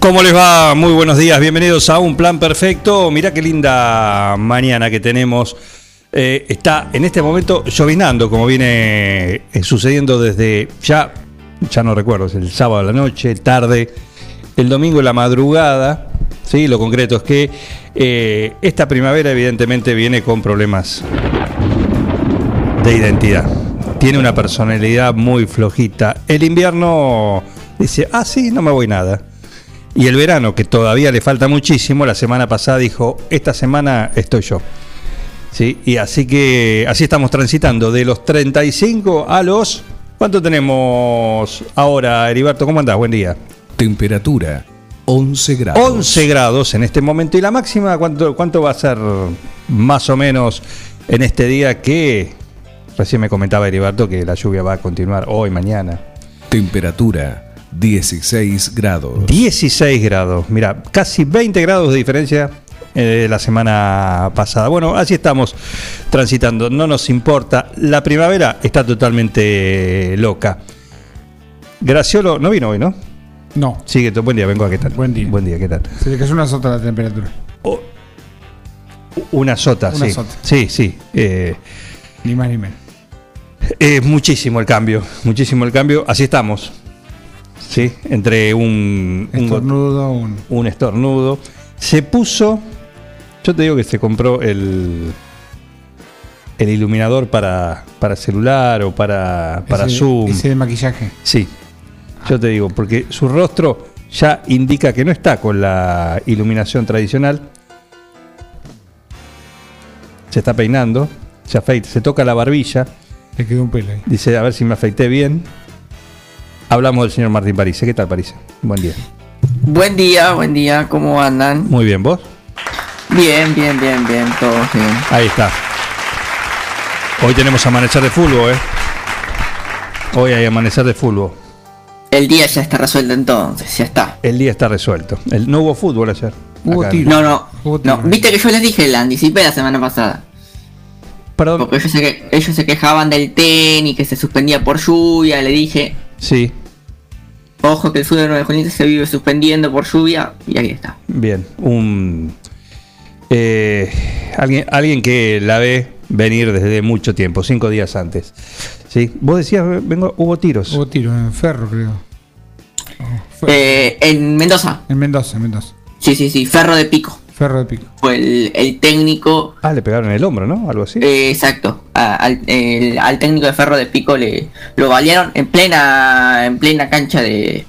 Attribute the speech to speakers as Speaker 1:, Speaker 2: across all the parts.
Speaker 1: ¿Cómo les va? Muy buenos días, bienvenidos a Un Plan Perfecto. Mirá qué linda mañana que tenemos. Eh, está en este momento llovinando, como viene eh, sucediendo desde ya, ya no recuerdo, es el sábado a la noche, tarde, el domingo en la madrugada. ¿sí? Lo concreto es que eh, esta primavera evidentemente viene con problemas de identidad. Tiene una personalidad muy flojita. El invierno dice, ah, sí, no me voy nada. Y el verano, que todavía le falta muchísimo, la semana pasada dijo, esta semana estoy yo. ¿Sí? Y así que así estamos transitando de los 35 a los... ¿Cuánto tenemos ahora, Heriberto? ¿Cómo andás? Buen día.
Speaker 2: Temperatura 11 grados.
Speaker 1: 11 grados en este momento. ¿Y la máxima cuánto, cuánto va a ser más o menos en este día que recién me comentaba Heriberto que la lluvia va a continuar hoy, mañana?
Speaker 2: Temperatura 16 grados.
Speaker 1: 16 grados, mira, casi 20 grados de diferencia eh, la semana pasada. Bueno, así estamos transitando, no nos importa. La primavera está totalmente loca. Graciolo no vino hoy, ¿no?
Speaker 3: No,
Speaker 1: Sigue, buen día, vengo a qué tal.
Speaker 3: Buen día.
Speaker 1: Buen día, ¿qué tal?
Speaker 3: se le cayó una sota la temperatura.
Speaker 1: Oh, una sota,
Speaker 3: Una
Speaker 1: sí.
Speaker 3: sota.
Speaker 1: Sí, sí. eh,
Speaker 3: Ni más ni menos.
Speaker 1: Es muchísimo el cambio, muchísimo el cambio. Así estamos. ¿Sí? Entre un,
Speaker 3: Estornudo, un.
Speaker 1: un estornudo. Se puso. Yo te digo que se compró el. El iluminador para, para celular o para, para
Speaker 3: ese-
Speaker 1: Zoom.
Speaker 3: Ese de maquillaje.
Speaker 1: Sí. Yo te digo, porque su rostro ya indica que no está con la iluminación tradicional. Se está peinando, se afeita, se toca la barbilla.
Speaker 3: Le quedó un pelo ahí.
Speaker 1: Dice, a ver si me afeité bien. Hablamos del señor Martín París. ¿Qué tal, París? Buen día.
Speaker 4: Buen día, buen día, ¿cómo andan?
Speaker 1: Muy bien, ¿vos?
Speaker 4: Bien, bien, bien, bien, todo bien.
Speaker 1: Ahí está. Hoy tenemos amanecer de fútbol, ¿eh? Hoy hay amanecer de fútbol.
Speaker 4: El día ya está resuelto entonces, ya está.
Speaker 1: El día está resuelto. El, no hubo fútbol ayer.
Speaker 3: Hubo tiro.
Speaker 4: No, no,
Speaker 3: Hubo
Speaker 4: no. Viste que yo les dije, la anticipé la semana pasada.
Speaker 1: Perdón.
Speaker 4: Porque ellos se, que- ellos se quejaban del tenis, que se suspendía por lluvia. Le dije,
Speaker 1: Sí,
Speaker 4: ojo que el fútbol de Juanita se vive suspendiendo por lluvia. Y ahí está.
Speaker 1: bien. Un. eh, alguien, alguien que la ve venir desde mucho tiempo, cinco días antes. Sí. Vos decías, vengo, hubo tiros.
Speaker 3: Hubo tiro en Ferro, creo. Oh,
Speaker 4: Eh, en Mendoza.
Speaker 3: en Mendoza, en Mendoza.
Speaker 4: Sí, sí, sí, Ferro de Pico.
Speaker 3: Ferro de pico.
Speaker 4: Fue el, el técnico
Speaker 1: Ah, le pegaron en el hombro, ¿no? Algo así.
Speaker 4: Eh, exacto. A- al, el- al técnico de Ferro de Pico le lo balearon en plena en plena cancha de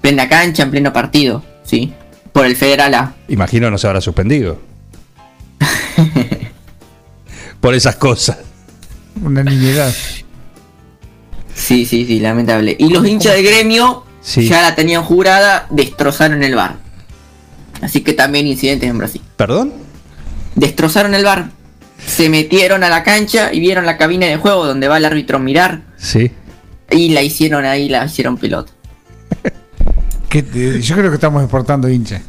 Speaker 4: plena cancha en pleno partido, sí, por el Federal A.
Speaker 1: Imagino no se habrá suspendido. Por esas cosas.
Speaker 3: Una niñedad.
Speaker 4: Sí, sí, sí, lamentable. Y los hinchas del gremio
Speaker 1: Sí.
Speaker 4: ya la tenían jurada, destrozaron el bar. Así que también incidentes en Brasil.
Speaker 1: ¿Perdón?
Speaker 4: Destrozaron el bar. Se metieron a la cancha y vieron la cabina de juego donde va el árbitro a mirar
Speaker 1: Sí.
Speaker 4: y la hicieron ahí, la hicieron pelota.
Speaker 3: ¿Qué te- yo creo que estamos exportando hinchas.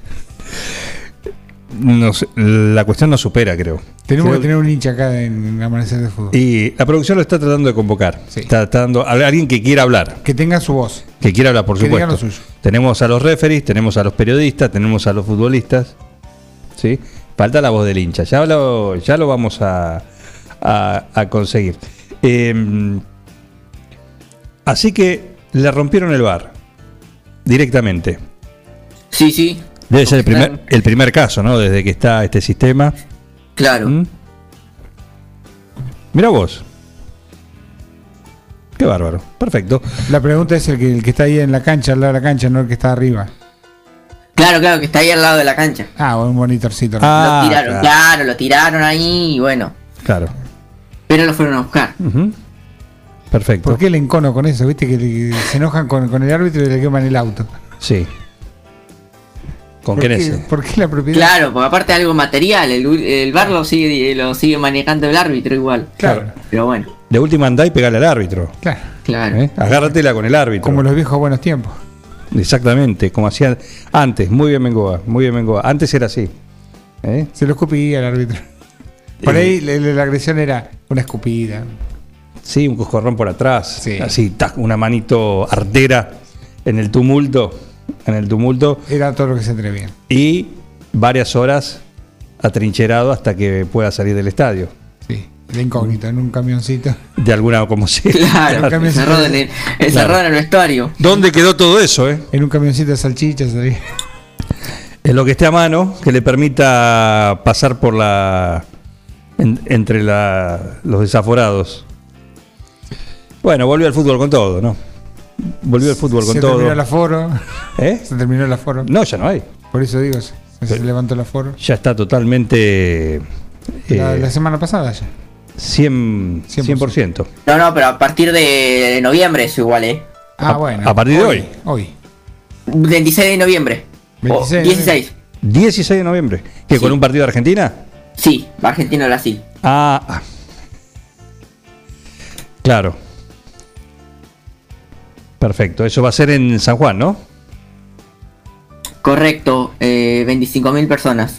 Speaker 1: La cuestión no supera, creo.
Speaker 3: Tenemos
Speaker 1: Creo-
Speaker 3: que tener un hincha acá en Amanecer de Fútbol.
Speaker 1: Y la producción lo está tratando de convocar.
Speaker 3: Sí.
Speaker 1: Está tratando a alguien que quiera hablar.
Speaker 3: Que tenga su voz.
Speaker 1: Que quiera hablar, por
Speaker 3: Que diga
Speaker 1: supuesto.
Speaker 3: lo suyo.
Speaker 1: Tenemos a los referees, tenemos a los periodistas, tenemos a los futbolistas. ¿Sí? Falta la voz del hincha. Ya lo, ya lo vamos a, a- a conseguir. Eh, así que le rompieron el bar. Directamente.
Speaker 4: Sí, sí.
Speaker 1: Debe ser el primer, el primer caso, ¿no? Desde que está este sistema.
Speaker 4: Claro.
Speaker 1: ¿Mm? Mira vos. Qué bárbaro. Perfecto.
Speaker 3: La pregunta es el que, el que está ahí en la cancha, al lado de la cancha, no el que está arriba.
Speaker 4: Claro, claro, que está ahí al lado de la cancha.
Speaker 3: Ah, un monitorcito.
Speaker 1: Ah,
Speaker 4: lo tiraron,
Speaker 1: claro.
Speaker 4: claro. lo tiraron ahí y bueno.
Speaker 1: Claro.
Speaker 4: Pero lo fueron a buscar.
Speaker 1: Perfecto.
Speaker 3: ¿Por qué el encono con eso? ¿Viste que se enojan con, con el árbitro y le queman el auto?
Speaker 1: Sí. ¿Con
Speaker 3: ¿Por
Speaker 1: quién es?
Speaker 3: ¿Por qué la propiedad?
Speaker 4: Claro, porque aparte es algo material, el, el bar lo sigue, lo sigue manejando el árbitro igual.
Speaker 3: Claro,
Speaker 4: Pero bueno,
Speaker 1: De última andá y pegale al árbitro.
Speaker 3: claro.
Speaker 4: claro.
Speaker 1: ¿eh? Agárratela con el árbitro.
Speaker 3: Como los viejos buenos tiempos.
Speaker 1: Exactamente, como hacían antes. Muy bien, Mengoa. Muy bien, Mengoa. Antes era así. ¿eh?
Speaker 3: Se lo escupía el árbitro. Por
Speaker 1: Eh.
Speaker 3: ahí la, la- la agresión era una escupida.
Speaker 1: Sí, un coscorrón por atrás.
Speaker 3: Sí.
Speaker 1: Así, tac, una manito artera en el tumulto. En el tumulto.
Speaker 3: Era todo lo que se atrevía.
Speaker 1: Y varias horas atrincherado hasta que pueda salir del estadio.
Speaker 3: Sí, de incógnito, en un camioncito.
Speaker 1: De alguna como sea.
Speaker 4: Claro,
Speaker 3: Claro.
Speaker 4: encerrado en el, encerrado en el vestuario.
Speaker 1: ¿Dónde quedó todo eso, eh?
Speaker 3: En un camioncito de salchichas ahí.
Speaker 1: En lo que esté a mano, que le permita pasar por la. en- entre la- los desaforados. Bueno, volvió al fútbol con todo, ¿no? Volvió al fútbol con
Speaker 3: se
Speaker 1: todo.
Speaker 3: terminó el aforo.
Speaker 1: ¿Eh?
Speaker 3: Se terminó el aforo.
Speaker 1: No, ya no hay.
Speaker 3: Por eso digo, se, se levantó el aforo.
Speaker 1: Ya está totalmente.
Speaker 3: La,
Speaker 1: eh,
Speaker 3: la semana pasada ya.
Speaker 1: 100%. 100%.
Speaker 4: No, no, pero a partir de noviembre es igual, ¿eh?
Speaker 3: Ah, bueno.
Speaker 1: a partir de hoy.
Speaker 3: Hoy.
Speaker 4: 26 de noviembre. O
Speaker 3: 26 de
Speaker 4: 16.
Speaker 1: 16 de noviembre. ¿Que
Speaker 4: Sí.
Speaker 1: con un partido de Argentina?
Speaker 4: Sí, Argentina-Brasil.
Speaker 1: Ah, ah. Claro. Perfecto. Eso va a ser en San Juan, ¿no?
Speaker 4: Correcto, eh, 25.000 personas.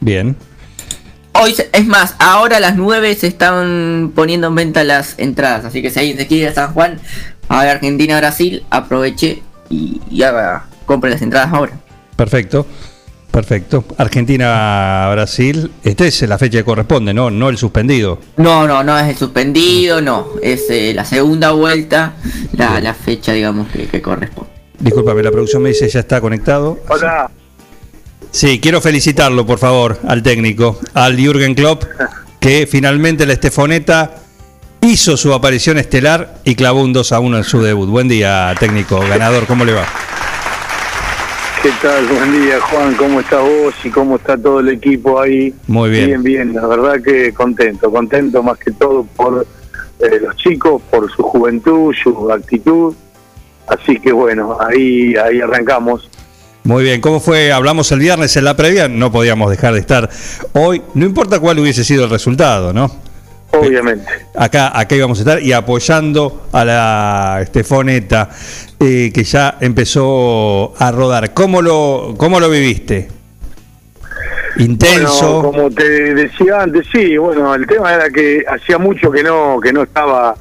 Speaker 1: Bien.
Speaker 4: Hoy, se- es más, ahora a las 9 se están poniendo en venta las entradas. Así que si alguien se quiere ir a San Juan, a ver Argentina-Brasil, aproveche y, y haga, compre las entradas ahora.
Speaker 1: Perfecto. Perfecto. Argentina-Brasil. Esta es la fecha que corresponde, ¿no? No el suspendido.
Speaker 4: No, no, no es el suspendido, no. Es eh, la segunda vuelta, la, la fecha, digamos, que, que corresponde.
Speaker 1: Discúlpame, la producción me dice ya está conectado.
Speaker 5: Hola,
Speaker 1: Sí, quiero felicitarlo, por favor, al técnico, al Jürgen Klopp, que finalmente la Estefoneta hizo su aparición estelar y clavó un 2 a 1 en su debut. Buen día, técnico, ganador, ¿cómo le va?
Speaker 5: ¿Qué tal? Buen día, Juan. ¿Cómo estás vos y cómo está todo el equipo ahí?
Speaker 1: Muy bien.
Speaker 5: Bien, bien. La verdad que contento, contento más que todo por eh, los chicos, por su juventud, su actitud. Así que bueno, ahí, ahí arrancamos.
Speaker 1: Muy bien, ¿cómo fue? Hablamos el viernes en la previa, no podíamos dejar de estar hoy, no importa cuál hubiese sido el resultado, ¿no?
Speaker 5: Obviamente.
Speaker 1: Acá, acá íbamos a estar y apoyando a la Estefoneta, eh, que ya empezó a rodar. ¿Cómo lo, cómo lo viviste? Intenso.
Speaker 5: Bueno, como te decía antes, sí, bueno, el tema era que hacía mucho que no que no estaba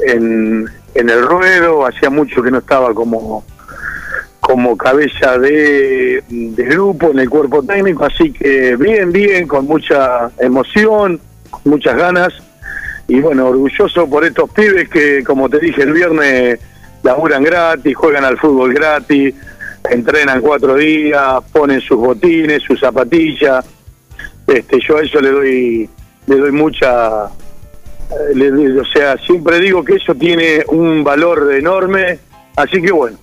Speaker 5: en, en el ruedo, hacía mucho que no estaba como como cabeza de, de grupo en el cuerpo técnico, así que bien, bien, con mucha emoción, con muchas ganas y bueno, orgulloso por estos pibes que, como te dije el viernes, laburan gratis, juegan al fútbol gratis, entrenan cuatro días, ponen sus botines, sus zapatillas. Este, yo a eso le doy, le doy mucha, eh, le- o sea, siempre digo que eso tiene un valor enorme, así que bueno,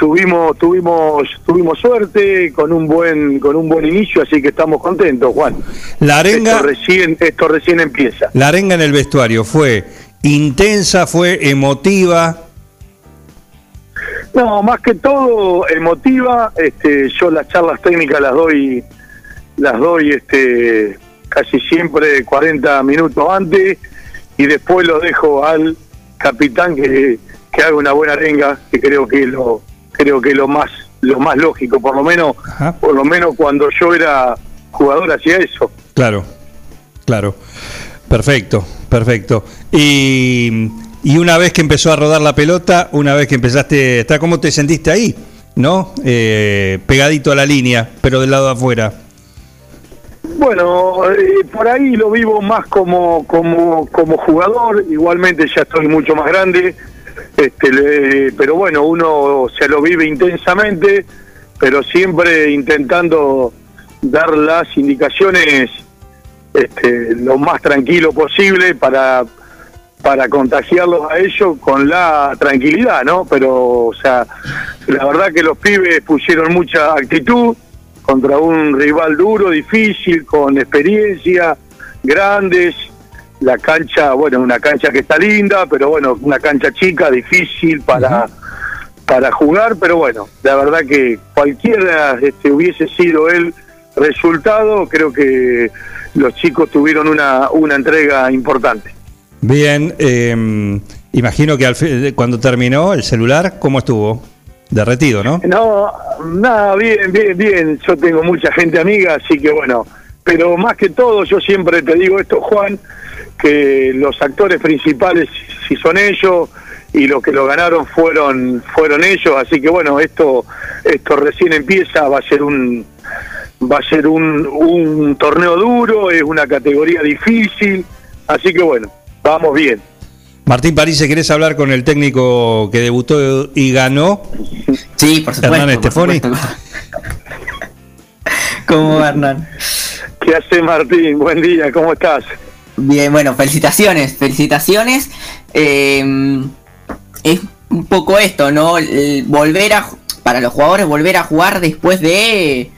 Speaker 5: tuvimos, tuvimos, tuvimos suerte con un buen, con un buen inicio, así que estamos contentos, Juan.
Speaker 1: La arenga,
Speaker 5: Esto recién, esto recién empieza.
Speaker 1: la arenga en el vestuario fue intensa, fue emotiva.
Speaker 5: No, más que todo emotiva, este, yo las charlas técnicas las doy, las doy este, casi siempre 40 minutos antes y después lo dejo al capitán que, que haga una buena arenga, que creo que lo, creo que lo más, lo más lógico, por lo menos,
Speaker 1: Ajá.
Speaker 5: por lo menos cuando yo era jugador hacía eso.
Speaker 1: Claro, claro. Perfecto, perfecto. Y, y una vez que empezó a rodar la pelota, una vez que empezaste a estar, ¿cómo te sentiste ahí? ¿No? Eh, pegadito a la línea, pero del lado de afuera.
Speaker 5: Bueno, eh, por ahí lo vivo más como, como, como jugador, igualmente ya estoy mucho más grande, este, le- pero bueno, uno se lo vive intensamente, pero siempre intentando dar las indicaciones este, lo más tranquilo posible para, para contagiarlos a ellos con la tranquilidad, ¿no? Pero, o sea, la verdad que los pibes pusieron mucha actitud contra un rival duro, difícil, con experiencia, grandes. La cancha, bueno, una cancha que está linda, pero bueno, una cancha chica, difícil para, para jugar, pero bueno, la verdad que cualquiera este, hubiese sido el resultado, creo que los chicos tuvieron una, una entrega importante.
Speaker 1: Bien, eh, imagino que al fi- cuando terminó el celular, ¿cómo estuvo? Derretido, ¿no?
Speaker 5: No, nada, bien, bien, bien. Yo tengo mucha gente amiga, así que bueno. Pero más que todo, yo siempre te digo esto, Juan, que los actores principales si son ellos y los que lo ganaron fueron fueron ellos, así que bueno, esto esto recién empieza, va a ser un va a ser un, un torneo duro, es una categoría difícil, así que bueno, vamos bien.
Speaker 1: Martín París, ¿querés hablar con el técnico que debutó y ganó?
Speaker 4: Sí, por supuesto.
Speaker 1: Hernán Estefoni.
Speaker 4: supuesto. ¿Cómo va, Hernán?
Speaker 5: ¿Qué hace Martín? Buen día, ¿cómo estás?
Speaker 4: Bien, bueno, felicitaciones, felicitaciones. Eh, es un poco esto, ¿no? El volver a, para los jugadores, volver a jugar después de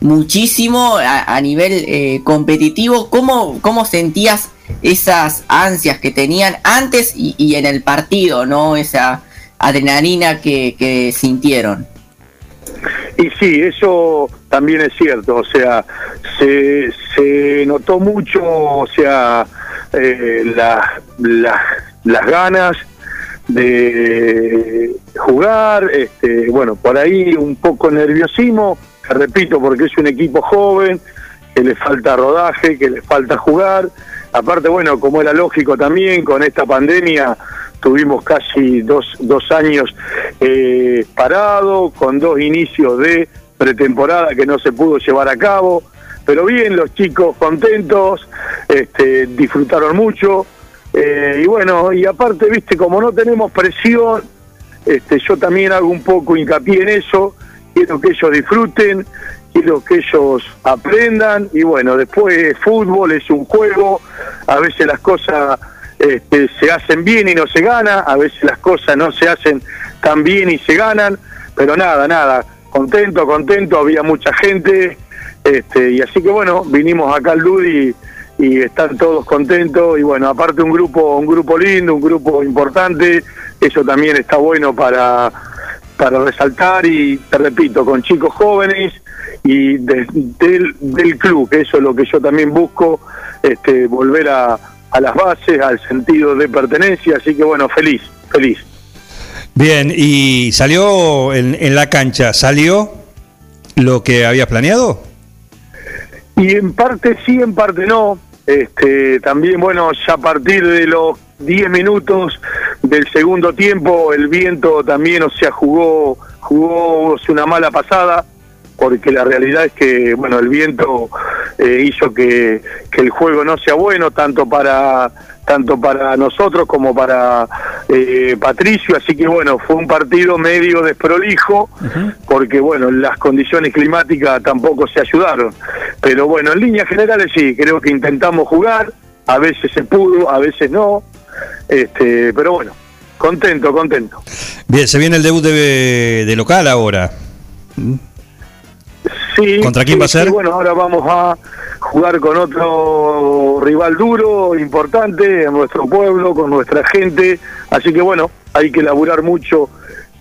Speaker 4: muchísimo a, nivel eh, competitivo. ¿Cómo, ¿Cómo sentías esas ansias que tenían antes y, en el partido, ¿no? Esa adrenalina que sintieron.
Speaker 5: Y sí, eso también es cierto, o sea, se, se notó mucho, o sea, eh, la- la- las ganas de jugar, este, bueno, por ahí un poco nerviosismo, repito, porque es un equipo joven, que le falta rodaje, que le falta jugar, aparte, bueno, como era lógico también, con esta pandemia tuvimos casi dos, dos años eh, parado, con dos inicios de pretemporada que no se pudo llevar a cabo, pero bien, los chicos contentos, este, disfrutaron mucho, eh, y bueno, y aparte, viste, como no tenemos presión, este, yo también hago un poco hincapié en eso, quiero que ellos disfruten, quiero que ellos aprendan. Y bueno, después fútbol es un juego, a veces las cosas este, se hacen bien y no se gana, a veces las cosas no se hacen tan bien y se ganan, pero nada, nada, contento, contento, había mucha gente, este, y así que bueno, vinimos acá al Ludi y están todos contentos y bueno, aparte un grupo, un grupo lindo, un grupo importante, eso también está bueno para, para resaltar y te repito, con chicos jóvenes y de- del, del club, que eso es lo que yo también busco, este, volver a, a las bases, al sentido de pertenencia, así que bueno, feliz, feliz.
Speaker 1: Bien, y salió en, en la cancha, ¿salió lo que habías planeado?
Speaker 5: Y en parte sí, en parte no. Este, también, bueno, ya a partir de los 10 minutos del segundo tiempo, el viento también, o sea, jugó, jugó una mala pasada, porque la realidad es que, bueno, el viento eh, hizo que, que el juego no sea bueno, tanto para tanto para nosotros como para eh, Patricio, así que bueno, fue un partido medio desprolijo, porque bueno, las condiciones climáticas tampoco se ayudaron. Pero bueno, en líneas generales sí, creo que intentamos jugar, a veces se pudo, a veces no, este, pero bueno, contento, contento.
Speaker 1: Bien, se viene el debut de, de local ahora.
Speaker 5: Sí,
Speaker 1: ¿Contra quién
Speaker 5: sí,
Speaker 1: va a ser?
Speaker 5: sí, bueno, ahora vamos a jugar con otro rival duro, importante, en nuestro pueblo, con nuestra gente. Así que bueno, hay que laburar mucho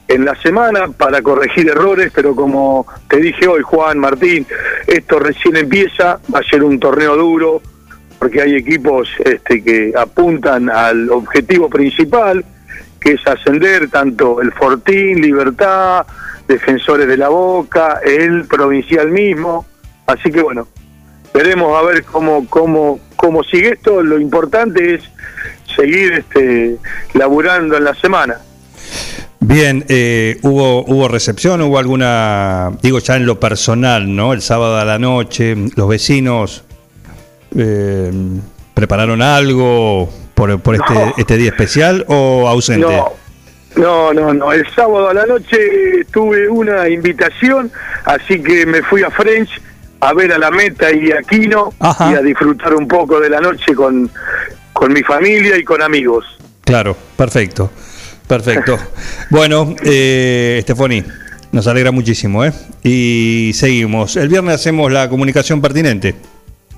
Speaker 5: en la semana para corregir errores, pero como te dije hoy, Juan Martín, esto recién empieza, va a ser un torneo duro, porque hay equipos este, que apuntan al objetivo principal, que es ascender tanto el Fortín, Libertad, Defensores de la Boca, el Provincial mismo. Así que bueno, veremos a ver cómo, cómo, cómo sigue esto. Lo importante es seguir este, laburando en la semana.
Speaker 1: Bien, eh, hubo hubo recepción, hubo alguna, digo ya en lo personal, ¿no? El sábado a la noche, los vecinos eh, prepararon algo por, por este,
Speaker 5: No.
Speaker 1: este día especial o ausente.
Speaker 5: No, no, no, no. El sábado a la noche tuve una invitación, así que me fui a French a ver a la Meta y a Quino
Speaker 1: Ajá.
Speaker 5: y a disfrutar un poco de la noche con, con mi familia y con amigos.
Speaker 1: Claro, perfecto. Perfecto. bueno, eh, Estefoni, nos alegra muchísimo, ¿eh? Y seguimos. El viernes hacemos la comunicación pertinente.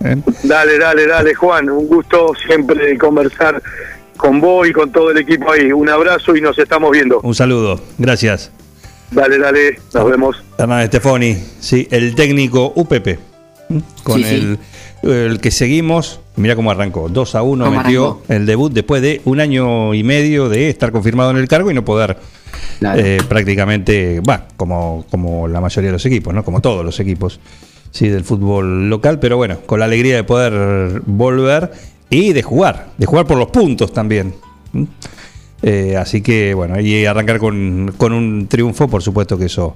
Speaker 1: ¿eh?
Speaker 5: Dale, dale, dale, Juan. Un gusto siempre conversar con vos y con todo el equipo ahí. Un abrazo y nos estamos viendo.
Speaker 1: Un saludo. Gracias.
Speaker 5: Dale, dale, nos vemos.
Speaker 1: Hernán Estefoni, sí, el técnico UPP. Con
Speaker 4: Sí, sí.
Speaker 1: el, que seguimos, mira cómo arrancó, 2 a 1
Speaker 4: ¿Cómo
Speaker 1: metió
Speaker 4: arrancó?
Speaker 1: el debut después de un año y medio de estar confirmado en el cargo y no poder
Speaker 4: Claro.
Speaker 1: eh, prácticamente, va, como, como la mayoría de los equipos, ¿no? Como todos los equipos sí, del fútbol local, pero bueno, con la alegría de poder volver y de jugar, de jugar por los puntos también. ¿m? Eh, así que bueno, y arrancar con, con un triunfo, por supuesto que eso,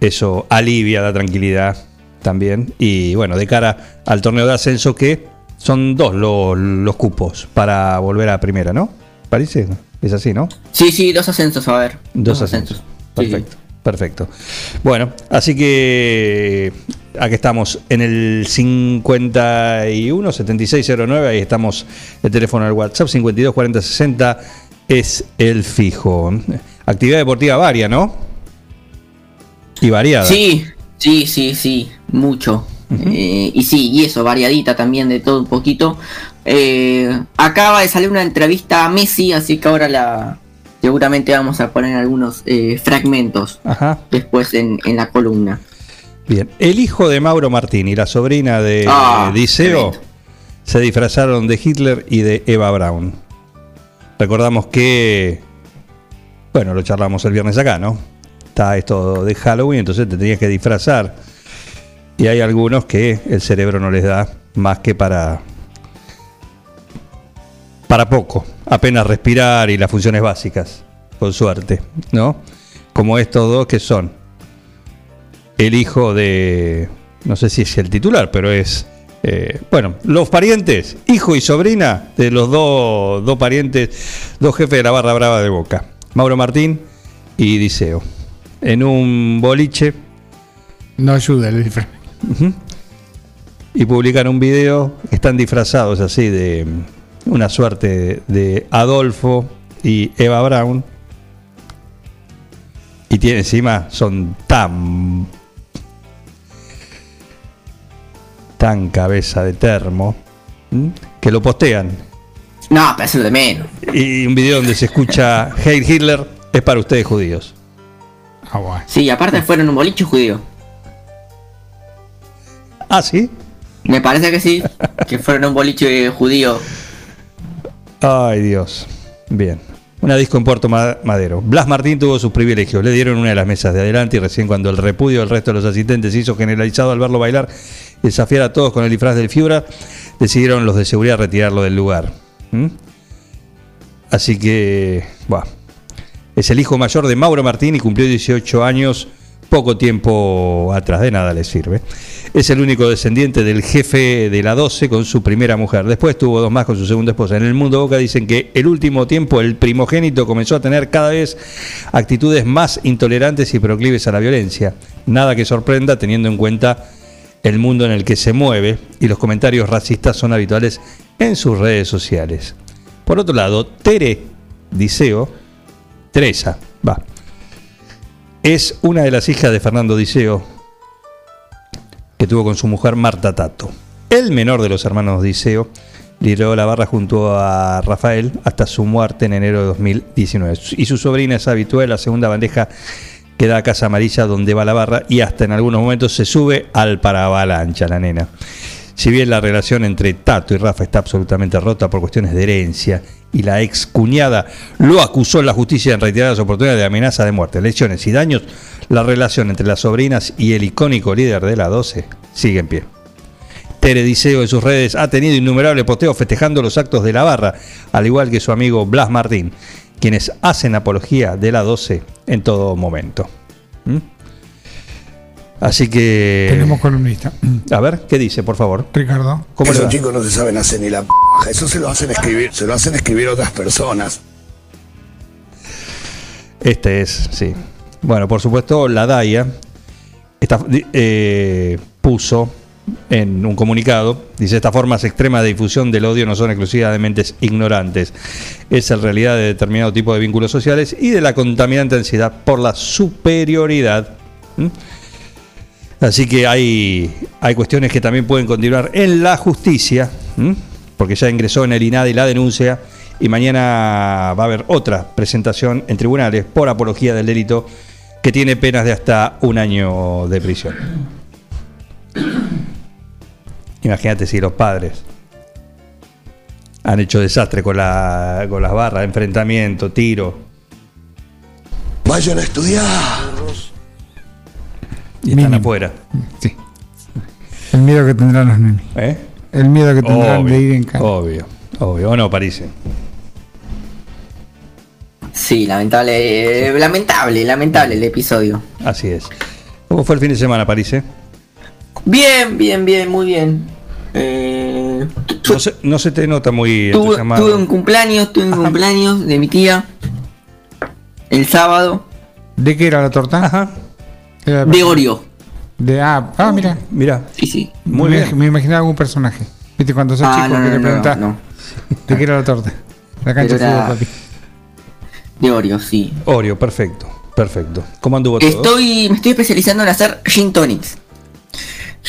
Speaker 1: eso alivia la tranquilidad también. Y bueno, de cara al torneo de ascenso, que son dos los, los cupos para volver a primera, ¿no? Parece, es así, ¿no?
Speaker 4: Sí, sí, dos ascensos a ver.
Speaker 1: Dos ascensos.
Speaker 4: Sí, sí.
Speaker 1: Perfecto. Bueno, así que aquí estamos en el 51 7609, ahí estamos el teléfono del WhatsApp 52 40 60 es el fijo. Actividad deportiva varia, ¿no? Y variada.
Speaker 4: Sí, sí, sí, sí, mucho. Eh, y sí, y eso, variadita también de todo un poquito. Eh, acaba de salir una entrevista a Messi, así que ahora la seguramente vamos a poner algunos eh, fragmentos
Speaker 1: Ajá.
Speaker 4: después en, en la columna.
Speaker 1: Bien. El hijo de Mauro Martín y la sobrina de
Speaker 4: Ah,
Speaker 1: Diceo se disfrazaron de Hitler y de Eva Braun. Recordamos que, bueno, lo charlamos el viernes acá, ¿no? Está esto de Halloween, entonces te tenías que disfrazar. Y hay algunos que el cerebro no les da más que para para poco, apenas respirar y las funciones básicas, con suerte, ¿no? Como estos dos que son el hijo de, no sé si es el titular, pero es, eh, bueno, los parientes, hijo y sobrina de los dos, dos parientes, dos jefes de la barra brava de Boca, Mauro Martín y Diceo, en un boliche
Speaker 3: No ayuda el disfraz.
Speaker 1: y publican un video, están disfrazados así de una suerte de Adolfo y Eva Brown. Y tiene encima, son tan. tan cabeza de termo, ¿m? que lo postean.
Speaker 4: No, pero eso es lo de menos.
Speaker 1: Y un video donde se escucha Heil Hitler es para ustedes judíos.
Speaker 3: Ah, bueno.
Speaker 4: Sí, aparte fueron un boliche judío.
Speaker 1: Ah, sí.
Speaker 4: Me parece que sí, que fueron un boliche judío.
Speaker 1: Ay, Dios. Bien. Una disco en Puerto Ma- Madero. Blas Martín tuvo sus privilegios. Le dieron una de las mesas de adelante y recién cuando el repudio del resto de los asistentes se hizo generalizado al verlo bailar y desafiar a todos con el disfraz del Fiura, decidieron los de seguridad retirarlo del lugar. ¿Mm? Así que, bueno, es el hijo mayor de Mauro Martín y cumplió 18 años poco tiempo atrás. De nada le sirve. Es el único descendiente del jefe de la 12 con su primera mujer. Después tuvo dos más con su segunda esposa. En el mundo Boca dicen que el último tiempo el primogénito comenzó a tener cada vez actitudes más intolerantes y proclives a la violencia. Nada que sorprenda teniendo en cuenta el mundo en el que se mueve y los comentarios racistas son habituales en sus redes sociales. Por otro lado, Tere Diceo, Teresa, va, es una de las hijas de Fernando Diceo que tuvo con su mujer Marta Tato. El menor de los hermanos Diceo lideró la barra junto a Rafael hasta su muerte en enero de 2019. Y su sobrina es habitual la segunda bandeja que da a Casa Amarilla donde va la barra y hasta en algunos momentos se sube al paravalancha la nena. Si bien la relación entre Tato y Rafa está absolutamente rota por cuestiones de herencia y la ex cuñada lo acusó en la justicia en reiteradas oportunidades de amenaza de muerte, lesiones y daños, la relación entre las sobrinas y el icónico líder de la 12 sigue en pie. Tere Diceo en sus redes ha tenido innumerables posteos festejando los actos de la barra, al igual que su amigo Blas Martín, quienes hacen apología de la 12 en todo momento. ¿Mm? Así que...
Speaker 3: Tenemos columnista.
Speaker 1: A ver, ¿qué dice, por favor?
Speaker 3: Ricardo.
Speaker 1: ¿Cómo le
Speaker 6: Esos chicos no se saben hacer ni la p***. Eso se lo hacen escribir, se lo hacen escribir otras personas.
Speaker 1: Este es, sí. Bueno, por supuesto, la DAIA está- eh, puso en un comunicado. Dice, estas formas extremas de difusión del odio no son exclusivas de mentes ignorantes. Es en realidad de determinado tipo de vínculos sociales y de la contaminante ansiedad por la superioridad. ¿Mm? Así que hay, hay cuestiones que también pueden continuar en la justicia, porque ya ingresó en el INADI la denuncia y mañana va a haber otra presentación en tribunales por apología del delito que tiene penas de hasta un año de prisión. Imagínate si los padres han hecho desastre con, la, con las barras, enfrentamiento, tiro,
Speaker 6: Vayan a estudiar.
Speaker 1: Y están
Speaker 3: Mínimo.
Speaker 1: afuera.
Speaker 3: Sí. El miedo que tendrán los nenes.
Speaker 1: ¿eh?
Speaker 3: El miedo que tendrán de ir en casa.
Speaker 1: obvio, obvio. ¿O no, París?
Speaker 4: Sí, lamentable, eh, lamentable, lamentable el episodio.
Speaker 1: Así es. ¿Cómo fue el fin de semana, París? eh?
Speaker 4: Bien, bien, bien, muy bien. Eh, tu-
Speaker 1: No se, no se te nota muy
Speaker 4: tuve,
Speaker 1: entusiasmado.
Speaker 4: tuve un cumpleaños, tuve un cumpleaños de mi tía. El sábado.
Speaker 3: ¿De qué era la torta?
Speaker 1: Ajá.
Speaker 4: De Oreo.
Speaker 3: De, ah, ah, mira.
Speaker 1: Mira,
Speaker 4: Sí, sí.
Speaker 1: Muy
Speaker 3: me,
Speaker 1: bien.
Speaker 3: me imaginaba algún personaje. ¿Viste cuando sos
Speaker 4: Ah,
Speaker 3: chico
Speaker 4: no,
Speaker 3: que
Speaker 4: no,
Speaker 3: le
Speaker 4: no,
Speaker 3: preguntás
Speaker 4: no.
Speaker 3: de qué era la torta? La cancha de fútbol, papi.
Speaker 4: De Oreo, sí.
Speaker 1: Oreo, perfecto, perfecto. ¿Cómo anduvo todo?
Speaker 4: Estoy, me estoy especializando en hacer gin tonics.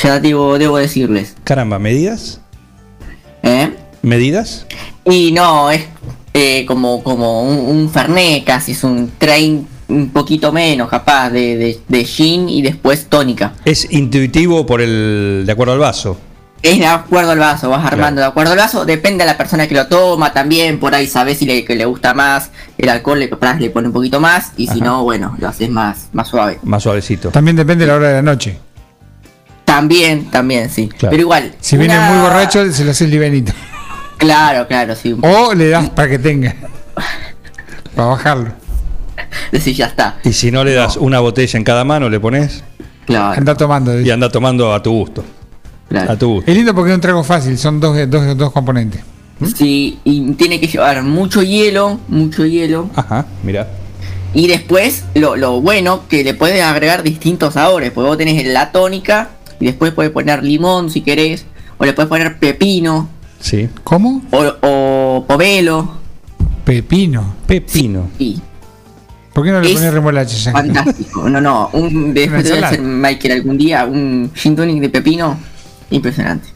Speaker 4: Ya digo, debo decirles.
Speaker 1: Caramba, ¿medidas?
Speaker 4: ¿Eh?
Speaker 1: ¿Medidas?
Speaker 4: Y no, es eh, como, como un, un Fernet casi, es un train un poquito menos capaz de, de, de gin y después tónica.
Speaker 1: Es intuitivo por el. de acuerdo al vaso.
Speaker 4: Es de acuerdo al vaso, vas armando de acuerdo al vaso, depende de la persona que lo toma también, por ahí sabes si le, que le gusta más el alcohol, le, compras, le pone un poquito más, y si no, bueno, lo haces más, más suave.
Speaker 1: Más suavecito.
Speaker 3: También depende de la hora de la noche.
Speaker 4: También, también, sí.
Speaker 1: Claro.
Speaker 4: Pero igual.
Speaker 3: Si viene muy borracho, se lo haces libenito.
Speaker 4: Claro, claro, sí.
Speaker 3: O le das para que tenga. Para bajarlo.
Speaker 4: Decir, ya está.
Speaker 1: Y si no le das una botella en cada mano, le pones
Speaker 4: Claro.
Speaker 3: Anda tomando.
Speaker 1: y anda tomando a tu gusto.
Speaker 4: claro.
Speaker 1: A tu gusto.
Speaker 3: Es lindo porque es un trago fácil, son dos, dos, dos componentes.
Speaker 4: Sí, y tiene que llevar mucho hielo, mucho hielo.
Speaker 1: Ajá, mira.
Speaker 4: Y después, lo, lo bueno, que le puedes agregar distintos sabores. Porque vos tenés la tónica, y después puedes poner limón si querés. O le puedes poner pepino,
Speaker 1: Sí.
Speaker 3: ¿Cómo?
Speaker 4: o, o pomelo.
Speaker 3: Pepino.
Speaker 1: Pepino.
Speaker 4: Y
Speaker 3: ¿Por qué no le
Speaker 4: Es
Speaker 3: pones remolacha ya?
Speaker 4: fantástico. No, no, un, después te voy a
Speaker 3: ensalada.
Speaker 4: hacer, Michael, algún día un gin tonic de pepino. Impresionante.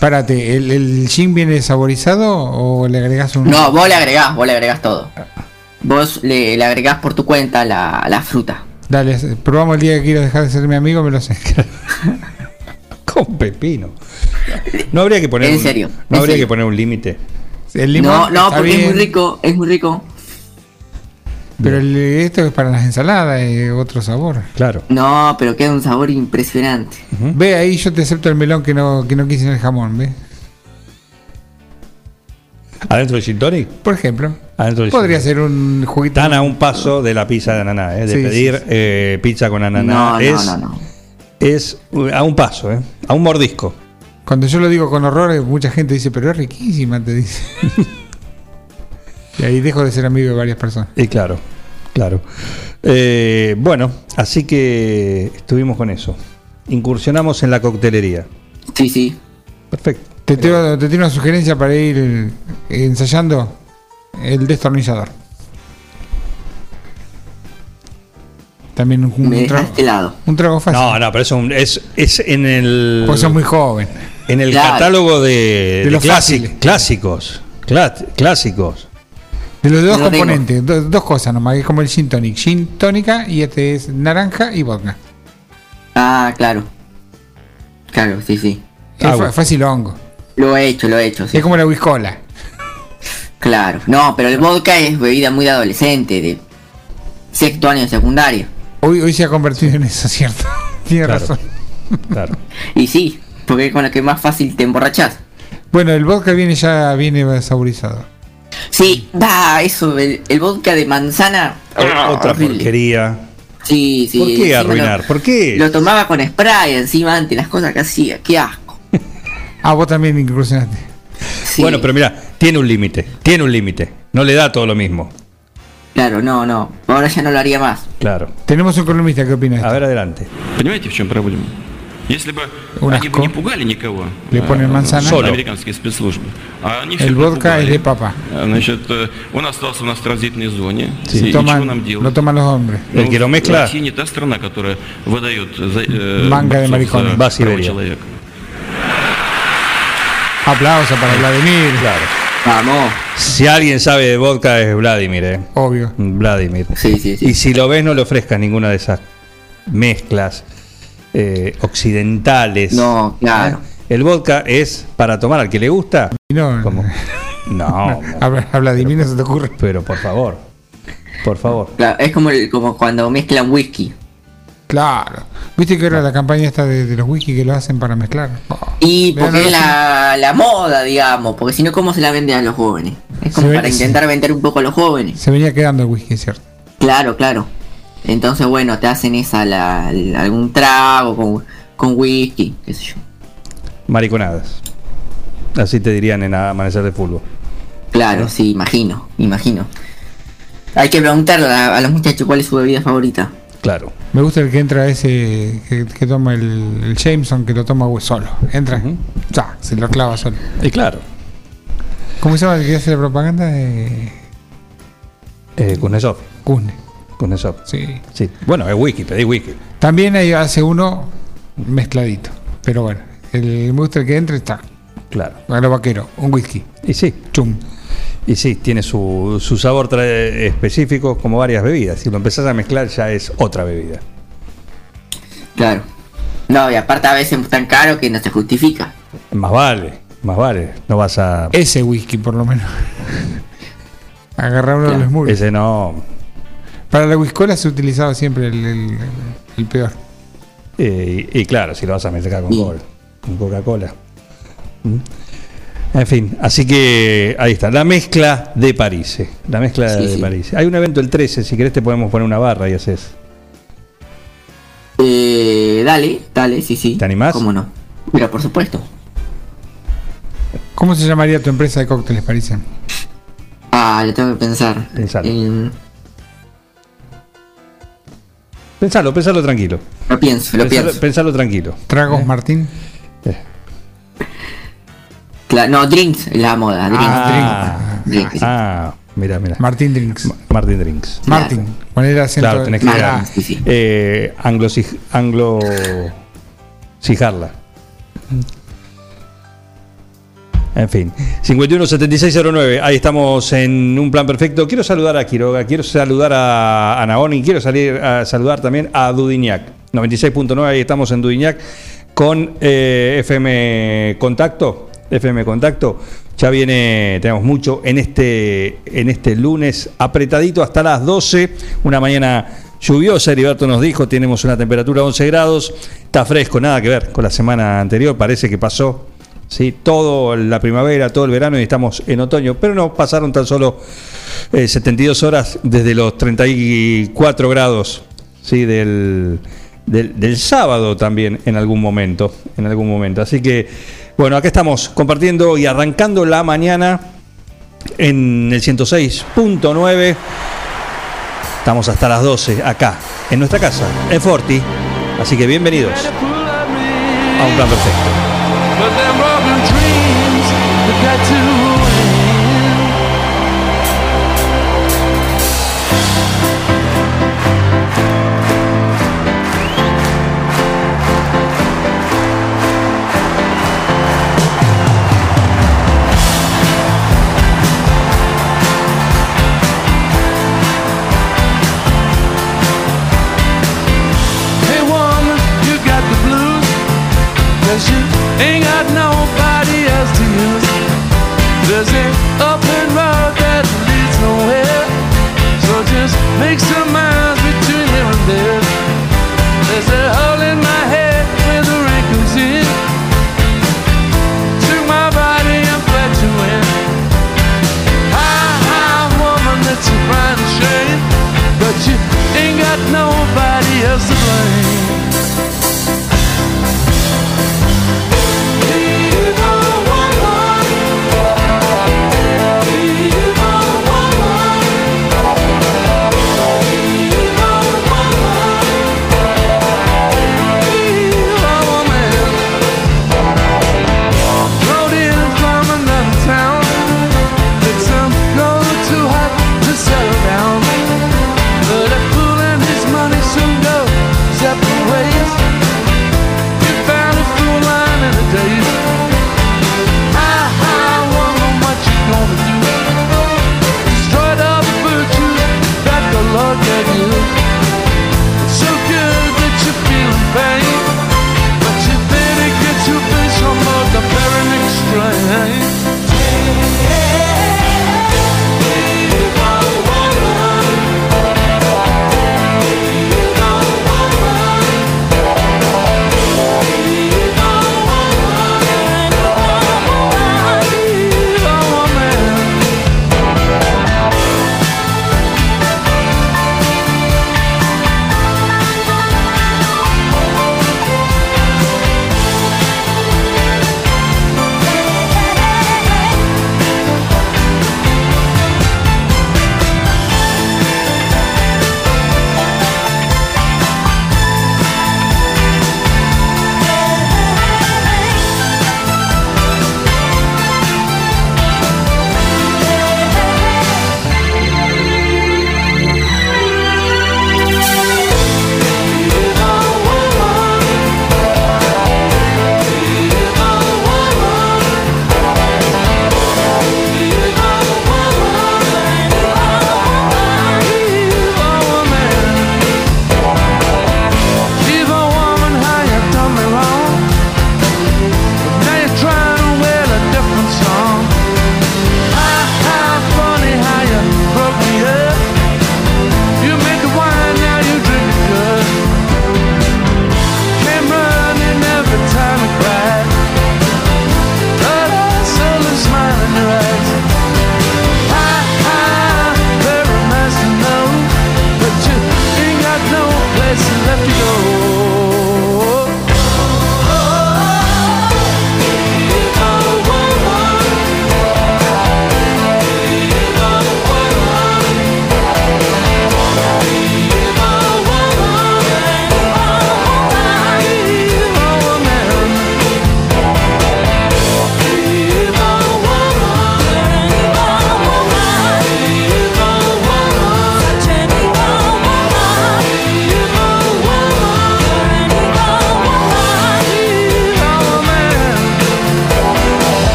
Speaker 3: Párate, ¿el, ¿el gin viene saborizado o le agregas un.?
Speaker 4: No, vos le agregás, vos le agregás todo. Vos le, le agregás por tu cuenta la, la fruta.
Speaker 3: Dale, probamos el día que quiero dejar de ser mi amigo, me lo sé.
Speaker 1: Con pepino. No habría que poner
Speaker 4: En
Speaker 1: un-
Speaker 4: serio,
Speaker 1: No
Speaker 4: en
Speaker 1: habría
Speaker 4: serio.
Speaker 1: que poner un límite.
Speaker 4: No, no, porque es muy rico, es muy rico.
Speaker 3: Pero el- esto es para las ensaladas, es otro sabor.
Speaker 1: Claro.
Speaker 4: No, pero queda un sabor impresionante.
Speaker 3: Ve ahí, yo te acepto el melón que no, que no quise en el jamón, ¿ves?
Speaker 1: Adentro del gin tonic.
Speaker 3: Por ejemplo,
Speaker 1: Adentro del
Speaker 3: podría ser un juguito.
Speaker 1: Están a un paso de la pizza de ananá, ¿eh? de
Speaker 3: Sí,
Speaker 1: pedir
Speaker 3: sí, sí.
Speaker 1: eh, pizza con ananá.
Speaker 4: No, no,
Speaker 1: es,
Speaker 4: no, no.
Speaker 1: es uh, a un paso, ¿eh? a un mordisco.
Speaker 3: Cuando yo lo digo con horror, mucha gente dice, pero es riquísima, te dice. y ahí dejo de ser amigo de varias personas.
Speaker 1: Y claro, claro. Eh, bueno, así que estuvimos con eso. Incursionamos en la coctelería.
Speaker 4: Sí, sí.
Speaker 1: Perfecto.
Speaker 3: Te tiro, te tiro una sugerencia para ir ensayando el destornillador. También un, un
Speaker 4: Me
Speaker 3: trago,
Speaker 4: helado.
Speaker 3: un trago fácil.
Speaker 1: No, no, pero eso es, es en el
Speaker 3: Pues sos muy joven.
Speaker 1: en el
Speaker 4: Claro.
Speaker 1: catálogo de, de
Speaker 3: los
Speaker 1: clásicos. Clásicos.
Speaker 3: De los dos
Speaker 4: No
Speaker 3: componentes, do- dos cosas nomás, es como el gin tonic. Gin tónica y este es naranja y vodka.
Speaker 4: Ah, claro. Claro, sí, sí.
Speaker 3: Es fácil hongo.
Speaker 4: Lo he hecho, lo he hecho, sí.
Speaker 3: Es como la whiskola.
Speaker 4: Claro. No, pero el vodka es bebida muy de adolescente, de sexto año de secundaria.
Speaker 3: Hoy, hoy se ha convertido en eso, ¿cierto? Tiene
Speaker 1: Claro.
Speaker 3: razón.
Speaker 1: Claro.
Speaker 4: Y sí, porque es con la que más fácil te emborrachás.
Speaker 3: Bueno, el vodka viene ya viene saborizado.
Speaker 4: Sí, da, eso, el, el vodka de manzana. ah,
Speaker 1: Otra
Speaker 4: horrible.
Speaker 1: porquería.
Speaker 4: Sí, sí.
Speaker 1: ¿Por qué arruinar?
Speaker 4: Lo,
Speaker 1: ¿Por qué?
Speaker 4: Lo tomaba con spray encima antes, las cosas que hacía, qué asco.
Speaker 3: Ah, vos también incursionaste.
Speaker 4: Sí,
Speaker 1: Bueno, pero mira, tiene un límite. Tiene un límite. No le da todo lo mismo.
Speaker 4: Claro, no, no. Ahora ya no lo haría más.
Speaker 1: Claro.
Speaker 3: Tenemos un columnista que opina de
Speaker 1: A ver, adelante.
Speaker 7: Понимаете, в чем проблема? Если бы
Speaker 3: Un
Speaker 7: они бы
Speaker 3: asco.
Speaker 7: не пугали никого,
Speaker 3: Le ponen
Speaker 7: э,
Speaker 3: manzana.
Speaker 1: Solo.
Speaker 7: американские спецслужбы, а они
Speaker 3: El
Speaker 7: всех
Speaker 3: vodka es
Speaker 7: напугали.
Speaker 3: de papa.
Speaker 7: Э, Значит, э, он остался у нас в транзитной зоне.
Speaker 3: Sí,
Speaker 7: и, и что
Speaker 3: toman,
Speaker 7: нам делать?
Speaker 3: lo toman los hombres.
Speaker 1: El que lo mezcla-
Speaker 7: Россия не та страна, которая выдает за, э,
Speaker 3: Манго de
Speaker 7: борцов
Speaker 3: maricones.
Speaker 7: за
Speaker 1: Va a
Speaker 7: права
Speaker 1: Siberia.
Speaker 7: человека.
Speaker 3: Aplauso para Vladimir.
Speaker 1: Claro.
Speaker 4: Vamos.
Speaker 1: Si alguien sabe de vodka es Vladimir, eh.
Speaker 3: Obvio.
Speaker 1: Vladimir.
Speaker 4: Sí, sí, sí.
Speaker 1: Y si lo ves, no le ofrezcas ninguna de esas mezclas eh, occidentales.
Speaker 4: No, claro.
Speaker 1: El vodka es para tomar al que le gusta.
Speaker 3: No,
Speaker 1: ¿Cómo? No,
Speaker 3: a, a Vladimir no se te ocurre.
Speaker 1: pero por favor. Por favor.
Speaker 4: Claro, es como, el- como cuando mezclan whisky.
Speaker 3: Claro. ¿Viste que ahora la campaña esta de, de los whisky que lo hacen para mezclar? Oh.
Speaker 4: Y porque es la, la moda, digamos, porque si no, ¿cómo se la vende a los jóvenes? Es como
Speaker 3: Se
Speaker 4: para intentar vender un poco a los jóvenes.
Speaker 3: Se venía quedando el whisky, cierto.
Speaker 4: Claro, claro. Entonces, bueno, te hacen esa, la, la- algún trago con, con whisky, qué sé yo.
Speaker 1: Mariconadas. Así te dirían en Amanecer de Fútbol.
Speaker 4: Claro, sí, imagino, imagino. Hay que preguntarle a, a los muchachos cuál es su bebida favorita.
Speaker 1: Claro.
Speaker 3: Me gusta el que entra ese que, que toma el, el Jameson, que lo toma solo. Entra, ya, se lo clava solo.
Speaker 1: Y claro.
Speaker 3: ¿Cómo se llama el que hace la propaganda? de
Speaker 1: Eh, Kuznetsov.
Speaker 3: Kuzne.
Speaker 1: Kuznetsov.
Speaker 3: Sí.
Speaker 1: Sí. Bueno, es whisky, pedí whisky.
Speaker 3: También ahí hace uno mezcladito. Pero bueno, el, el que entra está.
Speaker 1: Claro.
Speaker 3: A lo vaquero, un whisky.
Speaker 1: Y sí.
Speaker 3: Chum.
Speaker 1: Y sí, tiene su, su sabor específico como varias bebidas. Si lo empezás a mezclar ya es otra bebida.
Speaker 4: Claro. No, y aparte a veces es tan caro que no se justifica.
Speaker 1: Más vale, más vale. No vas a...
Speaker 3: Ese whisky, por lo menos. Agarrar uno de los muros.
Speaker 1: Ese no...
Speaker 3: Para la whiskola se utilizaba siempre el, el- el peor.
Speaker 1: Eh, y, y claro, si lo vas a mezclar con,
Speaker 4: Bien.
Speaker 1: Coca- con Coca-Cola. ¿Mm? En fin, así que ahí está, la mezcla de París. La mezcla
Speaker 4: Sí,
Speaker 1: de
Speaker 4: sí.
Speaker 1: París. Hay un evento el 13, si querés te podemos poner una barra y haces.
Speaker 4: Eh, dale, dale, sí, sí.
Speaker 1: ¿Te animás?
Speaker 4: ¿Cómo no? Pero por supuesto.
Speaker 3: ¿Cómo se llamaría tu empresa de cócteles, París?
Speaker 4: Ah, lo tengo que pensar.
Speaker 1: Pensalo.
Speaker 4: Eh,
Speaker 1: Pensalo, pensalo tranquilo.
Speaker 4: lo pienso, lo
Speaker 1: Pensalo,
Speaker 4: pienso.
Speaker 1: pensalo tranquilo.
Speaker 3: Tragos Martín.
Speaker 4: Cla- no, drinks, la moda. Drinks.
Speaker 1: Ah,
Speaker 4: Drinks.
Speaker 1: Ah, mira, mira.
Speaker 3: Martín Drinks.
Speaker 1: Martin Drinks.
Speaker 3: Martín. Poner acento.
Speaker 1: Claro, tenés que
Speaker 4: sí.
Speaker 1: eh, anglo, anglo Sijarla. En fin, 517609, ahí estamos en un plan perfecto. Quiero saludar a Quiroga, quiero saludar a, a Naoni, quiero salir a saludar también a Dudignac. 96.9, ahí estamos en Dudignac con eh, FM Contacto. FM Contacto. Ya viene, tenemos mucho en este, en este lunes apretadito hasta las 12, una mañana lluviosa, Heriberto nos dijo, tenemos una temperatura de 11 grados, está fresco, nada que ver con la semana anterior, parece que pasó ¿sí? todo la primavera, todo el verano y estamos en otoño, pero no, pasaron tan solo eh, 72 horas desde los 34 grados ¿sí? del, del, del sábado también en algún momento, en algún momento. Así que, bueno, acá estamos compartiendo y arrancando la mañana en el 106.9. Estamos hasta las 12 acá, en nuestra casa, en Forti. Así que bienvenidos a un plan perfecto.
Speaker 8: get to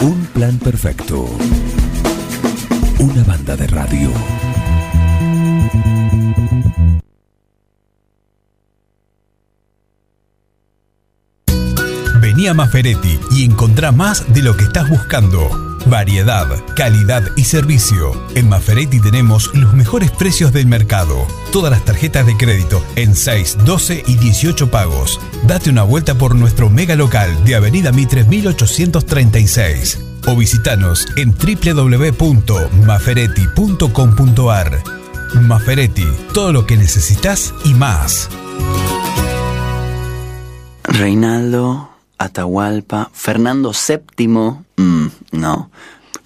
Speaker 9: Un plan perfecto. Una banda de radio.
Speaker 10: Vení a Maferetti y encontrá más de lo que estás buscando. Variedad, calidad y servicio. En Maferetti tenemos los mejores precios del mercado. Todas las tarjetas de crédito en 6, 12 y 18 pagos. Date una vuelta por nuestro mega local de Avenida Mitre 1836 o visitanos en www.maferetti.com.ar. Maferetti, todo lo que necesitas y más.
Speaker 11: Reinaldo, Atahualpa, Fernando VII, mm, no.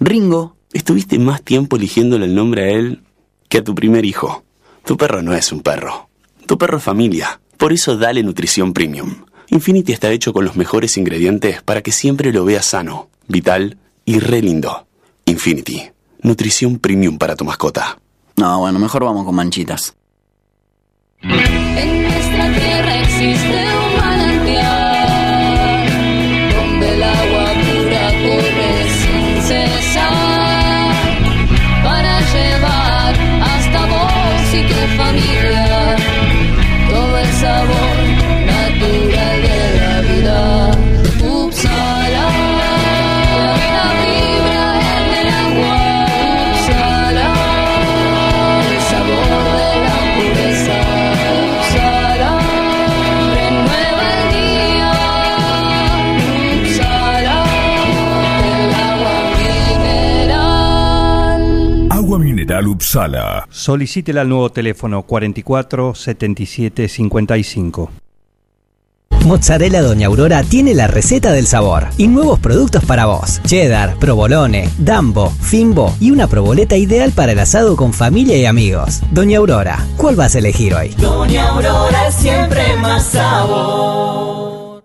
Speaker 11: Ringo,
Speaker 12: Estuviste más tiempo eligiéndole el nombre a él que a tu primer hijo. Tu perro no es un perro. Tu perro es familia. Por eso dale nutrición premium. Infinity está hecho con los mejores ingredientes para que siempre lo veas sano, vital y re lindo. Infinity. Nutrición premium para tu mascota.
Speaker 11: No, bueno, mejor vamos con manchitas.
Speaker 1: Solicítela al nuevo teléfono 44 77 55.
Speaker 13: Mozzarella Doña Aurora tiene la receta del sabor y nuevos productos para vos. Cheddar, provolone, dambo, fimbo y una proboleta ideal para el asado con familia y amigos. Doña Aurora, ¿cuál vas a elegir hoy?
Speaker 14: Doña Aurora siempre más sabor.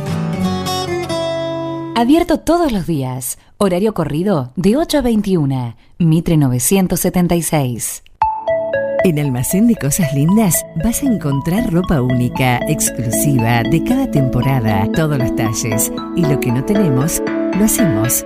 Speaker 15: Abierto todos los días. Horario corrido de 8 a 21. Mitre 976.
Speaker 16: En Almacén de Cosas Lindas vas a encontrar ropa única, exclusiva, de cada temporada, todos los talles. Y lo que no tenemos, lo hacemos.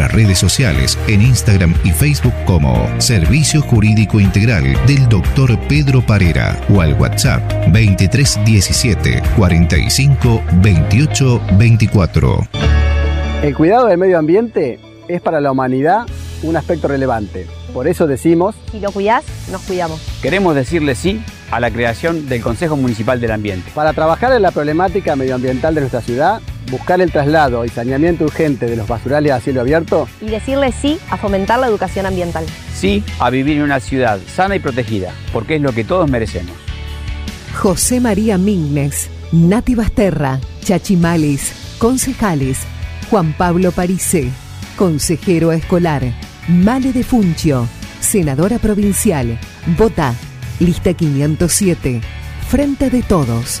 Speaker 17: nuestras redes sociales en Instagram y Facebook como Servicio Jurídico Integral del Dr. Pedro Parera o al WhatsApp 2317 45 28 24.
Speaker 18: El cuidado del medio ambiente es para la humanidad un aspecto relevante. Por eso decimos,
Speaker 19: Si lo cuidás, nos cuidamos.
Speaker 20: Queremos decirle sí a la creación del Consejo Municipal del Ambiente.
Speaker 18: para trabajar en la problemática medioambiental de nuestra ciudad, buscar el traslado y saneamiento urgente de los basurales a cielo abierto
Speaker 19: Y decirle sí a fomentar la educación ambiental.
Speaker 20: Sí a vivir en una ciudad sana y protegida, porque es lo que todos merecemos.
Speaker 21: José María Mignes, Nati Basterra, Chachimalis, concejales, Juan Pablo Parise, consejero escolar, Male de Funcho, senadora provincial, Vota, lista 507, Frente de Todos.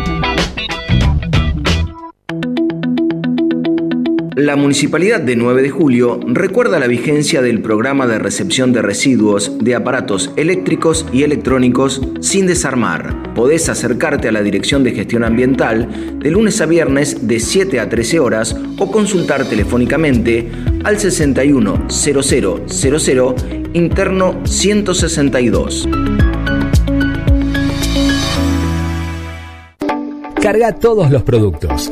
Speaker 22: La Municipalidad de 9 de Julio recuerda la vigencia del programa de recepción de residuos de aparatos eléctricos y electrónicos sin desarmar. Podés acercarte a la Dirección de Gestión Ambiental de lunes a viernes de 7 a 13 horas o consultar telefónicamente al 610000 interno 162.
Speaker 23: Carga todos los productos.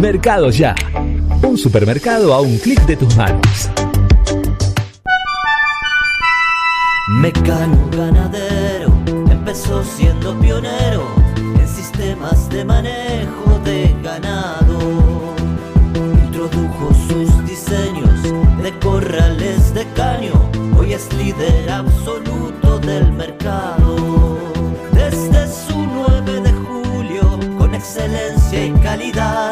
Speaker 23: Mercado Ya. Un supermercado a un clic de tus manos.
Speaker 14: Mecano ganadero empezó siendo pionero en sistemas de manejo de ganado. Introdujo sus diseños de corrales de caño, hoy es líder absoluto del mercado. Desde su 9 de julio, con excelencia y calidad,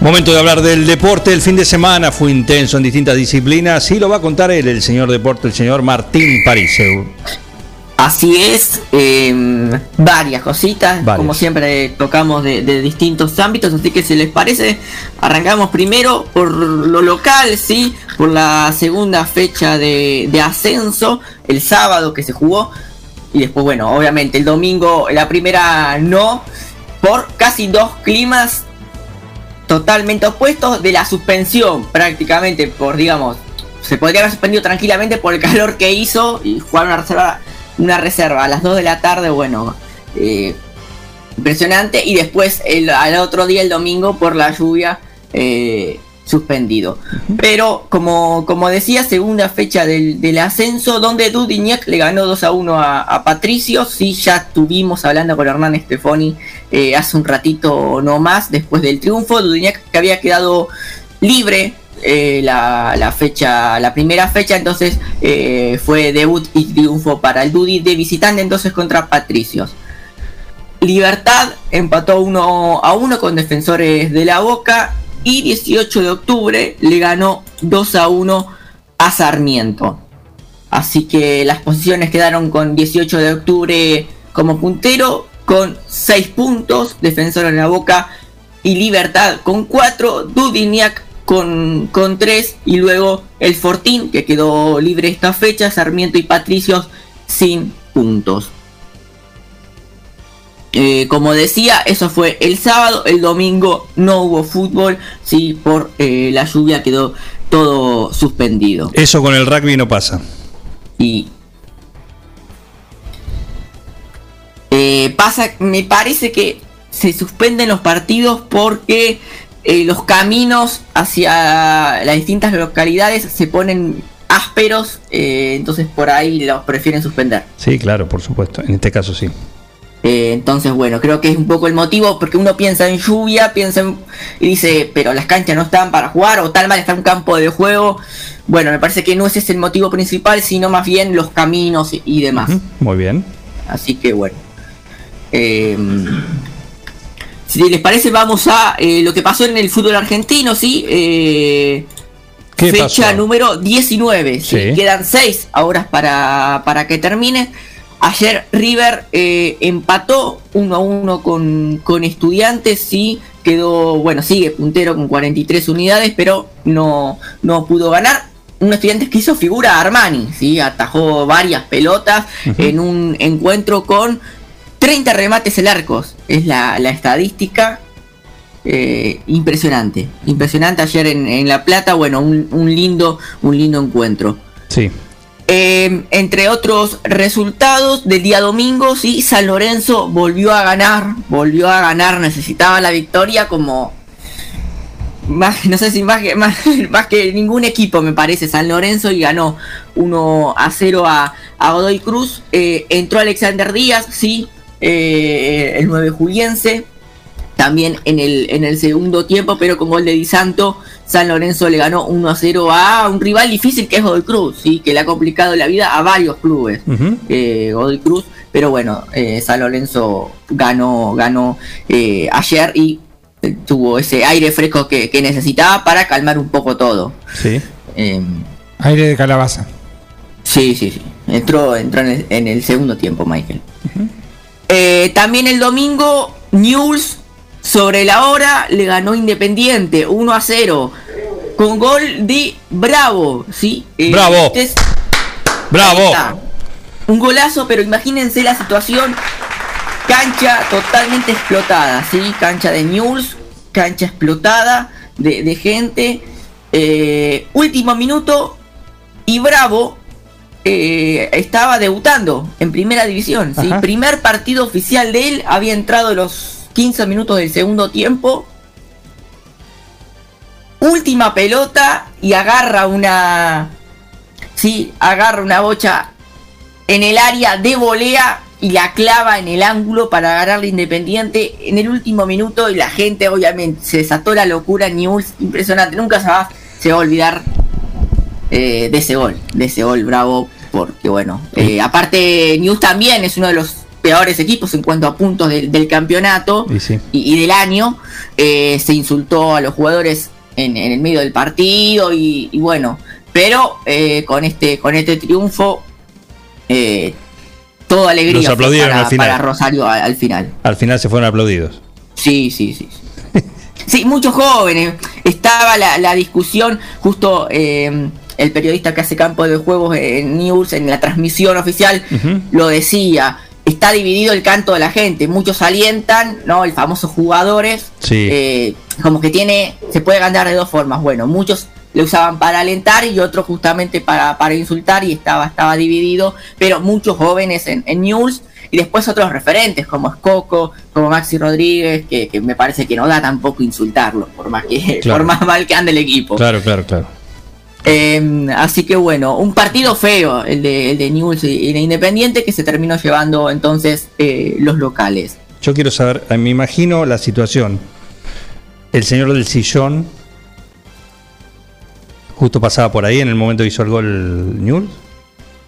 Speaker 1: Momento de hablar del deporte. El fin de semana fue intenso en distintas disciplinas y lo va a contar él, el señor deporte, el señor Martín Pariseu.
Speaker 4: Así es, eh, varias cositas, como siempre tocamos de, de distintos ámbitos, así que si les parece, arrancamos primero por lo local, sí, por la segunda fecha de, de ascenso, el sábado que se jugó, y después, bueno, obviamente el domingo, la primera no, por casi dos climas totalmente opuestos de la suspensión, prácticamente, por digamos, se podría haber suspendido tranquilamente por el calor que hizo y jugar una reserva, una reserva. A las 2 de la tarde, bueno, eh, impresionante, y después al otro día, el domingo, por la lluvia, eh, suspendido. Pero, como, como decía, segunda fecha del, del ascenso, donde Dudignac le ganó 2 a 1 a, a Patricio. Sí, ya estuvimos hablando con Hernán Stefani eh, hace un ratito no más, después del triunfo. Dudignac que había quedado libre eh, la, la fecha, la primera fecha, entonces eh, fue debut y triunfo para el Dudi de visitante, entonces contra Patricios. Libertad empató 1 a 1 con defensores de la Boca y 18 de octubre le ganó 2 a 1 a Sarmiento. Así que las posiciones quedaron con 18 de octubre como puntero, con 6 puntos, Defensor de la Boca y Libertad con 4, Dudiniac con, con 3 y luego el Fortín que quedó libre esta fecha, Sarmiento y Patricios sin puntos. Eh, como decía, eso fue el sábado, el domingo no hubo fútbol, sí, por eh, la lluvia quedó todo suspendido.
Speaker 1: Eso con el rugby no pasa.
Speaker 4: Y eh, pasa, me parece que se suspenden los partidos porque eh, los caminos hacia las distintas localidades se ponen ásperos, entonces por ahí los prefieren suspender.
Speaker 1: Sí, claro, por supuesto. En este caso sí.
Speaker 4: Eh, entonces, bueno, creo que es un poco el motivo porque uno piensa en lluvia, piensa en, y dice, pero las canchas no están para jugar o tal mal está un campo de juego. Bueno, me parece que no ese es el motivo principal, sino más bien los caminos y, demás.
Speaker 1: Muy bien.
Speaker 4: Así que bueno. Eh, si les parece, vamos a eh, lo que pasó en el fútbol argentino, ¿sí? Eh,
Speaker 1: ¿Qué
Speaker 4: fecha
Speaker 1: pasó?
Speaker 4: número 19, ¿sí?
Speaker 1: Sí.
Speaker 4: Quedan 6 horas para, para que termine. Ayer River eh, empató 1 a 1 con, con estudiantes, sí. Quedó, bueno, sigue puntero con 43 unidades, pero no, no pudo ganar. Un estudiante que hizo figura a Armani, ¿sí? Atajó varias pelotas en un encuentro con 30 remates el arcos. Es la, la estadística. eh, impresionante. Impresionante ayer en, en La Plata. Bueno, un, un lindo, un lindo encuentro.
Speaker 1: Sí.
Speaker 4: Eh, entre otros resultados del día domingo, sí, San Lorenzo volvió a ganar, volvió a ganar, necesitaba la victoria como más, no sé si más que, más, más que ningún equipo me parece San Lorenzo y ganó 1 a 0 a, a Godoy Cruz. Eh, entró Alexander Díaz, sí, eh, el 9 juliense, también en el, en el segundo tiempo, pero con gol de Di Santo, San Lorenzo le ganó 1 a 0 a un rival difícil que es Godoy Cruz, ¿sí? que le ha complicado la vida a varios clubes. eh, Godoy Cruz, pero bueno, eh, San Lorenzo ganó, ganó eh, ayer y tuvo ese aire fresco que, que necesitaba para calmar un poco todo.
Speaker 1: Sí.
Speaker 4: Eh,
Speaker 24: Aire de calabaza.
Speaker 4: Sí, sí, sí. Entró, entró en, el, en el segundo tiempo, Michael. Eh, también el domingo, News sobre la hora le ganó Independiente 1 a 0 con gol de Bravo, ¿sí? Eh,
Speaker 1: Bravo.
Speaker 4: este es-
Speaker 1: Bravo.
Speaker 4: Un golazo, pero imagínense la situación. Cancha totalmente explotada, ¿sí? Cancha de News, cancha explotada de, de gente. Eh, último minuto y Bravo eh, estaba debutando en primera división. ¿sí?
Speaker 24: Ajá.
Speaker 4: Primer partido oficial de él, había entrado los 15 minutos del segundo tiempo. Última pelota y agarra una. Sí, agarra una bocha en el área de volea y la clava en el ángulo para ganarle Independiente en el último minuto y la gente obviamente se desató la locura News impresionante nunca se va, se va a olvidar eh, de ese gol de ese gol bravo porque bueno eh, aparte News también es uno de los peores equipos en cuanto a puntos del, del campeonato
Speaker 1: Y sí.
Speaker 4: y, y del año eh, se insultó a los jugadores en, en el medio del partido y, y bueno pero eh, con este con este triunfo eh, toda alegría
Speaker 1: Los aplaudieron
Speaker 4: para,
Speaker 1: al final.
Speaker 4: para Rosario al, al final
Speaker 1: Al final se fueron aplaudidos.
Speaker 4: sí sí sí sí muchos jóvenes estaba la, la discusión justo el periodista que hace campo de juegos en News en la transmisión oficial lo decía está dividido el canto de la gente muchos alientan no el famoso jugadores
Speaker 1: Sí.
Speaker 4: eh, como que tiene se puede ganar de dos formas bueno muchos le usaban para alentar y otros justamente para, para insultar y estaba estaba dividido pero muchos jóvenes en, en News y después otros referentes como Escoco como Maxi Rodríguez que, que me parece que no da tampoco insultarlo por más que
Speaker 1: Claro.
Speaker 4: por más mal que ande el equipo
Speaker 1: Claro, claro, claro.
Speaker 4: Eh, así que bueno, un partido feo el de, el de Newell's y de Independiente que se terminó llevando entonces eh, los locales.
Speaker 1: Yo quiero saber, eh, me imagino la situación. El señor del sillón justo pasaba por ahí en el momento que hizo el gol Newell.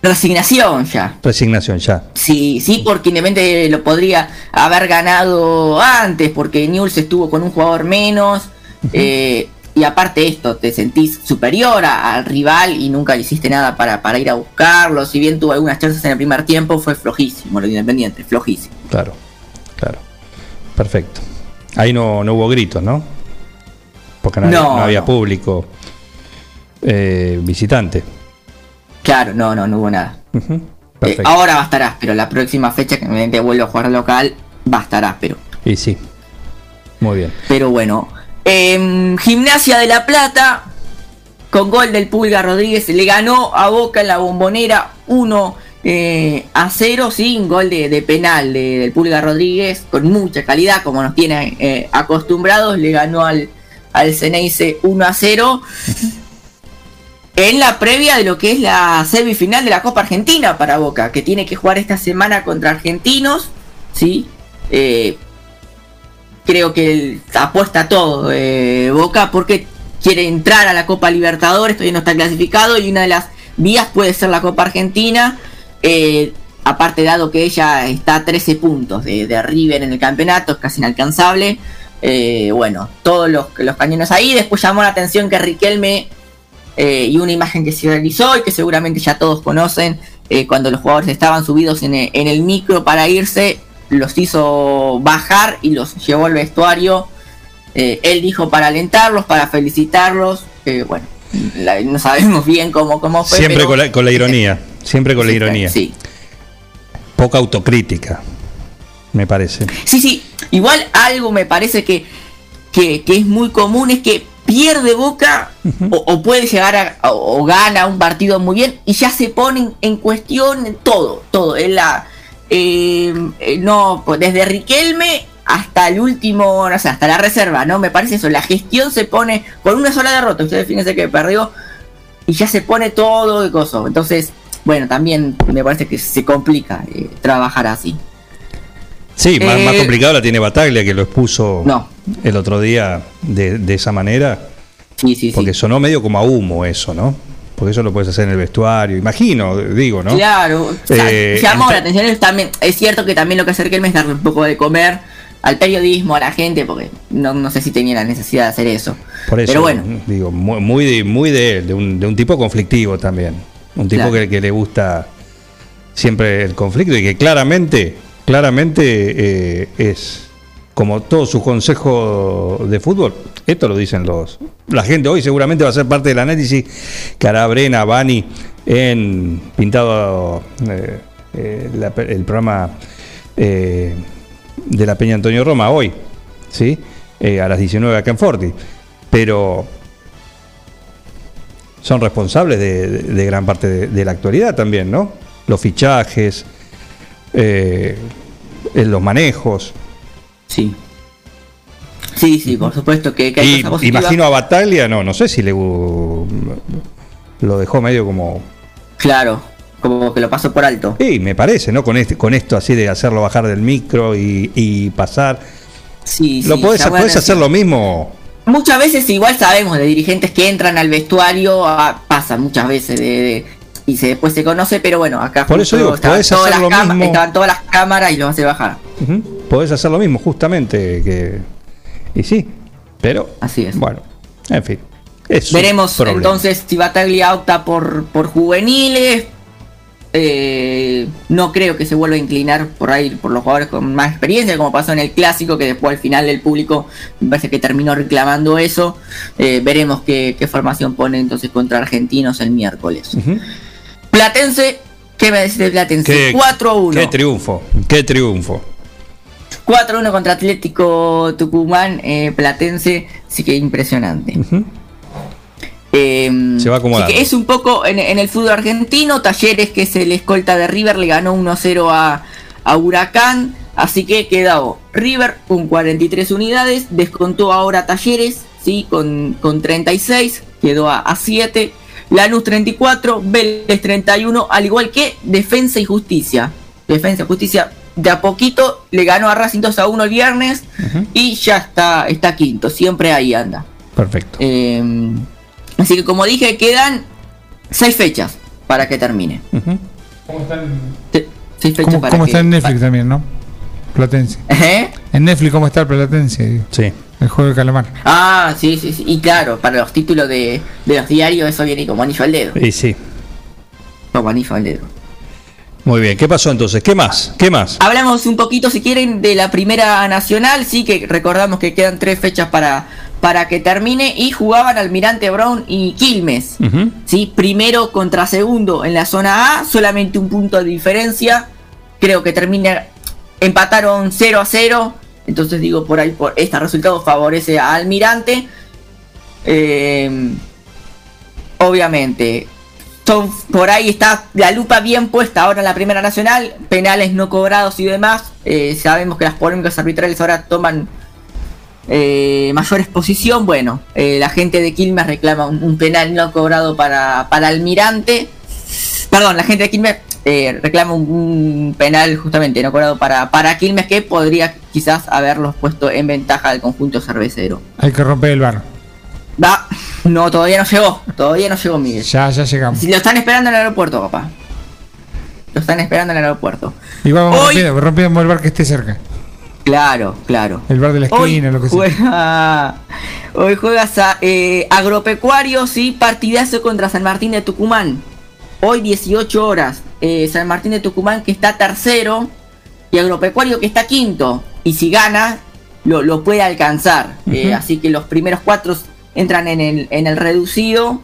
Speaker 4: Resignación ya.
Speaker 1: Resignación ya.
Speaker 4: Sí, sí, porque Independiente lo podría haber ganado antes, porque Newell's estuvo con un jugador menos. eh, y aparte esto, te sentís superior a- al rival y nunca le hiciste nada para, para ir a buscarlo. Si bien tuvo algunas chances en el primer tiempo, fue flojísimo lo de Independiente, flojísimo.
Speaker 1: Claro. perfecto. Ahí no, no hubo gritos, ¿no? Porque no, había-
Speaker 4: No,
Speaker 1: no había
Speaker 4: no.
Speaker 1: público eh, visitante.
Speaker 4: Claro, no, no, no hubo nada. Eh, ahora bastará, pero la próxima fecha que me vuelvo a jugar local, bastará, pero.
Speaker 1: Y sí. Muy bien.
Speaker 4: Pero bueno. Em, Gimnasia de la Plata, con gol del Pulga Rodríguez, le ganó a Boca en la bombonera 1 eh, a 0, sí, un gol de, penal de- del Pulga Rodríguez, con mucha calidad, como nos tiene eh, acostumbrados, le ganó al, al Ceneice 1 a 0. En la previa de lo que es la semifinal de la Copa Argentina para Boca, que tiene que jugar esta semana contra Argentinos, ¿sí? Creo que él apuesta todo eh, Boca porque quiere entrar a la Copa Libertadores, todavía no está clasificado y una de las vías puede ser la Copa Argentina. eh, aparte dado que ella está a 13 puntos de, River en el campeonato, es casi inalcanzable. eh, bueno, todos los, los cañones ahí. Después llamó la atención que Riquelme y una imagen que se realizó y que seguramente ya todos conocen cuando los jugadores estaban subidos en el, en el micro para irse, los hizo bajar y los llevó al vestuario. Eh, él dijo para alentarlos, para felicitarlos. eh, bueno, la- no sabemos bien cómo, cómo fue.
Speaker 1: Siempre
Speaker 4: pero-
Speaker 1: con la, con la ironía. Siempre con la ironía.
Speaker 4: sí.
Speaker 1: Poca autocrítica, me parece.
Speaker 4: Sí, sí, igual algo me parece que, que, que es muy común es que pierde Boca o, o puede llegar a, o, o gana un partido muy bien y ya se ponen en cuestión todo, todo. Es la, eh, eh, no, desde Riquelme hasta el último, no sé, hasta la reserva, ¿no? Me parece eso, la gestión se pone con una sola derrota, ustedes fíjense que perdió y ya se pone todo de coso. Entonces, bueno, también me parece que se complica eh, trabajar así.
Speaker 1: Sí, más,
Speaker 4: Eh,
Speaker 1: más complicado la tiene Bataglia, que lo expuso
Speaker 4: No.
Speaker 1: el otro día de, de esa manera.
Speaker 4: Sí, sí,
Speaker 1: Porque sonó medio como a humo eso, ¿no? Porque eso lo puedes hacer en el vestuario, imagino, digo, ¿no?
Speaker 4: Claro, o sea,
Speaker 1: Eh,
Speaker 4: llamó la atención. Es, también, es cierto que también lo que hace Riquelme es darle un poco de comer al periodismo, a la gente, porque no, no sé si tenía la necesidad de hacer eso.
Speaker 1: Por eso,
Speaker 4: Pero bueno,
Speaker 1: digo, muy, muy de, muy de él, de un, de un tipo conflictivo también. Un tipo
Speaker 4: Claro.
Speaker 1: que, que le gusta siempre el conflicto y que claramente, claramente eh, es como todo su consejo de fútbol. Esto lo dicen los. La gente hoy seguramente va a ser parte del análisis que hará Brena, Bani en Pintado eh, eh, el programa eh, de la Peña Antonio Roma hoy, ¿sí? A las 19 acá en Forti. Pero son responsables de, gran parte de, la actualidad también, ¿no? Los fichajes, los manejos.
Speaker 4: Sí. Sí, sí, por supuesto que, que hay
Speaker 1: Y
Speaker 4: cosas
Speaker 1: imagino a Bataglia, no, no sé si le lo dejó medio como.
Speaker 4: Claro, como que lo pasó por alto.
Speaker 1: Sí, me parece, ¿no? Con este, con esto así de hacerlo bajar del micro y, y pasar.
Speaker 4: Sí,
Speaker 1: lo
Speaker 4: sí,
Speaker 1: podés, podés hacer lo mismo.
Speaker 4: Muchas veces igual sabemos de dirigentes que entran al vestuario, ah, pasa muchas veces de, de- y se después se conoce, pero bueno, acá
Speaker 1: Por eso digo,
Speaker 4: estaban todas las
Speaker 1: mismo.
Speaker 4: estaban todas las cámaras y lo hace bajar.
Speaker 1: Ujú. Podés hacer lo mismo, justamente. que Y sí, pero.
Speaker 4: Así es.
Speaker 1: Bueno, en fin. es
Speaker 4: Veremos entonces si Bataglia opta por, por juveniles. Eh, no creo que se vuelva a inclinar por ahí por los jugadores con más experiencia, como pasó en el clásico, que después al final el público me parece que terminó reclamando eso. Eh, veremos qué, qué formación pone entonces contra Argentinos el miércoles. Platense, ¿qué me decís de Platense?
Speaker 1: Qué-
Speaker 4: 4-1.
Speaker 1: Qué triunfo, qué triunfo.
Speaker 4: 4-1 contra Atlético Tucumán, eh, Platense, sí que impresionante. Eh,
Speaker 1: Se va
Speaker 4: así que es un poco en, en el fútbol argentino. Talleres, que es el escolta de River, le ganó 1-0 a, a Huracán. Así que quedó River con 43 unidades. Descontó ahora Talleres, ¿sí? con, con 36. Quedó a, a 7. Lanús 34. Vélez 31. Al igual que Defensa y Justicia. Defensa y Justicia de a poquito le ganó a Racing 2 a 1 el viernes. Y ya está, está quinto. Siempre ahí anda.
Speaker 1: Perfecto.
Speaker 4: Eh, así que como dije, quedan seis fechas para que termine.
Speaker 24: ¿Cómo está en,
Speaker 4: Se- Seis fechas
Speaker 24: cómo-
Speaker 4: para
Speaker 24: cómo
Speaker 4: que-
Speaker 24: está en Netflix también, no? Platense.
Speaker 4: ¿Eh?
Speaker 24: En Netflix, ¿cómo está el Platense? digo?
Speaker 1: Sí.
Speaker 24: El juego de calamar.
Speaker 4: Ah, sí, sí, sí. Y claro, para los títulos de, de los diarios eso viene como anillo al dedo.
Speaker 1: Y sí.
Speaker 4: Como anillo al dedo.
Speaker 1: Muy bien, ¿qué pasó entonces? ¿Qué más? ¿Qué más?
Speaker 4: Hablamos un poquito, si quieren, de la primera nacional, sí, que recordamos que quedan tres fechas para, para que termine, y jugaban Almirante Brown y Quilmes, sí, primero contra segundo en la zona A, solamente un punto de diferencia, creo que termina, empataron 0 a 0, entonces digo, por ahí, por este resultado favorece a Almirante. Eh, obviamente, son, por ahí está la lupa bien puesta ahora en la Primera Nacional, penales no cobrados y demás. Eh, sabemos que las polémicas arbitrales ahora toman eh, mayor exposición. Bueno, eh, la gente de Quilmes reclama un, penal no cobrado para, para Almirante. Perdón, la gente de Quilmes reclama un, penal justamente no cobrado para, para Quilmes que podría quizás haberlos puesto en ventaja al conjunto cervecero.
Speaker 24: Hay que romper el bar.
Speaker 4: Va, no, todavía no llegó. Todavía no llegó Miguel.
Speaker 24: Ya, ya llegamos.
Speaker 4: Si lo están esperando en el aeropuerto, papá. Lo están esperando en el aeropuerto.
Speaker 24: Igual vamos Hoy... rompiendo, el bar que esté cerca.
Speaker 4: Claro, claro.
Speaker 24: El bar de la esquina, lo que
Speaker 4: sea. Hoy juegas a eh, Agropecuario, sí, partidazo contra San Martín de Tucumán. Hoy 18 horas. Eh, San Martín de Tucumán que está tercero y Agropecuario que está quinto. Y si gana, lo, lo puede alcanzar. eh, así que los primeros cuatro entran en el, en el reducido.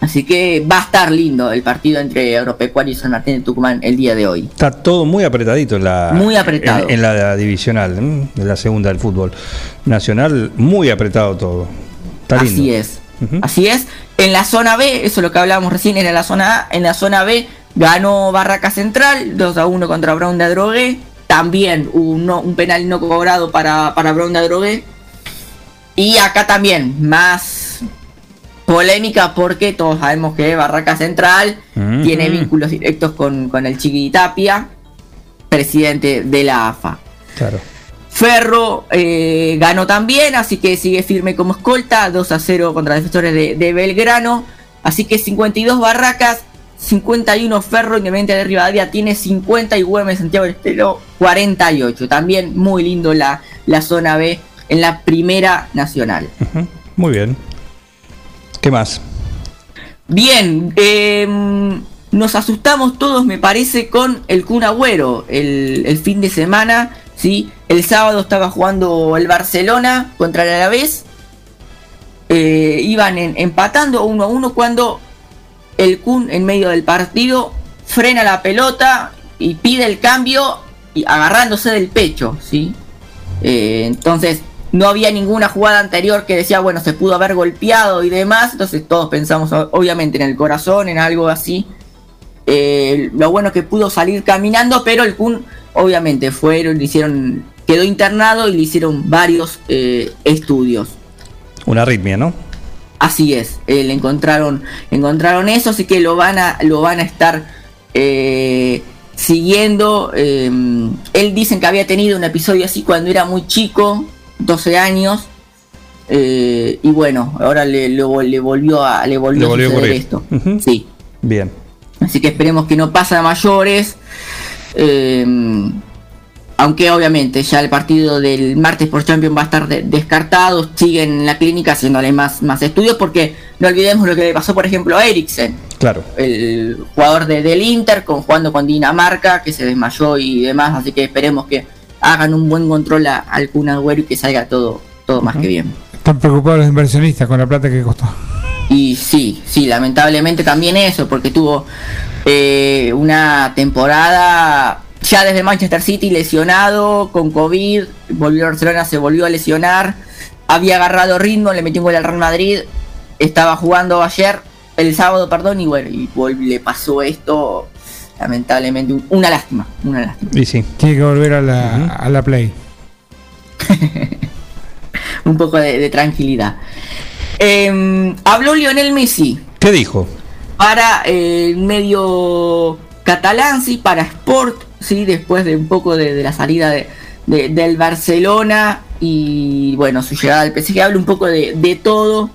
Speaker 4: Así que va a estar lindo el partido entre Agropecuario y San Martín de Tucumán el día de hoy.
Speaker 1: Está todo muy apretadito en la,
Speaker 4: muy apretado.
Speaker 1: En, la divisional, en la segunda del fútbol nacional, muy apretado todo. Está lindo.
Speaker 4: Así es. Así es. En la zona B, eso es lo que hablábamos recién, era la zona A. En la zona B ganó Barraca Central, 2 a 1 contra Brown de Adrogué. También un, un penal no cobrado para, para Brown de Adrogué y acá también, más polémica porque todos sabemos que Barraca Central tiene vínculos directos con, el Chiqui Tapia, presidente de la AFA.
Speaker 1: Claro.
Speaker 4: Ferro eh, ganó también, así que sigue firme como escolta, 2 a 0 contra defensores de, Belgrano. Así que 52 Barracas, 51 Ferro, Independiente de Rivadavia tiene 50 y Güemes Santiago del Estero 48. También muy lindo la, la zona B en la Primera Nacional.
Speaker 1: Muy bien. ¿Qué más?
Speaker 4: Bien, em, nos asustamos todos, me parece, con el Kun Agüero el, fin de semana. ¿sí? El sábado estaba jugando el Barcelona contra el Alavés. Eh, iban empatando uno a uno cuando el Kun en medio del partido frena la pelota y pide el cambio y agarrándose del pecho, ¿sí? Eh, entonces no había ninguna jugada anterior que decía, bueno, se pudo haber golpeado y demás. Entonces todos pensamos obviamente en el corazón, en algo así. Eh, lo bueno es que pudo salir caminando, pero el Kun obviamente fueron, le hicieron, quedó internado y le hicieron varios eh, estudios.
Speaker 1: Una arritmia, ¿no?
Speaker 4: Así es, eh, le encontraron, encontraron eso, así que lo van a, lo van a estar siguiendo. él dicen que había tenido un episodio así cuando era muy chico, 12 años. Eh, y bueno, ahora le, le, volvió a, le volvió, a suceder esto. Sí.
Speaker 1: Bien.
Speaker 4: Así que esperemos que no pase a mayores. Eh, aunque obviamente ya el partido del martes por Champions va a estar descartado, siguen en la clínica haciéndole más, más estudios porque no olvidemos lo que le pasó por ejemplo a Eriksen.
Speaker 1: Claro.
Speaker 4: El jugador de, del Inter con, jugando con Dinamarca que se desmayó y demás, así que esperemos que hagan un buen control al Kun Agüero y que salga todo, todo más que bien.
Speaker 24: Están preocupados los inversionistas con la plata que costó.
Speaker 4: Y sí, sí, lamentablemente también eso, porque tuvo eh, una temporada ya desde Manchester City lesionado, con COVID, volvió a Barcelona, se volvió a lesionar, había agarrado ritmo, le metió un gol al Real Madrid, estaba jugando ayer, el sábado, perdón, y bueno, y le pasó esto lamentablemente una lástima, una lástima.
Speaker 1: Y sí.
Speaker 24: Tiene que volver a la, a la play.
Speaker 4: un poco de, tranquilidad. Em, habló Lionel Messi.
Speaker 1: ¿Qué dijo?
Speaker 4: Para el medio catalán, sí, para Sport, sí, después de un poco de, la salida de, del Barcelona y bueno, su llegada al PSG, habla un poco de, de todo.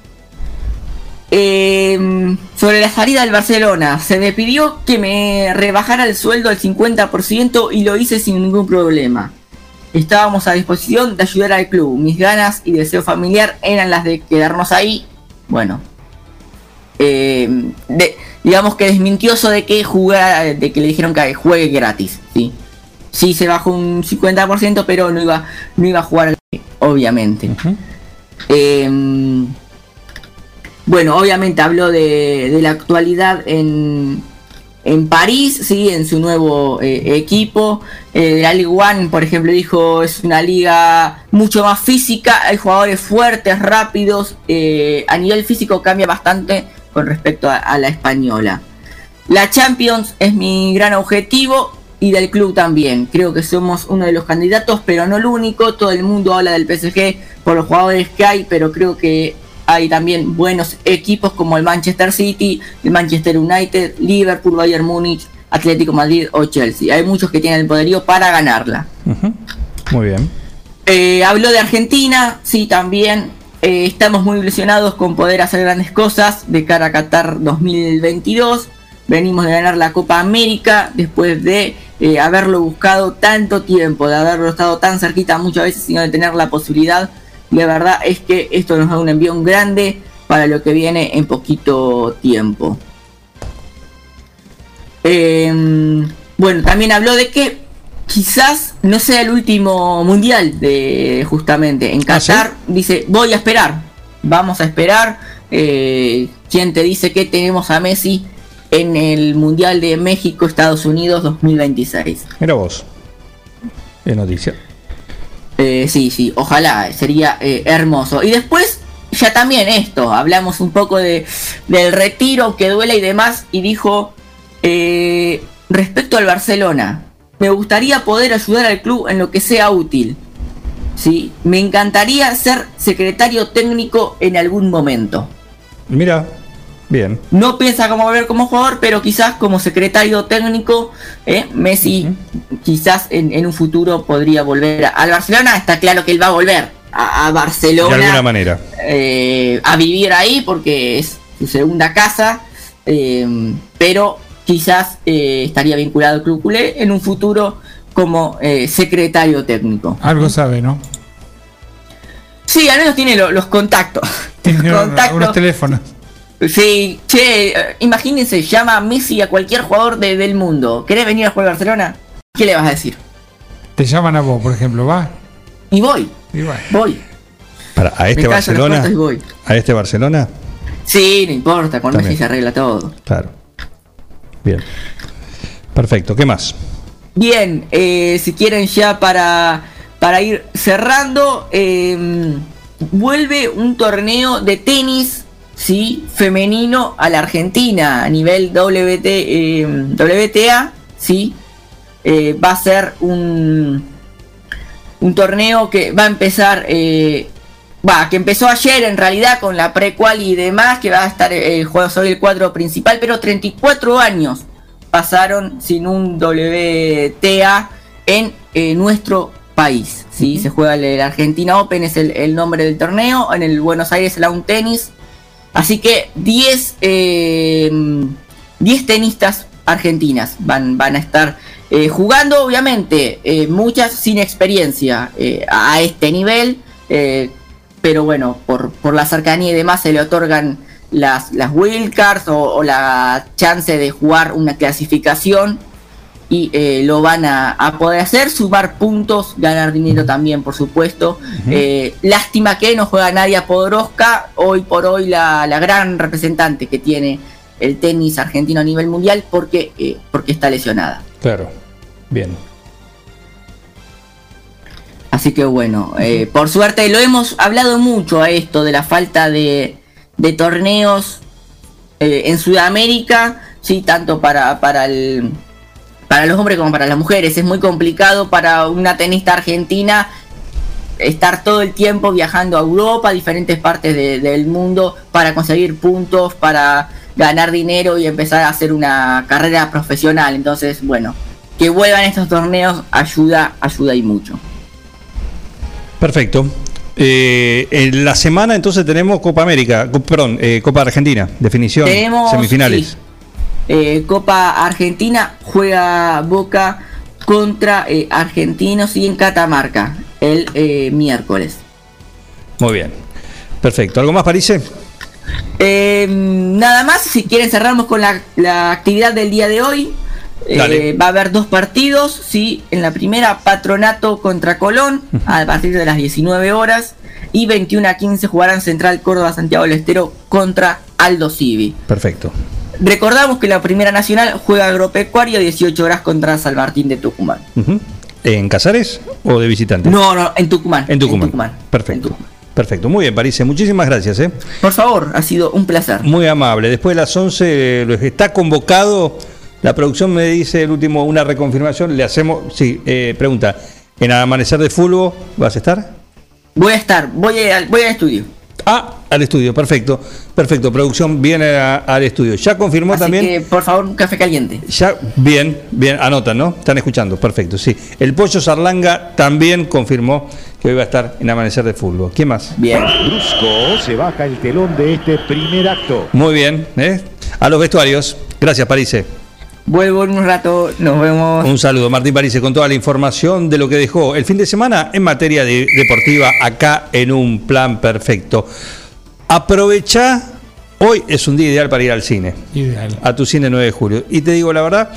Speaker 4: Em, sobre la salida del Barcelona, se me pidió que me rebajara el sueldo al 50% y lo hice sin ningún problema. Estábamos a disposición de ayudar al club. Mis ganas y deseo familiar eran las de quedarnos ahí. Bueno, eh, de- digamos que desmintió eso de que jugara, de que le dijeron que juegue gratis, ¿sí? Sí se bajó un 50%, pero no iba, no iba a jugar, obviamente. Eh, bueno, obviamente habló de, de la actualidad en, en París, sí, en su nuevo eh, equipo. Eh, la Ligue por ejemplo, dijo es una liga mucho más física, hay jugadores fuertes, rápidos. eh, a nivel físico cambia bastante con respecto a, a la española. La Champions es mi gran objetivo y del club también. Creo que somos uno de los candidatos, pero no el único. Todo el mundo habla del PSG por los jugadores que hay, pero creo que hay también buenos equipos como el Manchester City, el Manchester United, Liverpool, Bayern Múnich, Atlético Madrid o Chelsea. Hay muchos que tienen el poderío para ganarla.
Speaker 1: Muy bien.
Speaker 4: Eh, habló de Argentina, sí, también. Eh, estamos muy ilusionados con poder hacer grandes cosas de cara a Qatar 2022. Venimos de ganar la Copa América después de eh, haberlo buscado tanto tiempo, de haberlo estado tan cerquita muchas veces sin de tener la posibilidad. La verdad es que esto nos da un envión grande para lo que viene en poquito tiempo. Eh, bueno, también habló de que quizás no sea el último mundial de justamente en Qatar. Dice, voy a esperar, vamos a esperar. Eh, ¿Quién te dice que tenemos a Messi en el mundial de México, Estados Unidos 2026?
Speaker 1: Mira vos. Es noticia.
Speaker 4: Eh, sí, sí, ojalá, sería eh, hermoso. Y después, ya también esto, hablamos un poco de, del retiro que duele y demás, y dijo, eh, respecto al Barcelona, me gustaría poder ayudar al club en lo que sea útil. Sí, me encantaría ser secretario técnico en algún momento.
Speaker 1: Mira, bien.
Speaker 4: No piensa como volver como jugador, pero quizás como secretario técnico, ¿eh? Messi quizás en, en un futuro podría volver al Barcelona. Está claro que él va a volver a, a
Speaker 1: De
Speaker 4: Barcelona
Speaker 1: alguna manera.
Speaker 4: eh, a vivir ahí porque es su segunda casa, eh, pero quizás eh, estaría vinculado al club culé en un futuro como eh, secretario técnico.
Speaker 24: Algo sabe, ¿no?
Speaker 4: Sí, al menos tiene lo- los contactos.
Speaker 24: Tiene unos teléfonos.
Speaker 4: Sí, che, eh, imagínense, llama a Messi a cualquier jugador de- del mundo. ¿Querés venir a jugar a Barcelona? ¿Qué le vas a decir?
Speaker 24: Te llaman a vos, por ejemplo, ¿va?
Speaker 4: Y voy,
Speaker 24: Y bueno.
Speaker 4: voy.
Speaker 1: Para, a este
Speaker 4: Me callo las
Speaker 1: Barcelona.
Speaker 4: y voy.
Speaker 1: A este Barcelona.
Speaker 4: Sí, no importa, con
Speaker 1: También.
Speaker 4: Messi se arregla todo.
Speaker 1: Claro. Bien. Perfecto. ¿Qué más?
Speaker 4: Bien, eh, si quieren ya para, para ir cerrando, eh, vuelve un torneo de tenis, sí, femenino a la Argentina a nivel WT, eh, WTA, sí, Eh, va a ser un un torneo que va a empezar, eh, que empezó ayer en realidad con la pre-qual y demás, que va a estar eh, jugando sobre el cuadro principal, pero 34 años pasaron sin un WTA en nuestro país. ¿sí? Se juega el, el Argentina Open, es el, el nombre del torneo, en el Buenos Aires Lawn Tennis. Así que 10 eh, 10 tenistas argentinas van, van a estar eh, jugando, obviamente, eh, muchas sin experiencia eh, a este nivel, pero bueno, por, por la cercanía y demás se le otorgan las, las wildcards o la chance de jugar una clasificación y eh, lo van a, a poder hacer, sumar puntos, ganar dinero también, por supuesto. Eh, lástima que no juega Nadia Podoroska, hoy por hoy la, la gran representante que tiene el tenis argentino a nivel mundial porque, eh, porque está lesionada.
Speaker 1: Claro. Bien.
Speaker 4: Así que bueno, por suerte lo hemos hablado mucho a esto de la falta de, de torneos en Sudamérica, sí, tanto para, para, el, para los hombres como para las mujeres. Es muy complicado para una tenista argentina estar todo el tiempo viajando a Europa, a diferentes partes de- del mundo, para conseguir puntos, para ganar dinero y empezar a hacer una carrera profesional. Entonces, bueno, que vuelvan estos torneos ayuda, ayuda y mucho.
Speaker 1: Perfecto. Eh, en la semana entonces tenemos Copa América, perdón, eh, Copa Argentina, definición,
Speaker 4: Tenemos,
Speaker 1: semifinales.
Speaker 4: sí. Eh, Copa Argentina juega Boca contra eh, Argentinos y en Catamarca el eh, miércoles.
Speaker 1: Muy bien. Perfecto. ¿Algo más, Parise?
Speaker 4: Eh, nada más, si quieren cerramos con la, la actividad del día de hoy. Va a haber dos partidos, sí. En la primera, Patronato contra Colón, a partir de las 19 horas. Y 21 a 15 jugarán Central Córdoba Santiago del Estero contra Aldo Civi.
Speaker 1: Perfecto.
Speaker 4: Recordamos que la Primera Nacional juega Agropecuario 18 horas contra San Martín de Tucumán.
Speaker 1: ¿En Casares o de visitante?
Speaker 4: No, no, en Tucumán.
Speaker 1: En Tucumán. Perfecto. Perfecto. Muy bien, París. Muchísimas gracias. ¿eh?
Speaker 4: Por favor, ha sido un placer.
Speaker 1: Muy amable. Después de las 11 lo- está convocado. La producción me dice el último, una reconfirmación. Le hacemos. Sí, eh, pregunta. ¿En Amanecer de Fulbo vas a estar?
Speaker 4: Voy a estar, voy, al, voy al estudio.
Speaker 1: Ah, al estudio. Perfecto. Perfecto. Producción viene a- al estudio. Ya confirmó
Speaker 4: Así
Speaker 1: también.
Speaker 4: que, por favor, un café caliente.
Speaker 1: Ya, bien, bien, anotan, ¿no? Están escuchando, perfecto, sí. El Pollo Sarlanga también confirmó que hoy va a estar en Amanecer de Fútbol. ¿Quién más?
Speaker 4: Bien.
Speaker 25: Brusco se baja el telón de este primer acto.
Speaker 1: Muy bien, ¿eh? A los vestuarios. Gracias, Parise.
Speaker 4: Vuelvo en un rato, nos vemos.
Speaker 1: Un saludo, Martín Parise, con toda la información de lo que dejó el fin de semana en materia de- deportiva acá en un plan perfecto. Aprovecha, hoy es un día ideal para ir al cine.
Speaker 24: Ideal.
Speaker 1: a tu cine 9 de julio. Y te digo la verdad,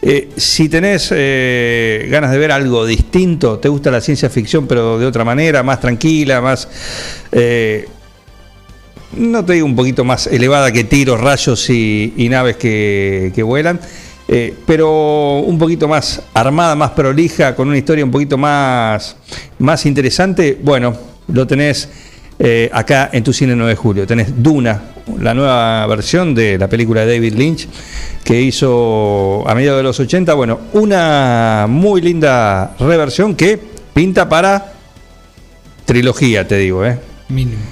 Speaker 1: eh, si tenés eh, ganas de ver algo distinto, te gusta la ciencia ficción, pero de otra manera, más tranquila, más... eh, no te digo un poquito más elevada que tiros, rayos y, y naves que, que vuelan, eh, pero un poquito más armada, más prolija, con una historia un poquito más, más interesante, bueno, lo tenés eh, acá en tu cine 9 de julio. Tenés Duna, la nueva versión de la película de David Lynch que hizo a mediados de los 80. Bueno, una muy linda reversión que pinta para trilogía, te digo, ¿eh?
Speaker 24: Mínimo.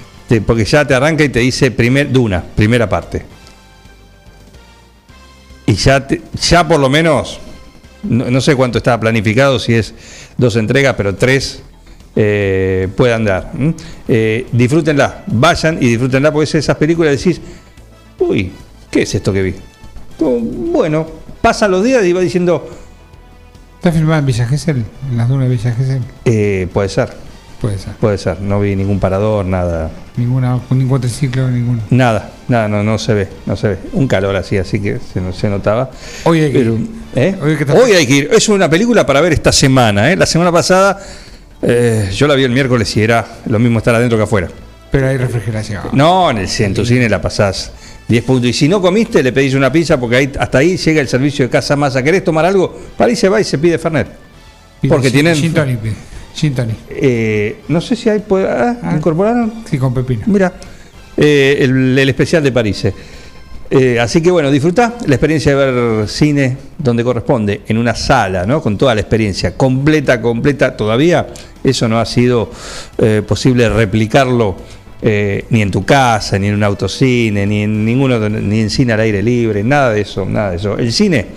Speaker 1: Porque ya te arranca y te dice primer, Duna, primera parte. Y ya, te- ya por lo menos, no, no sé cuánto está planificado, si es dos entregas, pero tres eh, puede andar. ¿m? Eh, disfrútenla, vayan y disfrútenla, porque es esas películas decís, uy, ¿qué es esto que vi? Bueno, pasan los días y va diciendo,
Speaker 24: ¿Está filmada en Villa Gesell? ¿En las dunas de Villa Gesell?
Speaker 1: eh, puede ser.
Speaker 24: Puede ser.
Speaker 1: Puede ser, no vi ningún parador, nada.
Speaker 24: Ninguna, ningún cuatriciclo, ninguno.
Speaker 1: Nada, nada, no, no se ve, no se ve. Un calor así, así que se, no- se notaba.
Speaker 24: Hoy hay que
Speaker 1: Pero,
Speaker 24: ir.
Speaker 1: ¿eh?
Speaker 24: Hoy hay que estar-
Speaker 1: Hoy hay que ir. Es una película para ver esta semana. ¿eh? La semana pasada eh, yo la vi el miércoles y era lo mismo estar adentro que afuera.
Speaker 24: Pero hay refrigeración.
Speaker 1: No, en el en tu cine la pasás 10 puntos. Y si no comiste, le pedís una pizza porque ahí, hasta ahí llega el servicio de casa masa. ¿Querés tomar algo? Para ahí se va y se pide Fernet. Porque
Speaker 24: gin-
Speaker 1: tienen.
Speaker 24: Gin tonic, tonic.
Speaker 1: Eh, no sé si hay. puede- ah, ¿Incorporaron?
Speaker 24: Sí, con pepino.
Speaker 1: Mira, eh, el, el especial de París. Eh. Así que bueno, disfruta la experiencia de ver cine donde corresponde, en una sala, ¿no? Con toda la experiencia, completa, completa. Todavía eso no ha sido eh, posible replicarlo eh, ni en tu casa, ni en un autocine, ni en ninguno, ni en cine al aire libre, nada de eso, nada de eso. El cine,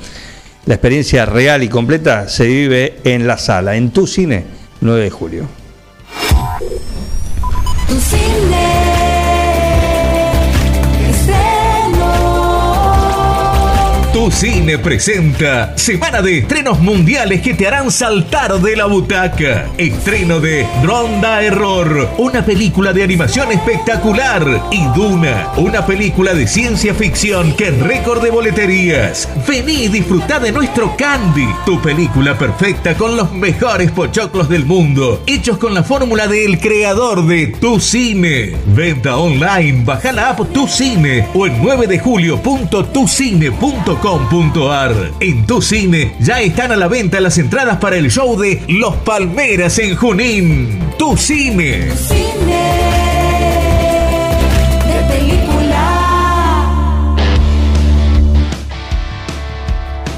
Speaker 1: la experiencia real y completa se vive en la sala, en tu cine, 9 de julio.
Speaker 14: Cine
Speaker 26: presenta Semana de estrenos mundiales que te harán saltar de la butaca. Estreno de Ronda Error, una película de animación espectacular. Y Duna, una película de ciencia ficción que récord de boleterías. Vení y disfrutá de nuestro Candy, tu película perfecta con los mejores pochoclos del mundo, hechos con la fórmula del creador de Tu Cine. Venta online, baja la app Tu Cine o en 9 de En Tu Cine ya están a la venta las entradas para el show de Los Palmeras en Junín. Tu Cine.
Speaker 14: Cine de película.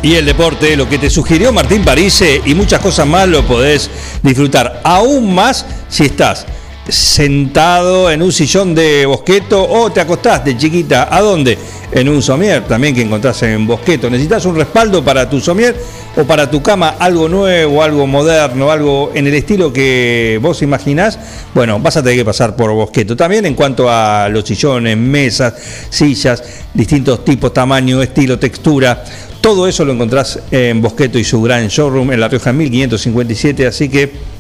Speaker 1: Y el deporte, lo que te sugirió Martín Parise y muchas cosas más lo podés disfrutar. Aún más si estás sentado en un sillón de bosqueto o te acostás de chiquita. ¿A dónde? En un somier, también que encontrás en bosqueto. ¿Necesitas un respaldo para tu somier o para tu cama? Algo nuevo, algo moderno, algo en el estilo que vos imaginás. Bueno, vas a tener que pasar por bosqueto. También en cuanto a los sillones, mesas, sillas, distintos tipos, tamaño, estilo, textura. Todo eso lo encontrás en Bosqueto y su gran showroom en La Rioja 1557, así que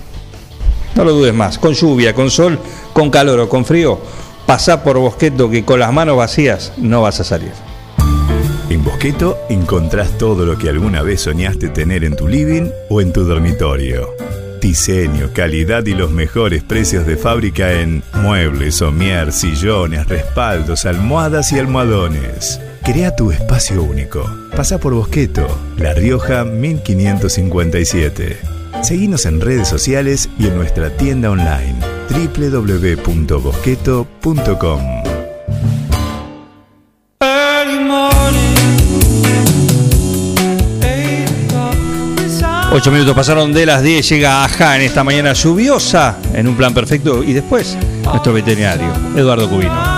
Speaker 1: no lo dudes más. Con lluvia, con sol, con calor o con frío,
Speaker 8: pasá por Bosqueto que con las manos vacías no vas a salir.
Speaker 10: En Bosqueto encontrás todo lo que alguna vez soñaste tener en tu living o en tu dormitorio. Diseño, calidad y los mejores precios de fábrica en muebles, somier, sillones, respaldos, almohadas y almohadones. Crea tu espacio único. Pasa por Bosqueto, La Rioja 1557. Seguinos en redes sociales y en nuestra tienda online www.bosqueto.com.
Speaker 8: Ocho minutos pasaron de las 10, llega Ajá en esta mañana lluviosa, en un plan perfecto, y después nuestro veterinario, Eduardo Cubino.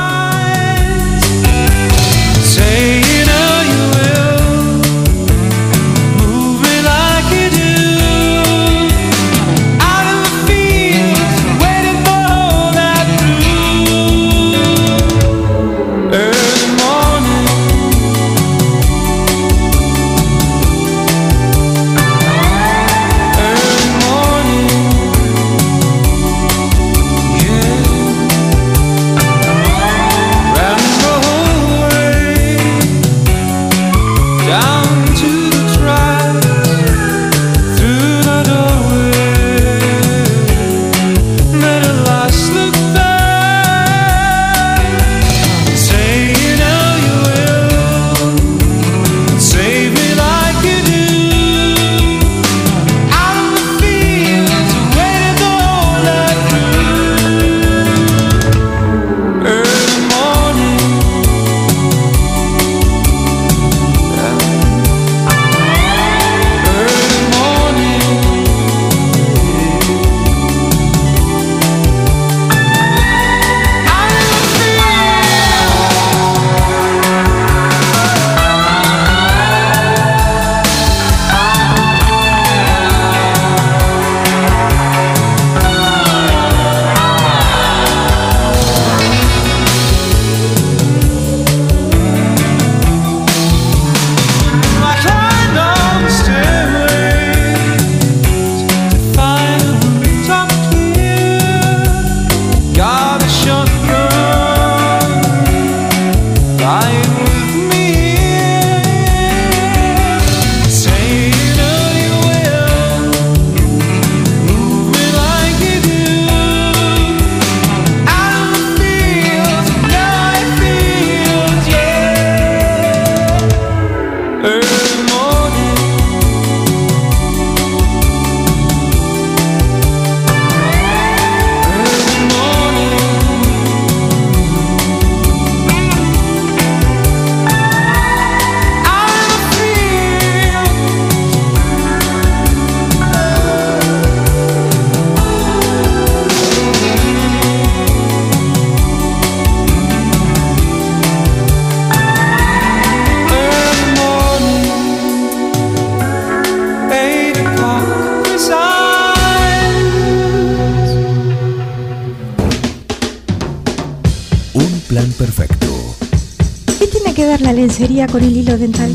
Speaker 27: Lencería con el hilo dental?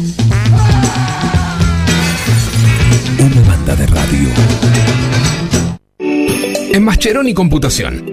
Speaker 28: Una banda de radio.
Speaker 29: En Mascheroni Computación,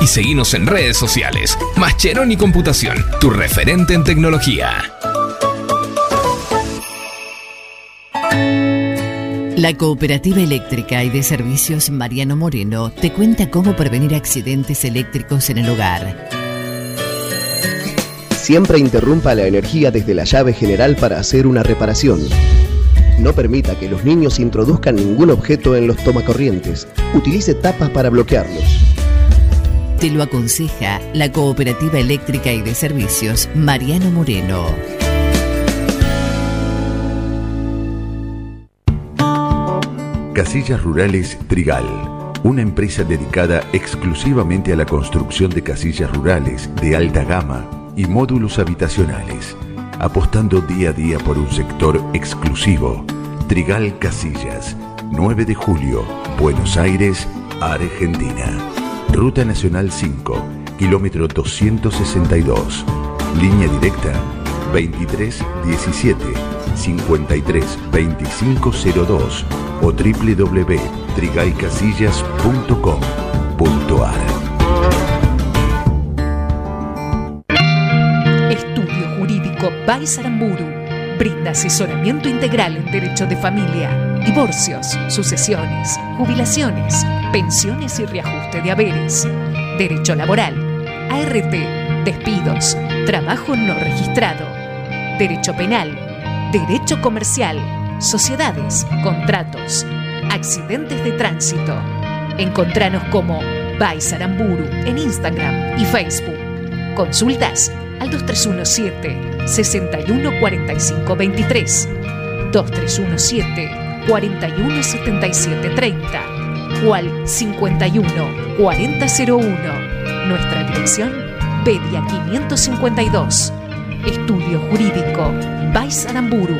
Speaker 29: y seguinos en redes sociales. Mascheroni Computación, tu referente en tecnología.
Speaker 16: La Cooperativa Eléctrica y de Servicios Mariano Moreno te cuenta cómo prevenir accidentes eléctricos en el hogar.
Speaker 30: Siempre interrumpa la energía desde la llave general para hacer una reparación. No permita que los niños introduzcan ningún objeto en los tomacorrientes. Utilice tapas para bloquearlos.
Speaker 16: Te lo aconseja la Cooperativa Eléctrica y de Servicios Mariano Moreno.
Speaker 31: Casillas Rurales Trigal, una empresa dedicada exclusivamente a la construcción de casillas rurales de alta gama
Speaker 32: y módulos habitacionales, apostando día a día por un sector exclusivo. Trigal Casillas, 9 de julio, Buenos Aires, Argentina. Ruta Nacional 5, kilómetro 262. Línea directa 2317 532502 o www.trigaycasillas.com.ar
Speaker 33: Estudio Jurídico Baisaramburu brinda asesoramiento integral en derecho de familia, divorcios, sucesiones, jubilaciones, pensiones y reajuste de haberes, derecho laboral, ART, despidos, trabajo no registrado, derecho penal, derecho comercial, sociedades, contratos, accidentes de tránsito. Encontranos como Baisaramburu en Instagram y Facebook. Consultas al 2317 614523 2317 417730 o al 51 4001. Nuestra dirección, Pedia 552. Estudio Jurídico, Baisaramburu.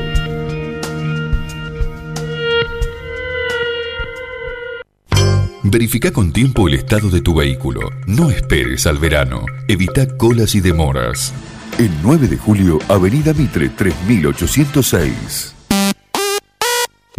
Speaker 2: Verifica con tiempo el estado de tu vehículo. No esperes al verano. Evita colas y demoras. El 9 de julio, Avenida Mitre 3806.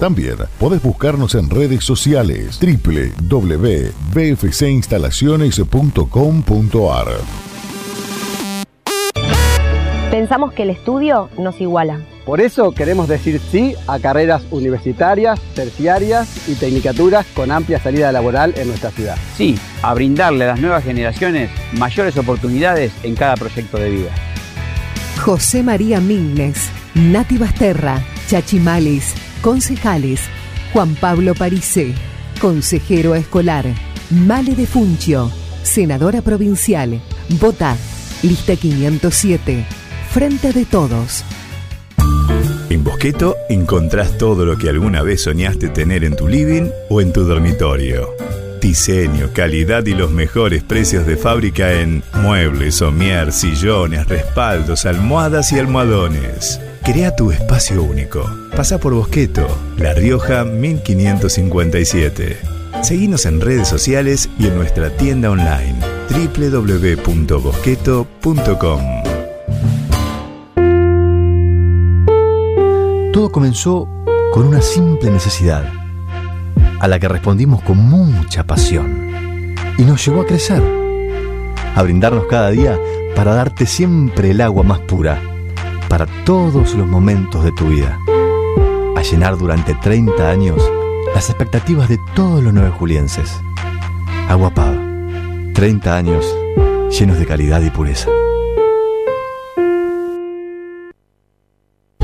Speaker 34: También podés buscarnos en redes sociales www.bfcinstalaciones.com.ar.
Speaker 19: Pensamos que el estudio nos iguala.
Speaker 18: Por eso queremos decir sí a carreras universitarias, terciarias y tecnicaturas con amplia salida laboral en nuestra ciudad.
Speaker 20: Sí, a brindarle a las nuevas generaciones mayores oportunidades en cada proyecto de vida.
Speaker 35: José María Mignes, Nati Basterra, Chachimalis, concejales, Juan Pablo Parisé, consejero escolar, Male de Funcio, senadora provincial, Vota, lista 507, Frente de Todos.
Speaker 10: En Bosqueto encontrás todo lo que alguna vez soñaste tener en tu living o en tu dormitorio. Diseño, calidad y los mejores precios de fábrica en muebles, somier, sillones, respaldos, almohadas y almohadones. Crea tu espacio único. Pasa por Bosqueto, La Rioja 1557. Seguinos en redes sociales y en nuestra tienda online www.bosqueto.com.
Speaker 36: Todo comenzó con una simple necesidad, a la que respondimos con mucha pasión, y nos llevó a crecer, a brindarnos cada día para darte siempre el agua más pura, para todos los momentos de tu vida, a llenar durante 30 años las expectativas de todos los nueve julienses. Agua Pava, 30 años llenos de calidad y pureza.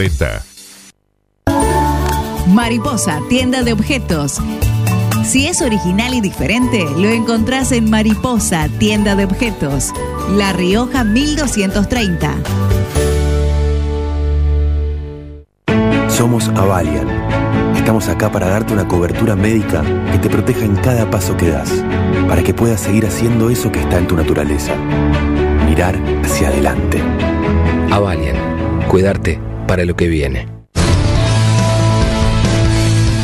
Speaker 2: 2040.
Speaker 37: Mariposa, tienda de objetos. Si es original y diferente, lo encontrás en Mariposa, tienda de objetos. La Rioja 1230.
Speaker 32: Somos Avalian. Estamos acá para darte una cobertura médica que te proteja en cada paso que das, para que puedas seguir haciendo eso que está en tu naturaleza. Mirar hacia adelante.
Speaker 38: Avalian, cuidarte para lo que viene.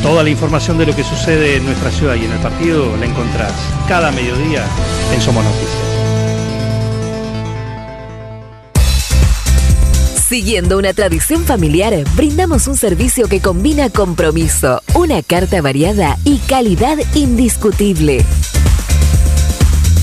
Speaker 1: Toda la información de lo que sucede en nuestra ciudad y en el partido la encontrás cada mediodía en Somos Noticias.
Speaker 39: Siguiendo una tradición familiar, brindamos un servicio que combina compromiso, una carta variada y calidad indiscutible.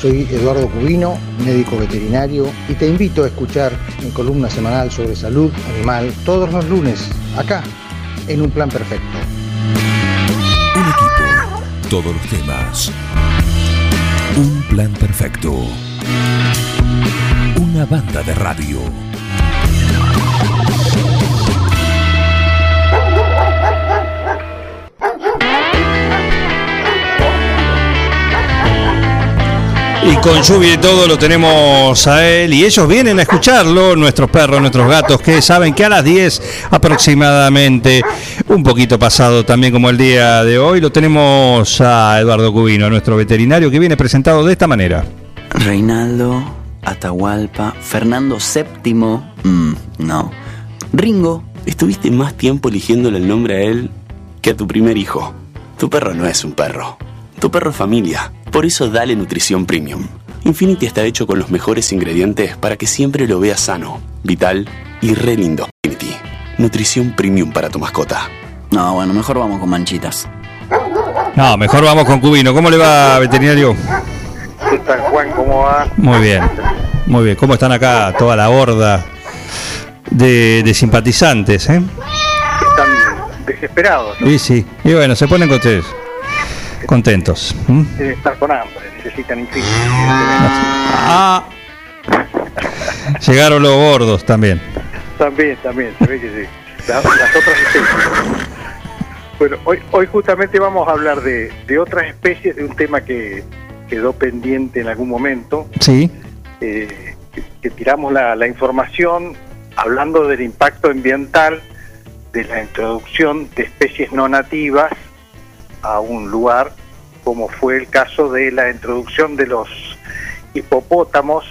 Speaker 40: Soy Eduardo Cubino, médico veterinario, y te invito a escuchar mi columna semanal sobre salud animal todos los lunes, acá, en Un Plan Perfecto.
Speaker 10: Un equipo, todos los temas. Un plan perfecto. Una banda de radio.
Speaker 1: Y con lluvia y todo lo tenemos a él y ellos vienen a escucharlo, nuestros perros, nuestros gatos, que saben que a las 10 aproximadamente, un poquito pasado también como el día de hoy, lo tenemos a Eduardo Cubino, nuestro veterinario, que viene presentado de esta manera.
Speaker 12: Reinaldo, Atahualpa, Fernando VII, mm, no. Ringo, estuviste más tiempo eligiéndole el nombre a él que a tu primer hijo. Tu perro no es un perro. Tu perro es familia. Por eso dale nutrición premium. Infinity está hecho con los mejores ingredientes para que siempre lo veas sano, vital y re lindo. Infinity. Nutrición premium para tu mascota.
Speaker 41: No, bueno, mejor vamos con manchitas.
Speaker 1: No, mejor vamos con Cubino. ¿Cómo le va, veterinario?
Speaker 42: ¿Qué tal, Juan? ¿Cómo va?
Speaker 1: Muy bien, muy bien. ¿Cómo están acá toda la horda de, de simpatizantes? Eh?
Speaker 42: Están desesperados. ¿no?
Speaker 1: Sí, sí. Y bueno, se ponen contentos. Contentos.
Speaker 42: estar con hambre, necesitan.
Speaker 1: Ah, llegaron los gordos también.
Speaker 42: También, también, se ve que sí. La- las otras especies. Bueno, hoy, hoy justamente vamos a hablar de, de otras especies, de un tema que quedó pendiente en algún momento,
Speaker 1: Sí.
Speaker 42: eh, que, que tiramos la, la información hablando del impacto ambiental de la introducción de especies no nativas a un lugar, como fue el caso de la introducción de los hipopótamos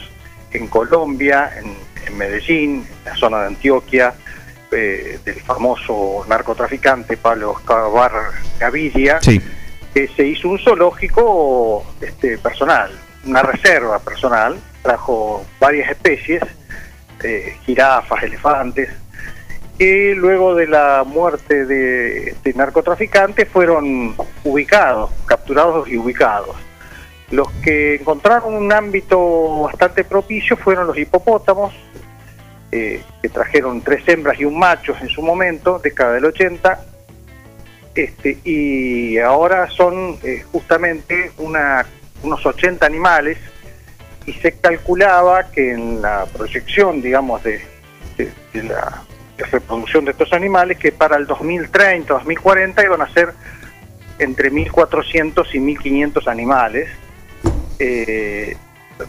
Speaker 42: en Colombia, en, en Medellín, en la zona de Antioquia, eh, del famoso narcotraficante Pablo Escobar Gaviria,
Speaker 1: Sí.
Speaker 42: que se hizo un zoológico este, personal, una reserva personal, trajo varias especies, eh, jirafas, elefantes, que luego de la muerte de este narcotraficante fueron ubicados, capturados y ubicados. Los que encontraron un ámbito bastante propicio fueron los hipopótamos, eh, que trajeron tres hembras y un macho en su momento, década del 80, este, y ahora son eh, justamente unos 80 animales y se calculaba que en la proyección, digamos, de- de la reproducción de estos animales, que para el 2030, 2040 iban a ser entre 1.400 y 1.500 animales, eh,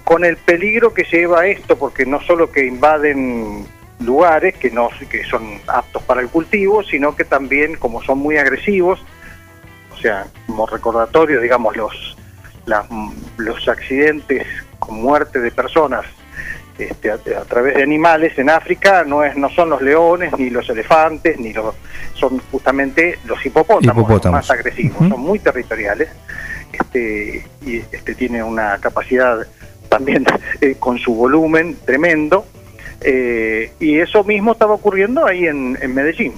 Speaker 42: con el peligro que lleva esto, porque no solo que invaden lugares que no que son aptos para el cultivo, sino que también como son muy agresivos, o sea, como recordatorio, digamos, los, las- los accidentes con muerte de personas este, a, a través de animales en África no es no son los leones ni los elefantes ni los son justamente los hipopótamos, más agresivos son muy territoriales este y este tiene una capacidad también eh, con su volumen tremendo eh, y eso mismo estaba ocurriendo ahí en, en Medellín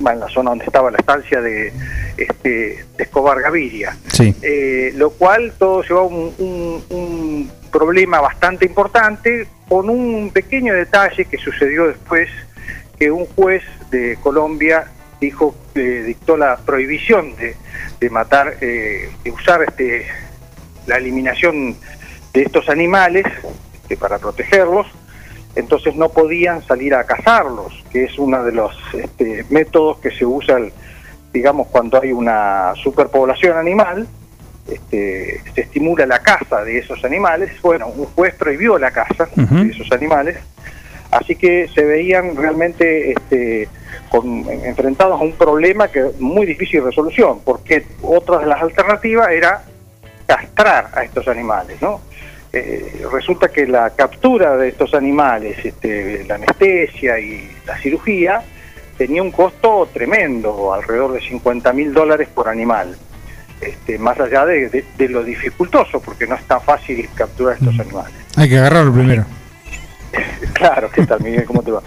Speaker 42: en la zona donde estaba la estancia de, este, de Escobar Gaviria.
Speaker 1: Sí.
Speaker 42: eh, lo cual todo llevó a un, un- un problema bastante importante con un pequeño detalle que sucedió después que un juez de Colombia dijo, dictó la prohibición de, de matar, eh, de usar este, la eliminación de estos animales este, para protegerlos, entonces no podían salir a cazarlos, que es uno de los este, métodos que se usan, digamos, cuando hay una superpoblación animal, este, se estimula la caza de esos animales. Bueno, un juez prohibió la caza de esos animales, así que se veían realmente este, con, enfrentados a un problema que muy difícil de resolución, porque otra de las alternativas era castrar a estos animales, ¿no? Eh, resulta que la captura de estos animales, este, la anestesia y la cirugía, tenía un costo tremendo, alrededor de 50 mil dólares por animal. Este, más allá de, de- de lo dificultoso, porque no es tan fácil capturar estos animales.
Speaker 43: Hay que agarrarlo primero.
Speaker 42: Claro, ¿qué tal, Miguel? ¿Cómo te va?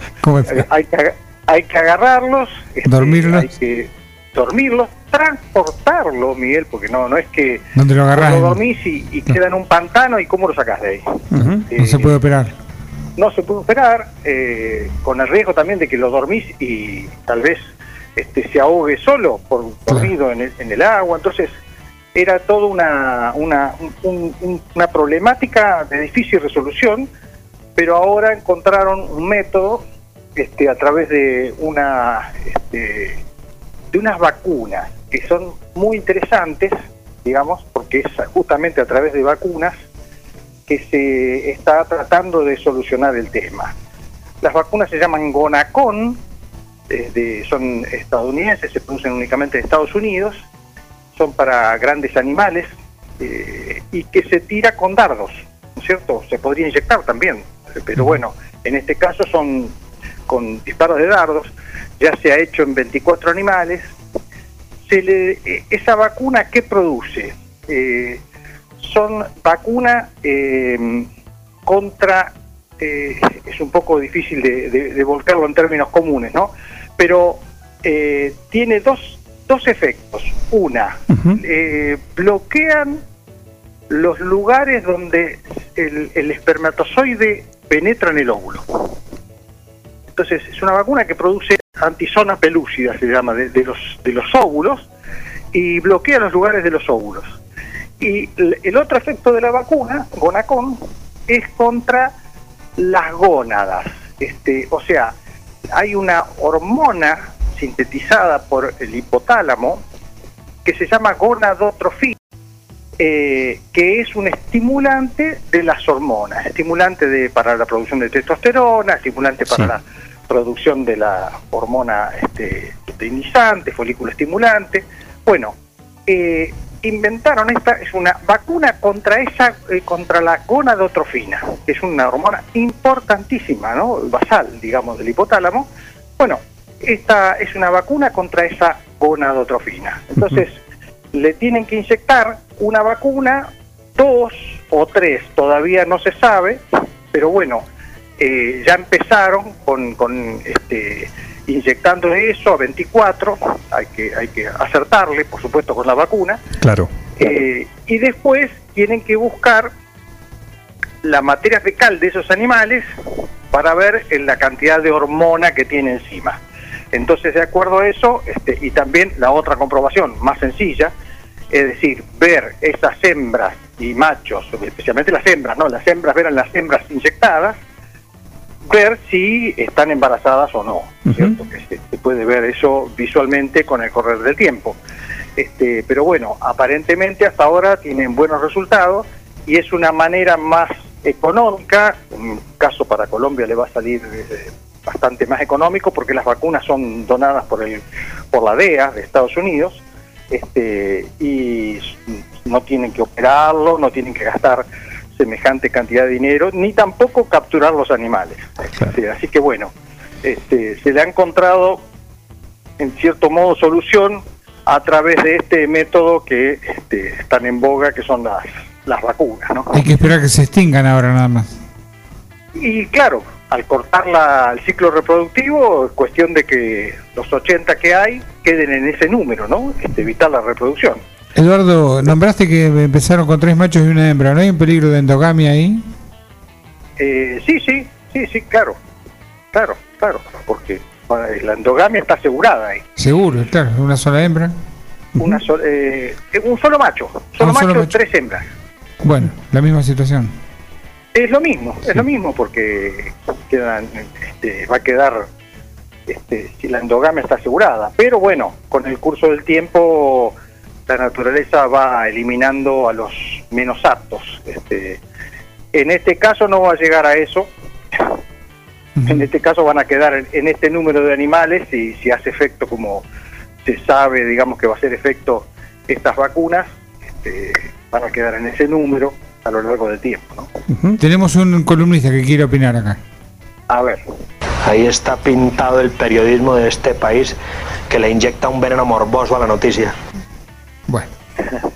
Speaker 42: Eh, hay, que, hay que agarrarlos, este,
Speaker 43: Dormirlos.
Speaker 42: hay que dormirlos, transportarlo, Miguel, porque no no es que
Speaker 43: ¿Dónde lo agarrás?
Speaker 42: lo dormís y, y queda en un pantano y cómo lo sacás de ahí.
Speaker 43: No se puede operar.
Speaker 42: no se puede operar, eh, con el riesgo también de que lo dormís y tal vez este, se ahogue solo por dormido en el, en el agua. Entonces, era toda una, una, un- un- una problemática de difícil resolución, pero ahora encontraron un método este, a través de una este, de unas vacunas que son muy interesantes, digamos, porque es justamente a través de vacunas que se está tratando de solucionar el tema. Las vacunas se llaman Gonacon, eh, de- son estadounidenses, se producen únicamente en Estados Unidos, son para grandes animales eh, y que se tira con dardos, ¿no es cierto? Se podría inyectar también, pero bueno, en este caso son con disparos de dardos, ya se ha hecho en 24 animales. Se le, eh, esa vacuna, ¿qué produce? Eh, son vacunas eh, contra, es un poco difícil de, de- de volcarlo en términos comunes, ¿no? Pero eh, tiene dos, dos efectos. Una, eh, bloquean los lugares donde el, el espermatozoide penetra en el óvulo. Entonces, es una vacuna que produce antisona pelúcida, se llama, de, de los, de los óvulos, y bloquea los lugares de los óvulos. Y el, el otro efecto de la vacuna, Gonacon, es contra las gónadas. Este, o sea, hay una hormona sintetizada por el hipotálamo que se llama gonadotrofina, eh, que es un estimulante de las hormonas, estimulante de, para la producción de testosterona, estimulante para la producción de la hormona este, luteinizante, folículo estimulante. Bueno, eh, inventaron esta, es una vacuna contra esa, eh, contra la gonadotrofina, que es una hormona importantísima, ¿no? Basal, digamos, del hipotálamo. Bueno, esta es una vacuna contra esa gonadotrofina. Entonces, le tienen que inyectar una vacuna, dos o tres, todavía no se sabe, pero bueno, eh, ya empezaron con, con este, inyectando eso a 24, hay que, hay que acertarle, por supuesto, con la vacuna,
Speaker 1: Claro.
Speaker 42: eh, y después tienen que buscar la materia fecal de esos animales para ver eh, la cantidad de hormona que tiene encima. Entonces, de acuerdo a eso, este, y también la otra comprobación más sencilla, es decir, ver esas hembras y machos, especialmente las hembras, ¿no? Las hembras, ver a las hembras inyectadas, ver si están embarazadas o no, ¿cierto? Que se, se puede ver eso visualmente con el correr del tiempo. Este, pero bueno, aparentemente hasta ahora tienen buenos resultados y es una manera más económica, en un caso para Colombia le va a salir eh, bastante más económico porque las vacunas son donadas por el por la DEA de Estados Unidos este, y no tienen que operarlo, no tienen que gastar semejante cantidad de dinero, ni tampoco capturar los animales. Así que bueno, este, se le ha encontrado en cierto modo solución a través de este método que este, están en boga, que son las, las vacunas. ¿no?
Speaker 43: Hay que esperar que se extingan ahora nada más.
Speaker 42: Y claro, al cortar la- el ciclo reproductivo, es cuestión de que los 80 que hay queden en ese número, ¿no? Este, evitar la reproducción.
Speaker 43: Eduardo, nombraste que empezaron con tres machos y una hembra. ¿No hay un peligro de endogamia ahí?
Speaker 42: Eh, sí, sí, sí, sí, claro, claro, claro, porque La endogamia está asegurada ahí.
Speaker 43: Seguro, claro, una sola hembra.
Speaker 42: Una sol- eh, un solo macho, solo
Speaker 43: un
Speaker 42: macho,
Speaker 43: solo macho.
Speaker 42: tres hembras.
Speaker 43: Bueno, la misma situación.
Speaker 42: Es lo mismo, es lo mismo porque quedan, este, va a quedar, este, si la endogamia está asegurada. Pero bueno, con el curso del tiempo la naturaleza va eliminando a los menos aptos. Este, en este caso no va a llegar a eso. En este caso van a quedar en, este número de animales y si hace efecto como se sabe, digamos que va a hacer efecto estas vacunas, este, van a quedar en ese número a lo largo del tiempo. ¿no?
Speaker 43: Tenemos un columnista que quiere opinar acá.
Speaker 42: A ver.
Speaker 44: Ahí está pintado el periodismo de este país que le inyecta un veneno morboso a la noticia.
Speaker 43: Bueno.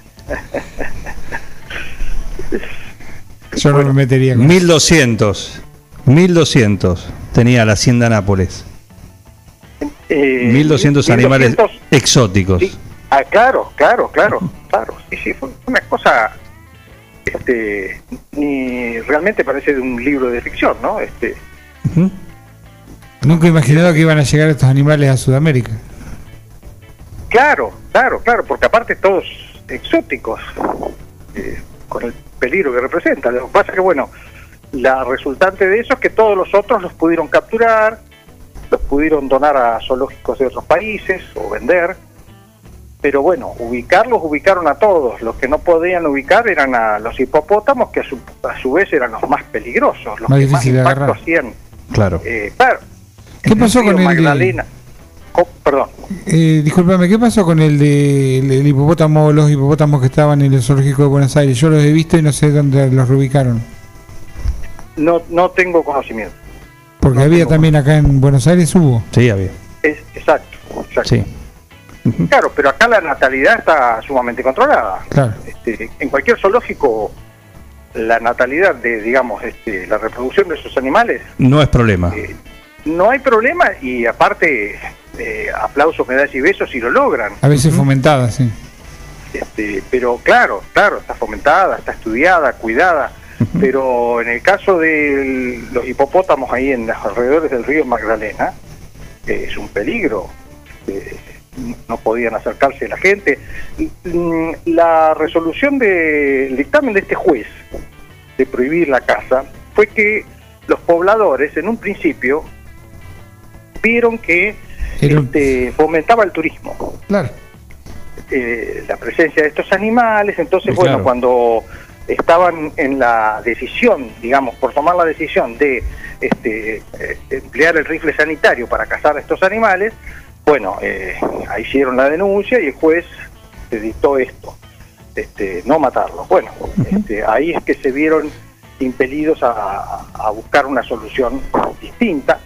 Speaker 43: Yo no me metería con
Speaker 1: 1200. 1200 tenía la hacienda Nápoles.
Speaker 42: Eh,
Speaker 1: 1200 animales
Speaker 42: 1200
Speaker 1: exóticos.
Speaker 42: Sí. Ah, claro, claro, claro, claro. Sí, sí, fue una cosa, este, ni realmente parece de un libro de ficción, ¿no? Este,
Speaker 43: Nunca he imaginado que iban a llegar estos animales a Sudamérica.
Speaker 42: claro, claro, claro, porque aparte todos exóticos, eh, con el peligro que representan. Lo que pasa que, bueno, la resultante de eso es que todos los otros los pudieron capturar, los pudieron donar a zoológicos de otros países o vender. Pero bueno, ubicarlos ubicaron a todos. Los que no podían ubicar eran a los hipopótamos, que a su, a su vez eran los más peligrosos, los
Speaker 43: Más
Speaker 42: que más impacto
Speaker 43: agarrar.
Speaker 42: hacían.
Speaker 1: Claro.
Speaker 42: Eh, claro,
Speaker 43: ¿Qué pasó con el
Speaker 42: Magdalena. Oh, perdón.
Speaker 43: eh, discúlpame, ¿qué pasó con el de el, el hipopótamo, los hipopótamos que estaban en el zoológico de Buenos Aires? Yo los he visto y no sé dónde los reubicaron.
Speaker 42: No, no tengo conocimiento.
Speaker 43: Porque había también acá en Buenos Aires hubo.
Speaker 1: Sí, había.
Speaker 42: Es, exacto, exacto.
Speaker 1: Sí.
Speaker 42: Claro, pero acá la natalidad está sumamente controlada.
Speaker 43: Claro.
Speaker 42: Este, en cualquier zoológico, la natalidad de, digamos, este, la reproducción de esos animales,
Speaker 1: No es problema.
Speaker 42: no hay problema y aparte, eh, aplausos, medallas y besos si lo logran.
Speaker 43: A veces fomentada, sí.
Speaker 42: Este, pero claro, claro, está fomentada, está estudiada, cuidada. Pero en el caso de los hipopótamos ahí en los alrededores del río Magdalena, eh, es un peligro. Eh, no podían acercarse la gente. Y, mm, La resolución del dictamen de este juez de prohibir la caza fue que los pobladores en un principio vieron que Este, fomentaba el turismo
Speaker 43: Claro.
Speaker 42: eh, la presencia de estos animales. Entonces, bueno,
Speaker 43: claro.
Speaker 42: cuando estaban en la decisión, digamos, por tomar la decisión de este, eh, emplear el rifle sanitario para cazar a estos animales, bueno, eh, ahí hicieron la denuncia y el juez se dictó esto, este, no matarlos. Bueno, este, ahí es que se vieron impelidos a, a buscar una solución distinta.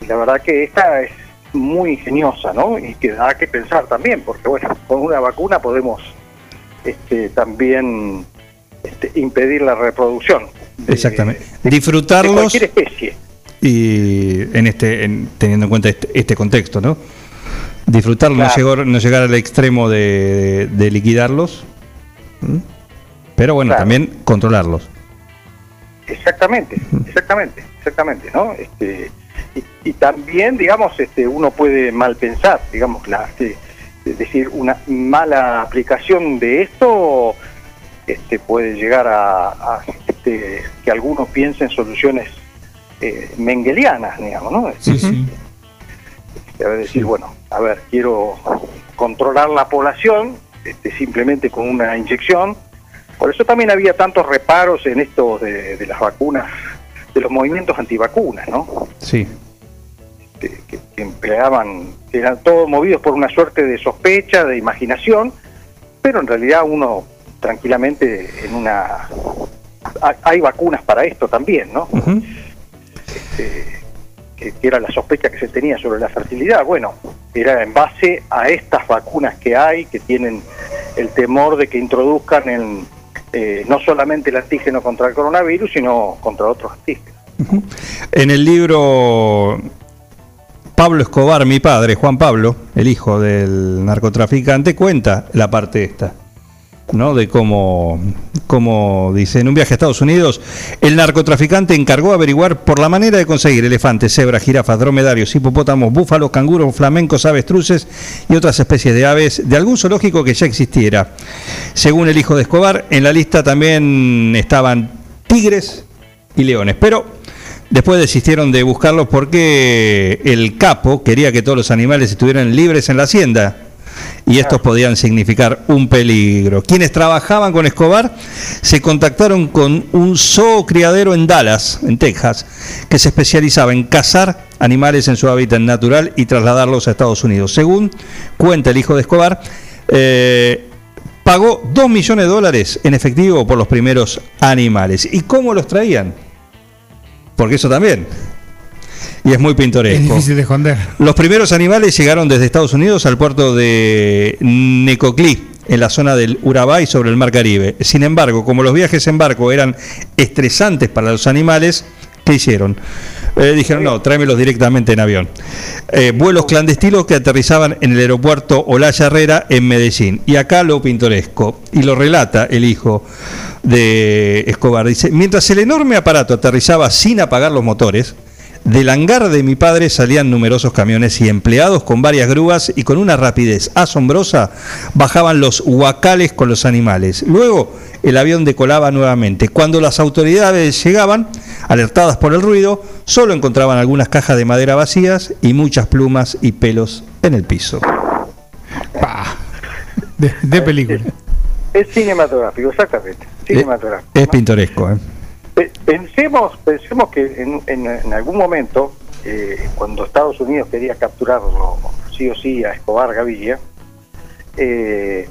Speaker 42: Y la verdad que esta es muy ingeniosa, ¿no? Y que da que pensar también, porque bueno, con una vacuna podemos este, también este, impedir la reproducción
Speaker 1: Exactamente.
Speaker 42: de
Speaker 1: Disfrutarlos
Speaker 42: cualquier especie.
Speaker 1: y en este, en- teniendo en cuenta este, este contexto, ¿no? Disfrutarlos, no, llegar, no llegar al extremo de, de liquidarlos, pero bueno,
Speaker 42: Claro.
Speaker 1: también controlarlos.
Speaker 42: Exactamente, exactamente, exactamente, ¿no? Este, y, y también, digamos, este, uno puede mal pensar, digamos, la, este, es decir, una mala aplicación de esto este, puede llegar a, a, este, que algunos piensen soluciones eh, mengelianas, digamos, ¿no?
Speaker 43: Sí, sí.
Speaker 42: Es decir, bueno, a ver, quiero controlar la población este, simplemente con una inyección. Por eso también había tantos reparos en esto de, de las vacunas, de los movimientos antivacunas, ¿no?
Speaker 1: Sí.
Speaker 42: Que, que empleaban, que eran todos movidos por una suerte de sospecha, de imaginación, pero en realidad uno tranquilamente en una... ha- Hay vacunas para esto también, ¿no? Este, que, era la sospecha que se tenía sobre la fertilidad. Bueno, era en base a estas vacunas que hay, que tienen el temor de que introduzcan el, eh, no solamente el antígeno contra el coronavirus, sino contra otros antígenos.
Speaker 1: En el libro Pablo Escobar, mi padre, Juan Pablo, el hijo del narcotraficante, cuenta la parte esta. ¿no? De cómo, cómo dice, en un viaje a Estados Unidos, el narcotraficante encargó averiguar por la manera de conseguir elefantes, cebras, jirafas, dromedarios, hipopótamos, búfalos, canguros, flamencos, avestruces y otras especies de aves de algún zoológico que ya existiera. Según el hijo de Escobar, en la lista también estaban tigres y leones, pero después desistieron de buscarlos porque el capo quería que todos los animales estuvieran libres en la hacienda y estos podían significar un peligro. Quienes trabajaban con Escobar se contactaron con un zoocriadero en Dallas, en Texas, que se especializaba en cazar animales en su hábitat natural y trasladarlos a Estados Unidos. Según cuenta el hijo de Escobar, eh, pagó 2 millones de dólares en efectivo por los primeros animales. ¿Y cómo los traían? Porque eso también y es muy pintoresco.
Speaker 43: Es difícil de esconder.
Speaker 1: Los primeros animales llegaron desde Estados Unidos al puerto de Necoclí, en la zona del Urabá sobre el Mar Caribe. Sin embargo, como los viajes en barco eran estresantes para los animales, ¿qué hicieron? Eh, dijeron, no, tráemelos directamente en avión. Eh, vuelos clandestinos que aterrizaban en el aeropuerto Olaya Herrera en Medellín. Y acá lo pintoresco, y lo relata el hijo de Escobar. Dice, mientras el enorme aparato aterrizaba sin apagar los motores, del hangar de mi padre salían numerosos camiones y empleados con varias grúas y con una rapidez asombrosa bajaban los huacales con los animales. Luego el avión decolaba nuevamente. Cuando las autoridades llegaban, alertadas por el ruido, solo encontraban algunas cajas de madera vacías y muchas plumas y pelos en el piso.
Speaker 43: De, película.
Speaker 42: Es cinematográfico, exactamente. Cinematográfico.
Speaker 1: Es, pintoresco, ¿eh?
Speaker 42: Pensemos, pensemos que en, en, algún momento, eh, cuando Estados Unidos quería capturarlo sí o sí a Escobar Gaviria, eh,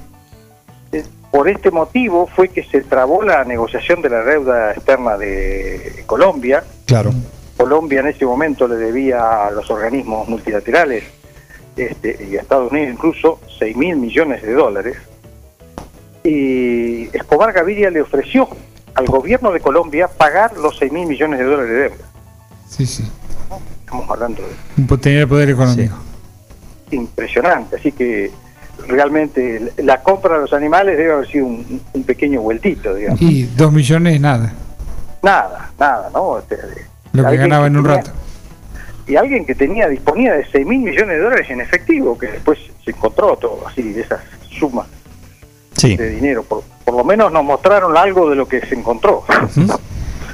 Speaker 42: eh, por este motivo fue que se trabó la negociación de la deuda externa de Colombia.
Speaker 1: Claro.
Speaker 42: Colombia en ese momento le debía a los organismos multilaterales este, y a Estados Unidos incluso 6 mil millones de dólares. Y Escobar Gaviria le ofreció al gobierno de Colombia pagar los 6 mil millones de dólares de deuda.
Speaker 43: Sí, sí.
Speaker 42: Estamos hablando de...
Speaker 43: Un tener poder económico.
Speaker 42: Impresionante, así que realmente la compra de los animales debe haber sido un, pequeño vueltito, digamos.
Speaker 43: Y 2 millones nada.
Speaker 42: Nada, nada, ¿no?
Speaker 43: Lo que ganaba en un rato.
Speaker 42: Y alguien que tenía, disponía de 6 mil millones de dólares en efectivo, que después se encontró todo así, de esas sumas de dinero. Por, por lo menos nos mostraron algo de lo que se encontró.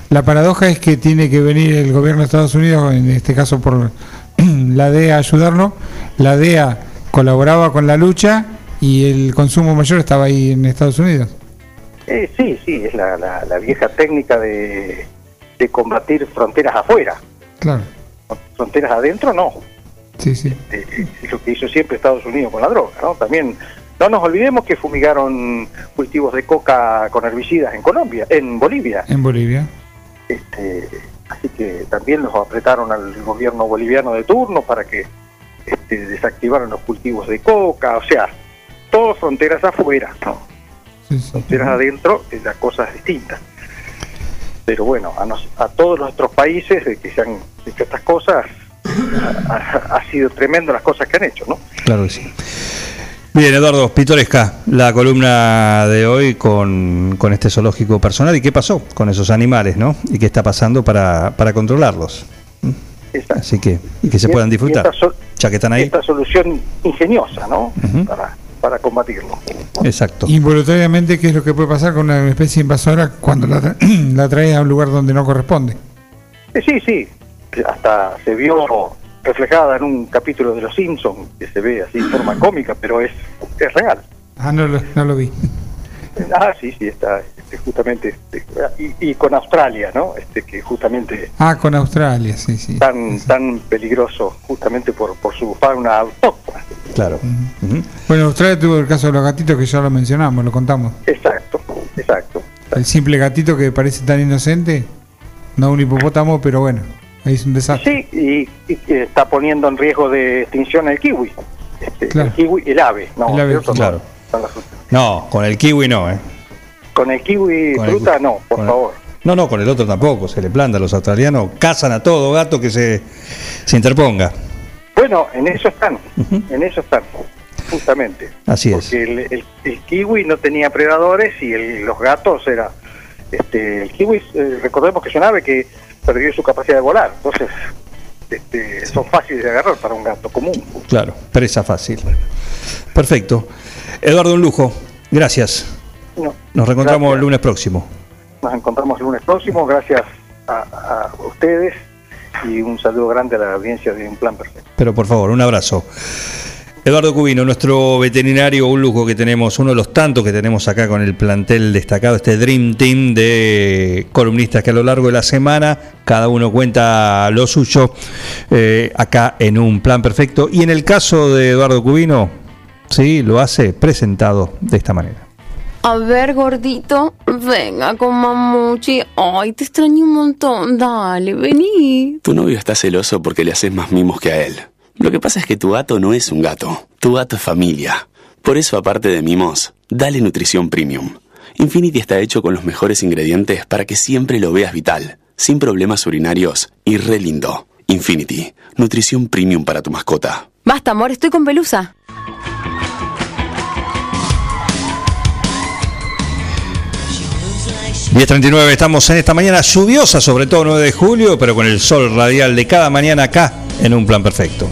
Speaker 43: La paradoja es que tiene que venir el gobierno de Estados Unidos, en este caso por la DEA, a ayudarlo. La DEA colaboraba con la lucha y el consumo mayor estaba ahí en Estados Unidos.
Speaker 42: Eh, sí, sí, es la, la, vieja técnica de, de, combatir fronteras afuera.
Speaker 43: Claro.
Speaker 42: Fronteras adentro no.
Speaker 43: Sí, sí.
Speaker 42: Este, es lo que hizo siempre Estados Unidos con la droga, ¿no? También no nos olvidemos que fumigaron cultivos de coca con herbicidas en Colombia, en Bolivia.
Speaker 43: En Bolivia.
Speaker 42: Este, así que también los apretaron al gobierno boliviano de turno para que este, desactivaran los cultivos de coca, o sea, todas fronteras afuera, ¿no? fronteras adentro, eh, la cosa es distinta. Pero bueno, a, todos nuestros países de que se han hecho estas cosas, ha, ha sido tremendo las cosas que han hecho, ¿no?
Speaker 1: Claro que sí. Bien, Eduardo, pitoresca la columna de hoy con, este zoológico personal y qué pasó con esos animales, ¿no? Y qué está pasando para, para controlarlos. Así que, y que se puedan disfrutar, ya que están ahí.
Speaker 42: Esta solución ingeniosa, ¿no? para, para combatirlo.
Speaker 1: Exacto.
Speaker 43: Involuntariamente, ¿qué es lo que puede pasar con una especie invasora cuando la, la traes a un lugar donde no corresponde?
Speaker 42: Eh, sí, sí. Hasta se vio reflejada en un capítulo de Los Simpsons, que se ve así en forma cómica, pero es, es real.
Speaker 43: Ah, no lo, no lo vi.
Speaker 42: Ah, sí, sí, está este, justamente, este, y, con Australia, ¿no? Este, que justamente...
Speaker 43: Ah, con Australia, sí, sí.
Speaker 42: Tan, tan peligroso, justamente por, por su fauna autóctona.
Speaker 1: Claro.
Speaker 43: Bueno, Australia tuvo el caso de los gatitos que ya lo mencionamos, lo contamos.
Speaker 42: Exacto, exacto.
Speaker 43: El simple gatito que parece tan inocente, no un hipopótamo, pero bueno. Es un desastre.
Speaker 42: Sí, y, que está poniendo en riesgo de extinción el kiwi. Este, el kiwi, el ave, no,
Speaker 1: el ave, claro. No, con el kiwi no, ¿eh?
Speaker 42: Con el kiwi fruta no, por favor.
Speaker 1: no, no, con el otro tampoco, se le planta. Los australianos cazan a todo gato que se, se interponga.
Speaker 42: Bueno, en eso están, en eso están. Justamente.
Speaker 14: Así es.
Speaker 42: Porque el, el- el kiwi no tenía predadores y el- los gatos era... Este, el kiwi, eh, recordemos que es un ave que perdió su capacidad de volar, entonces este, son fáciles de agarrar para un gato común.
Speaker 14: Claro, presa fácil. Perfecto. Eduardo, un lujo. Gracias.
Speaker 42: No,
Speaker 14: Nos reencontramos
Speaker 42: Gracias.
Speaker 14: el lunes próximo.
Speaker 42: Nos encontramos el lunes próximo, gracias a, a ustedes y un saludo grande a la audiencia de Un Plan Perfecto.
Speaker 14: Pero por favor, un abrazo. Eduardo Cubino, nuestro veterinario, un lujo que tenemos, uno de los tantos que tenemos acá con el plantel destacado, este Dream Team de columnistas que a lo largo de la semana cada uno cuenta lo suyo eh, acá en un plan perfecto. Y en el caso de Eduardo Cubino, sí, lo hace presentado de esta manera.
Speaker 45: A ver, gordito, venga con mamuchi. Ay, te extraño un montón. Dale, vení.
Speaker 12: Tu novio está celoso porque le haces más mimos que a él. Lo que pasa es que tu gato no es un gato, tu gato es familia. Por eso, aparte de mimos, dale nutrición premium. Infinity está hecho con los mejores ingredientes para que siempre lo veas vital, sin problemas urinarios y re lindo. Infinity, nutrición premium para tu mascota.
Speaker 45: Basta, amor, estoy con pelusa.
Speaker 14: 10.39, estamos en esta mañana lluviosa, sobre todo 9 de julio, pero con el sol radial de cada mañana acá en un plan perfecto.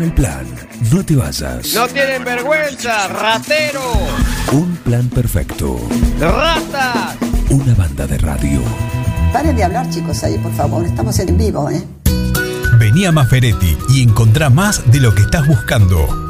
Speaker 46: Con el plan. No te vayas.
Speaker 47: No tienen vergüenza, ratero,
Speaker 46: Un plan perfecto.
Speaker 47: rata.
Speaker 46: Una banda de radio.
Speaker 48: Paren de hablar, chicos, ahí, por favor. Estamos en vivo, ¿eh?
Speaker 10: Vení a Maferetti y encontrá más de lo que estás buscando.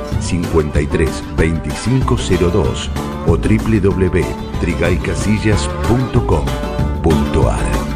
Speaker 10: 53 2502 o www.trigaycasillas.com.ar.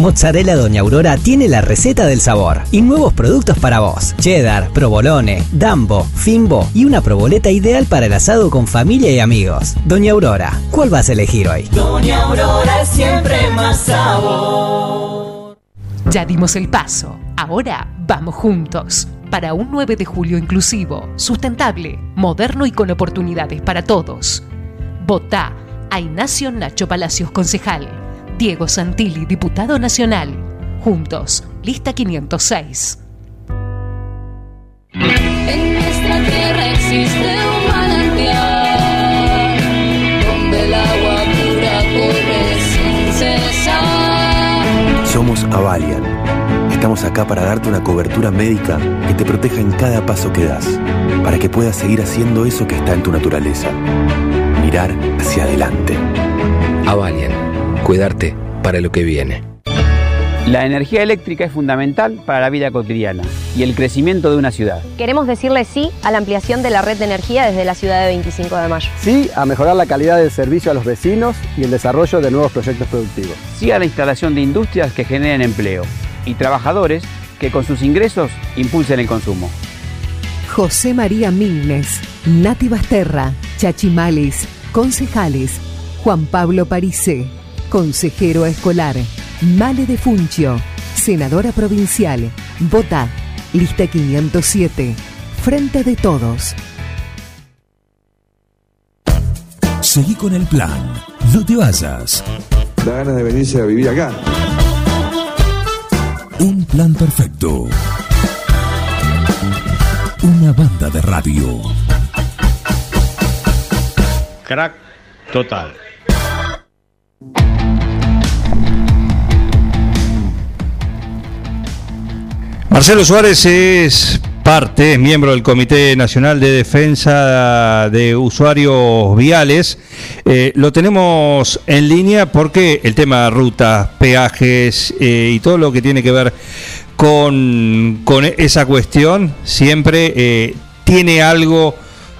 Speaker 13: Mozzarella Doña Aurora tiene la receta del sabor y nuevos productos para vos. Cheddar, provolone, dambo, fimbo y una proboleta ideal para el asado con familia y amigos. Doña Aurora, ¿cuál vas a elegir hoy?
Speaker 11: Doña Aurora es siempre más sabor.
Speaker 33: Ya dimos el paso, ahora vamos juntos. Para un 9 de julio inclusivo, sustentable, moderno y con oportunidades para todos. Votá a Ignacio Nacho Palacios Concejal. Diego Santilli, diputado nacional. Juntos, lista 506.
Speaker 11: En nuestra tierra existe un manantial donde el agua pura corre sin cesar.
Speaker 32: Somos Avalian. Estamos acá para darte una cobertura médica que te proteja en cada paso que das, para que puedas seguir haciendo eso que está en tu naturaleza. Mirar hacia adelante.
Speaker 49: Avalian. Cuidarte para lo que viene.
Speaker 20: La energía eléctrica es fundamental para la vida cotidiana y el crecimiento de una ciudad.
Speaker 19: Queremos decirle sí a la ampliación de la red de energía desde la ciudad de 25 de mayo.
Speaker 18: Sí a mejorar la calidad del servicio a los vecinos y el desarrollo de nuevos proyectos productivos.
Speaker 20: Sí a la instalación de industrias que generen empleo y trabajadores que con sus ingresos impulsen el consumo.
Speaker 45: José María Milnes, Nati Basterra, Chachimalis, concejales, Juan Pablo Parise, consejero escolar, Male de Funcio, senadora provincial, Vota, lista 507, Frente de Todos.
Speaker 50: Seguí con el plan, no te vayas.
Speaker 48: Da ganas de venirse a vivir acá.
Speaker 50: Un plan perfecto. Una banda de radio.
Speaker 51: Crack total.
Speaker 1: Marcelo Suárez es parte, miembro del Comité Nacional de Defensa de Usuarios Viales. Eh, lo tenemos en línea porque el tema de rutas, peajes eh, y todo lo que tiene que ver con, con esa cuestión siempre eh, tiene algo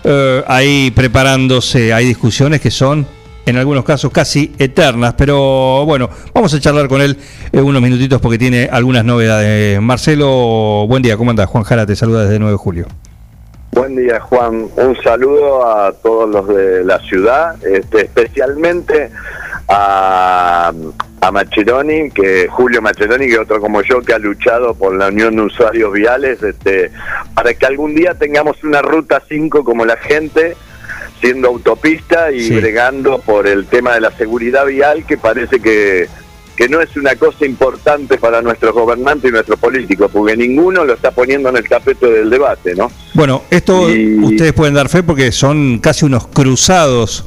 Speaker 1: eh, ahí preparándose. Hay discusiones que son en algunos casos casi eternas, pero bueno, vamos a charlar con él eh, unos minutitos porque tiene algunas novedades. Marcelo, buen día, ¿cómo andás? Juan Jara te saluda desde 9 de julio.
Speaker 52: Buen día, Juan. Un saludo a todos los de la ciudad, este, especialmente a, a que Julio Macheroni, que otro como yo, que ha luchado por la Unión de Usuarios Viales, este, para que algún día tengamos una ruta 5 como la gente, siendo autopista y
Speaker 1: Sí.
Speaker 52: bregando por el tema de la seguridad vial, que parece que, que no es una cosa importante para nuestros gobernantes y nuestros políticos, porque ninguno lo está poniendo en el tapete del debate, ¿no?
Speaker 1: Bueno, esto ustedes pueden dar fe porque son casi unos cruzados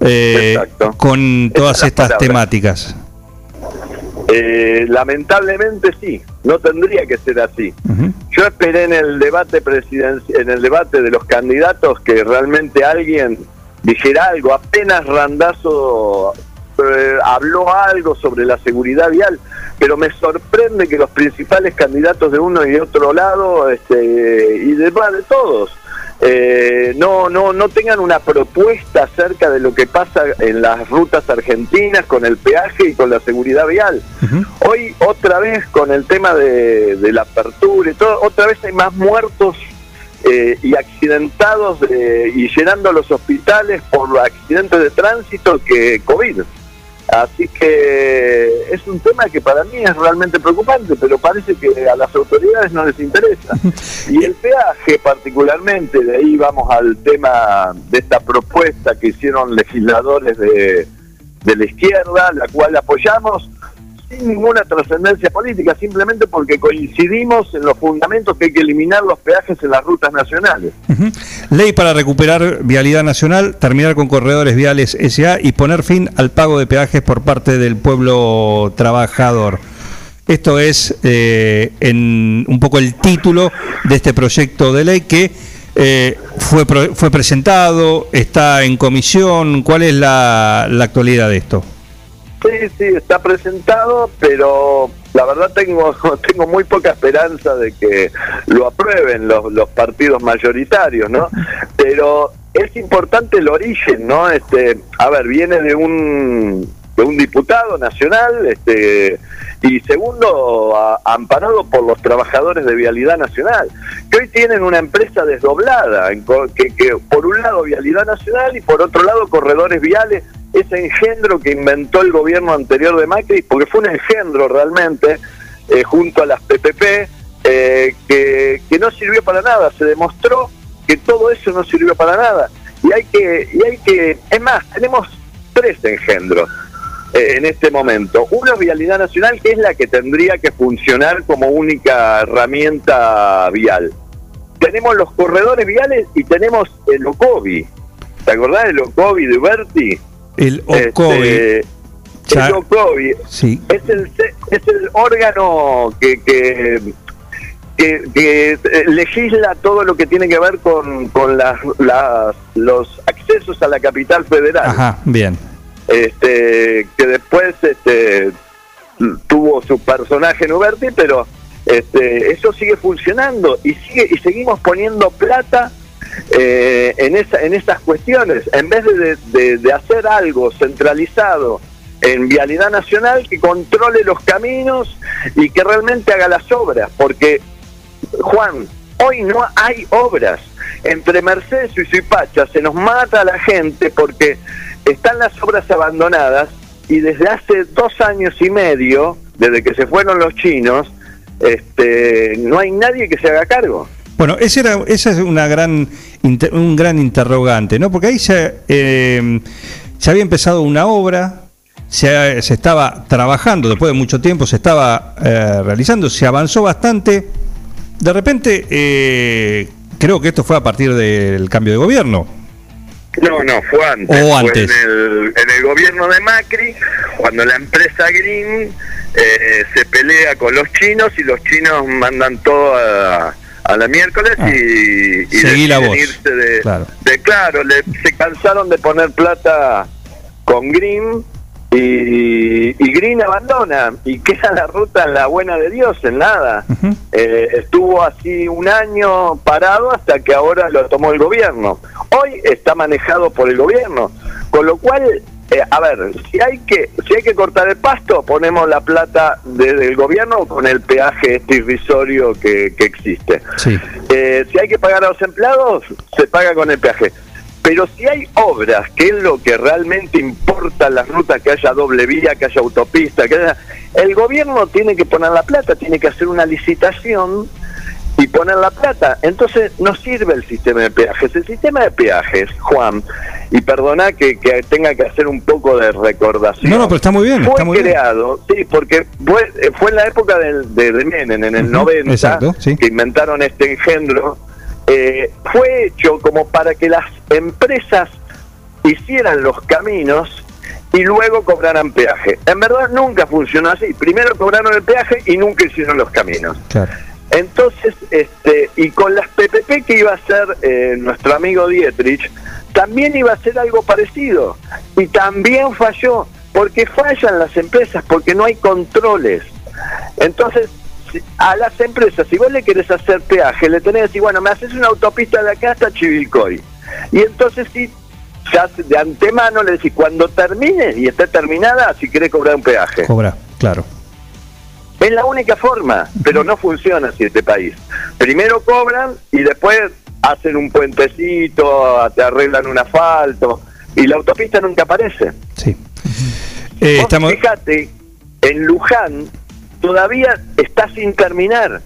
Speaker 1: eh, con todas estas temáticas.
Speaker 52: Eh, lamentablemente sí, no tendría que ser así. Yo esperé en el debate en el debate de los candidatos que realmente alguien dijera algo. Apenas Randazo eh, habló algo sobre la seguridad vial, pero me sorprende que los principales candidatos de uno y de otro lado, este, y de, de todos, eh, no, no, no tengan una propuesta acerca de lo que pasa en las rutas argentinas con el peaje y con la seguridad vial. Hoy otra vez con el tema de, de la apertura y todo, otra vez hay más muertos eh, y accidentados de- y llenando los hospitales por accidentes de tránsito que COVID. Así que es un tema que para mí es realmente preocupante, pero parece que a las autoridades no les interesa. Y el peaje particularmente, de ahí vamos al tema de esta propuesta que hicieron legisladores de, de la izquierda, la cual apoyamos, sin ninguna trascendencia política, simplemente porque coincidimos en los fundamentos que hay que eliminar los peajes en las rutas nacionales.
Speaker 1: Ley para recuperar vialidad nacional, terminar con corredores viales SA y poner fin al pago de peajes por parte del pueblo trabajador. Esto es eh, en un poco el título de este proyecto de ley que eh, fue, fue presentado, está en comisión. ¿Cuál es la, la actualidad de esto?
Speaker 52: Sí, sí, está presentado, pero la verdad tengo tengo muy poca esperanza de que lo aprueben los, los partidos mayoritarios, ¿no? Pero es importante el origen, ¿no? Este, a ver, viene de un de un diputado nacional, este y segundo amparado por los trabajadores de Vialidad Nacional, que hoy tienen una empresa desdoblada, que, que por un lado Vialidad Nacional y por otro lado corredores viales, ese engendro que inventó el gobierno anterior de Macri, porque fue un engendro realmente, eh, junto a las PPP, eh, que, no sirvió para nada, se demostró que todo eso no sirvió para nada. Y hay que, y hay que, es más, tenemos tres engendros eh, en este momento. Uno es Vialidad Nacional, que es la que tendría que funcionar como única herramienta vial. Tenemos los corredores viales y tenemos el OCOVI. ¿Te acordás del OCOVI de Berti?
Speaker 1: El OCOVI.
Speaker 52: Este,
Speaker 1: Ya-
Speaker 52: el OCOVI
Speaker 1: Sí.
Speaker 52: es el, es el órgano que, que, que, que, eh, legisla todo lo que tiene que ver con, con las, las- los accesos a la capital federal
Speaker 1: Ajá, bien.
Speaker 52: este que después este tuvo su personaje en Uberti, pero este eso sigue funcionando y sigue y seguimos poniendo plata eh, en esa en estas cuestiones en vez de, hacer algo centralizado en vialidad nacional que controle los caminos y que realmente haga las obras porque Juan, hoy no hay obras. Entre Mercedes y Suipacha se nos mata a la gente porque están las obras abandonadas y desde hace dos años y medio, desde que se fueron los chinos, este, no hay nadie que se haga cargo.
Speaker 1: Bueno, ese era, esa es una gran, un gran interrogante, ¿no? Porque ahí se, eh, se había empezado una obra, se, se estaba trabajando, después de mucho tiempo se estaba eh, realizando, se avanzó bastante. De repente, eh, creo que esto fue a partir del cambio de gobierno.
Speaker 52: No, no, fue antes.
Speaker 1: O
Speaker 52: Fue
Speaker 1: antes.
Speaker 52: en, el, en el gobierno de Macri, cuando la empresa Green eh, se pelea con los chinos y los chinos mandan todo a, a la miércoles y, y
Speaker 1: Seguí la
Speaker 52: deciden
Speaker 1: voz.
Speaker 52: irse de,
Speaker 1: Claro.
Speaker 52: de claro, le- se cansaron de poner plata con Green y, y Green abandona y queda la ruta en la buena de Dios, en nada. Eh, estuvo así un año parado hasta que ahora lo tomó el gobierno. Hoy está manejado por el gobierno, con lo cual, eh, a ver, si hay que si hay que cortar el pasto, ponemos la plata desde el gobierno con el peaje este irrisorio que, que existe.
Speaker 1: Sí.
Speaker 52: Eh, si hay que pagar a los empleados, se paga con el peaje. Pero si hay obras, que es lo que realmente importa las rutas, que haya doble vía, que haya autopista, que haya... El gobierno tiene que poner la plata, tiene que hacer una licitación y poner la plata. Entonces no sirve el sistema de peajes. El sistema de peajes, Juan, y perdona que, que tenga que hacer un poco de recordación.
Speaker 1: No, no, pero está muy bien,
Speaker 52: Fue
Speaker 1: está muy bien.
Speaker 52: creado, sí, porque fue, eh, fue en la época del, de, de Menem, en el
Speaker 1: Ujú,
Speaker 52: 90,
Speaker 1: exacto, sí.
Speaker 52: que inventaron este engendro. eh, fue hecho como para que las empresas hicieran los caminos y luego cobraran peaje. En verdad nunca funcionó así. Primero cobraron el peaje y nunca hicieron los caminos.
Speaker 1: Claro.
Speaker 52: Entonces, este, y con las PPP que iba a hacer eh, nuestro amigo Dietrich, también iba a ser algo parecido. Y también falló, porque fallan las empresas, porque no hay controles. Entonces, a las empresas, si vos le querés hacer peaje, le tenés que decir, bueno, me haces una autopista de acá hasta Chivilcoy. Y entonces sí, ya de antemano le decís, cuando termine y esté terminada, si querés cobrar un peaje.
Speaker 1: Cobra, claro.
Speaker 52: Es la única forma, pero no funciona así este país. Primero cobran y después hacen un puentecito, te arreglan un asfalto y la autopista nunca aparece.
Speaker 1: Sí. Eh, estamos,
Speaker 52: Fíjate, en Luján todavía está sin terminar.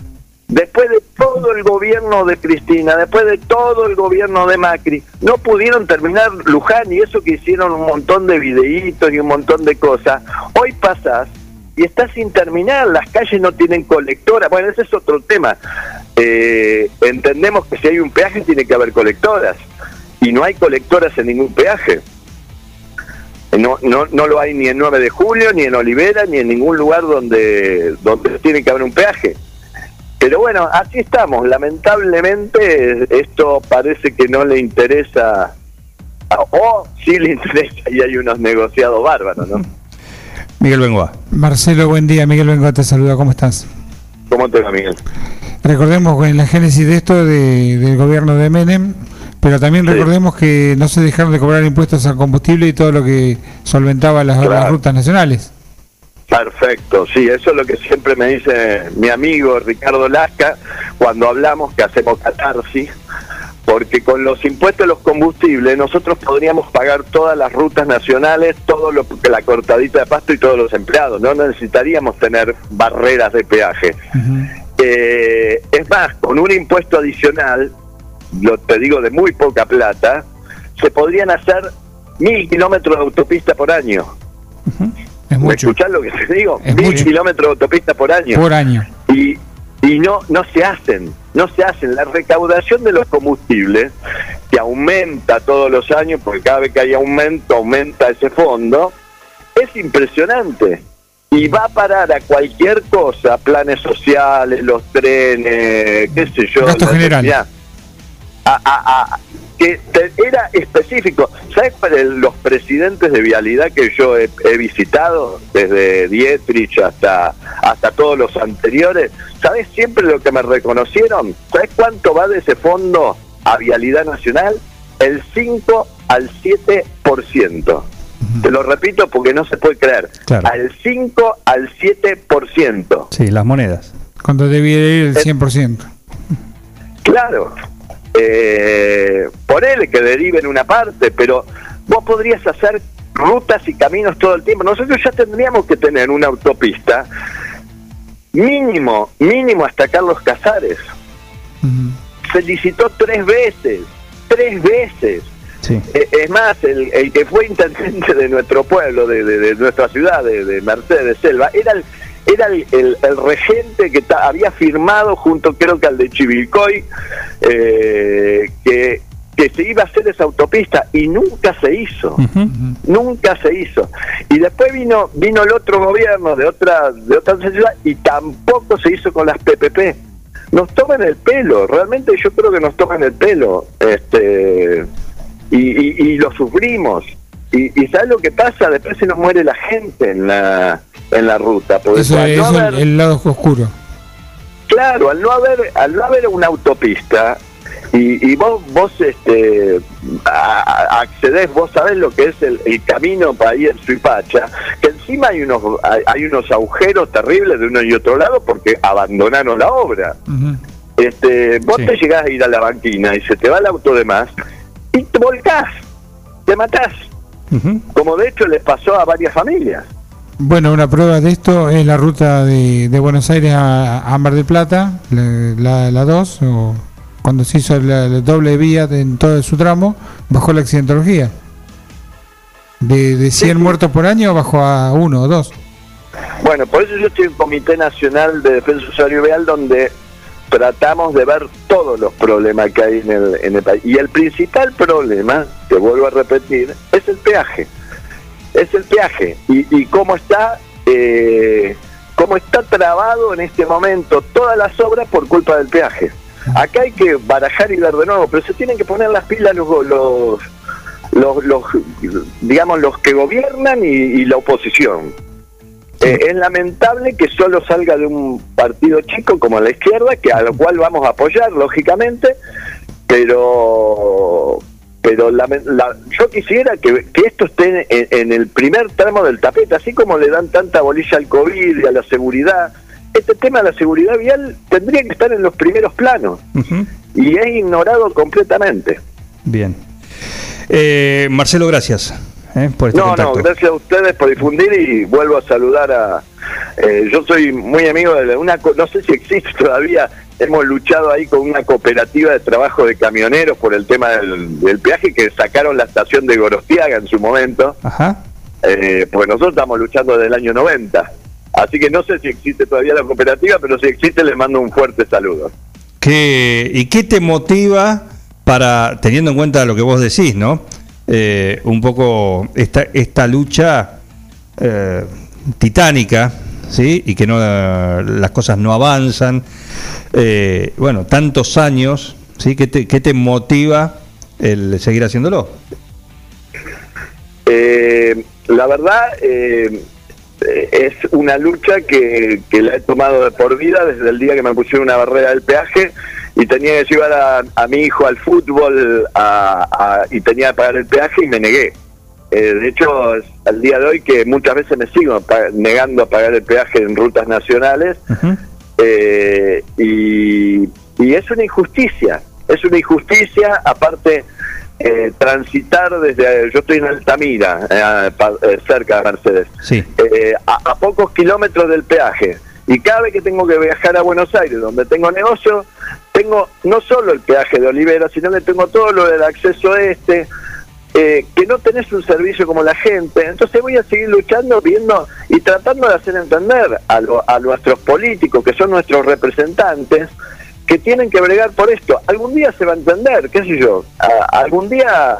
Speaker 52: Después de todo el gobierno de Cristina, después de todo el gobierno de Macri, no pudieron terminar Luján y eso que hicieron un montón de videitos y un montón de cosas. Hoy pasas y está sin terminar, las calles no tienen colectoras. Bueno, ese es otro tema. Eh, entendemos que si hay un peaje tiene que haber colectoras y no hay colectoras en ningún peaje. No, no, no lo hay ni en 9 de julio, ni en Olivera, ni en ningún lugar donde, donde tiene que haber un peaje. Pero bueno, así estamos. Lamentablemente esto parece que no le interesa, o sí le interesa y hay unos negociados bárbaros, ¿no?
Speaker 1: Miguel Bengoa.
Speaker 53: Marcelo, buen día. Miguel Bengoa te saluda. ¿Cómo estás?
Speaker 52: ¿Cómo te va, Miguel?
Speaker 53: Recordemos en la génesis de esto de- del gobierno de Menem, pero también recordemos que no se dejaron de cobrar impuestos al combustible y todo lo que solventaba las, las rutas nacionales.
Speaker 52: Perfecto, sí, eso es lo que siempre me dice mi amigo Ricardo Lasca cuando hablamos que hacemos catarsis, porque con los impuestos a los combustibles nosotros podríamos pagar todas las rutas nacionales, todo lo que la cortadita de pasto y todos los empleados, no necesitaríamos tener barreras de peaje. Eh, es más, con un impuesto adicional, lo te digo de muy poca plata, se podrían hacer mil kilómetros de autopista por año.
Speaker 53: Es
Speaker 52: ¿Me escuchás lo que te digo?
Speaker 53: Es
Speaker 52: Mil
Speaker 53: mucho.
Speaker 52: kilómetros de autopista por año.
Speaker 53: Por año.
Speaker 52: Y, y no, no se hacen, no se hacen. La recaudación de los combustibles, que aumenta todos los años, porque cada vez que hay aumento, aumenta ese fondo, es impresionante. Y va a parar a cualquier cosa, planes sociales, los trenes, qué sé yo.
Speaker 53: Gasto general.
Speaker 52: A- a- a- que te- era específico. ¿Sabes los presidentes de vialidad que yo he, he visitado, desde Dietrich hasta, hasta todos los anteriores? ¿Sabes siempre lo que me reconocieron? ¿Sabes cuánto va de ese fondo a vialidad nacional? El 5 al 7%. Te lo repito porque no se puede creer.
Speaker 1: Claro.
Speaker 52: Al 5 al 7%.
Speaker 1: Sí, las monedas.
Speaker 53: Cuando debiera ir el 100%.
Speaker 52: Claro. Eh, ponele que deriven una parte, pero vos podrías hacer rutas y caminos todo el tiempo. Nosotros ya tendríamos que tener una autopista mínimo, mínimo hasta Carlos Casares. Se licitó tres veces, tres veces.
Speaker 1: Sí.
Speaker 52: Eh, Es más, el, el que fue intendente de nuestro pueblo, de, de- de nuestra ciudad, de, de Mercedes de Selva, era el, era el, el- el regente que ta- había firmado junto creo que al de Chivilcoy eh, que, que se iba a hacer esa autopista y nunca se hizo. Nunca se hizo. Y después vino vino el otro gobierno de otra de otra ciudad y tampoco se hizo con las PPP. Nos toman el pelo, realmente yo creo que nos toman el pelo. Este y, y, y lo sufrimos. Y, y ¿sabes lo que pasa? Después se nos muere la gente en la en la ruta. Porque
Speaker 53: Eso es
Speaker 52: no
Speaker 53: el,
Speaker 52: haber-
Speaker 53: el lado oscuro.
Speaker 52: Claro, al no haber, al no haber una autopista y, y vos, vos este, a- accedés, vos sabés lo que es el, el camino para ir en Suipacha, que encima hay unos, hay, hay unos agujeros terribles de uno y otro lado porque abandonaron la obra. Este, vos te llegás a ir a la banquina y se te va el auto de más y te volcás, te matás, como de hecho les pasó a varias familias.
Speaker 53: Bueno, una prueba de esto es la ruta de, de Buenos Aires a, a Mar del Plata, la, la 2, o cuando se hizo la, la doble vía en todo su tramo, bajó la accidentología. De, de 100 muertos por año bajó a 1 o 2.
Speaker 52: Bueno, por eso yo estoy en el Comité Nacional de Defensa Usuario Vial, donde tratamos de ver todos los problemas que hay en el, en el país. Y el principal problema, que vuelvo a repetir, es el peaje. Es el peaje. Y, y cómo está... eh, cómo está trabado en este momento todas las obras por culpa del peaje. Acá hay que barajar y ver de nuevo, pero se tienen que poner las pilas los, los, los, los, digamos, los que gobiernan y, y la oposición. Eh, es lamentable que solo salga de un partido chico como la izquierda, que a lo cual vamos a apoyar, lógicamente, pero pero la- la- yo quisiera que, que esto esté en, en el primer tramo del tapete, así como le dan tanta bolilla al COVID y a la seguridad. Este tema de la seguridad vial tendría que estar en los primeros planos y es ignorado completamente.
Speaker 1: Bien. Eh, Marcelo, gracias eh, por este
Speaker 52: No,
Speaker 1: contacto.
Speaker 52: no, gracias a ustedes por difundir y vuelvo a saludar a... eh, yo soy muy amigo de una... No sé si existe todavía, hemos luchado ahí con una cooperativa de trabajo de camioneros por el tema del, del peaje que sacaron la estación de Gorostiaga en su momento.
Speaker 1: Ajá.
Speaker 52: Eh, pues nosotros estamos luchando desde el año 90. Así que no sé si existe todavía la cooperativa, pero si existe les mando un fuerte saludo.
Speaker 1: ¿Qué, ¿Y qué te motiva para, teniendo en cuenta lo que vos decís, ¿no? Eh, un poco esta, esta lucha eh, titánica, ¿sí? Y que no, las cosas no avanzan. Eh, bueno, tantos años, ¿sí? ¿Qué te, qué te motiva el seguir haciéndolo?
Speaker 52: Eh, la verdad, eh, es una lucha que, que la he tomado de por vida desde el día que me pusieron una barrera del peaje y tenía que llevar a, a mi hijo al fútbol a- a- y tenía que pagar el peaje y me negué. Eh, de hecho, al día de hoy que muchas veces me sigo negando a pagar el peaje en rutas nacionales eh, y, y es una injusticia, es una injusticia, aparte eh, transitar desde, yo estoy en Altamira, eh, pa- eh, cerca de Mercedes,
Speaker 1: Sí.
Speaker 52: eh, a, a pocos kilómetros del peaje. Y cada vez que tengo que viajar a Buenos Aires, donde tengo negocio, tengo no solo el peaje de Olivera, sino que tengo todo lo del acceso este, eh, que no tenés un servicio como la gente. Entonces voy a seguir luchando, viendo y tratando de hacer entender a, lo- a nuestros políticos, que son nuestros representantes, que tienen que bregar por esto. Algún día se va a entender, qué sé yo, algún día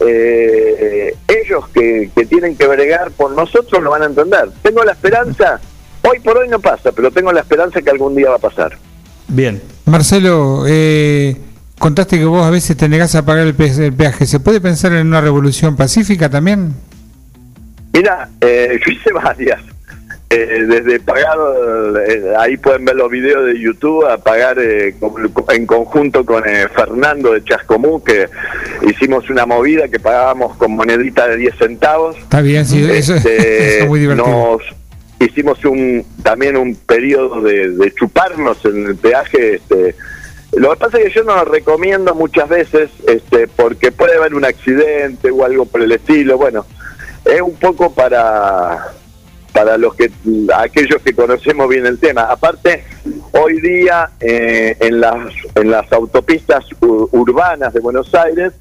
Speaker 52: eh, ellos que, que tienen que bregar por nosotros lo van a entender. Tengo la esperanza, hoy por hoy no pasa, pero tengo la esperanza que algún día va a pasar.
Speaker 1: Bien.
Speaker 53: Marcelo, eh, contaste que vos a veces te negás a pagar el, pe- el peaje. ¿Se puede pensar en una revolución pacífica también?
Speaker 52: Mira, eh, yo hice varias. Eh, desde pagar, eh, ahí pueden ver los videos de YouTube, a pagar eh, con- en conjunto con eh, Fernando de Chascomú, que hicimos una movida que pagábamos con monedita de 10 centavos.
Speaker 53: Está bien, sí, eso,
Speaker 52: Este,
Speaker 53: eso es muy divertido.
Speaker 52: Nos hicimos un también un periodo de, de chuparnos en el peaje. Este, lo que pasa es que yo no lo recomiendo muchas veces este, porque puede haber un accidente o algo por el estilo. Bueno, es un poco para para los que aquellos que conocemos bien el tema. Aparte, hoy día eh, en las en las autopistas u- urbanas de Buenos Aires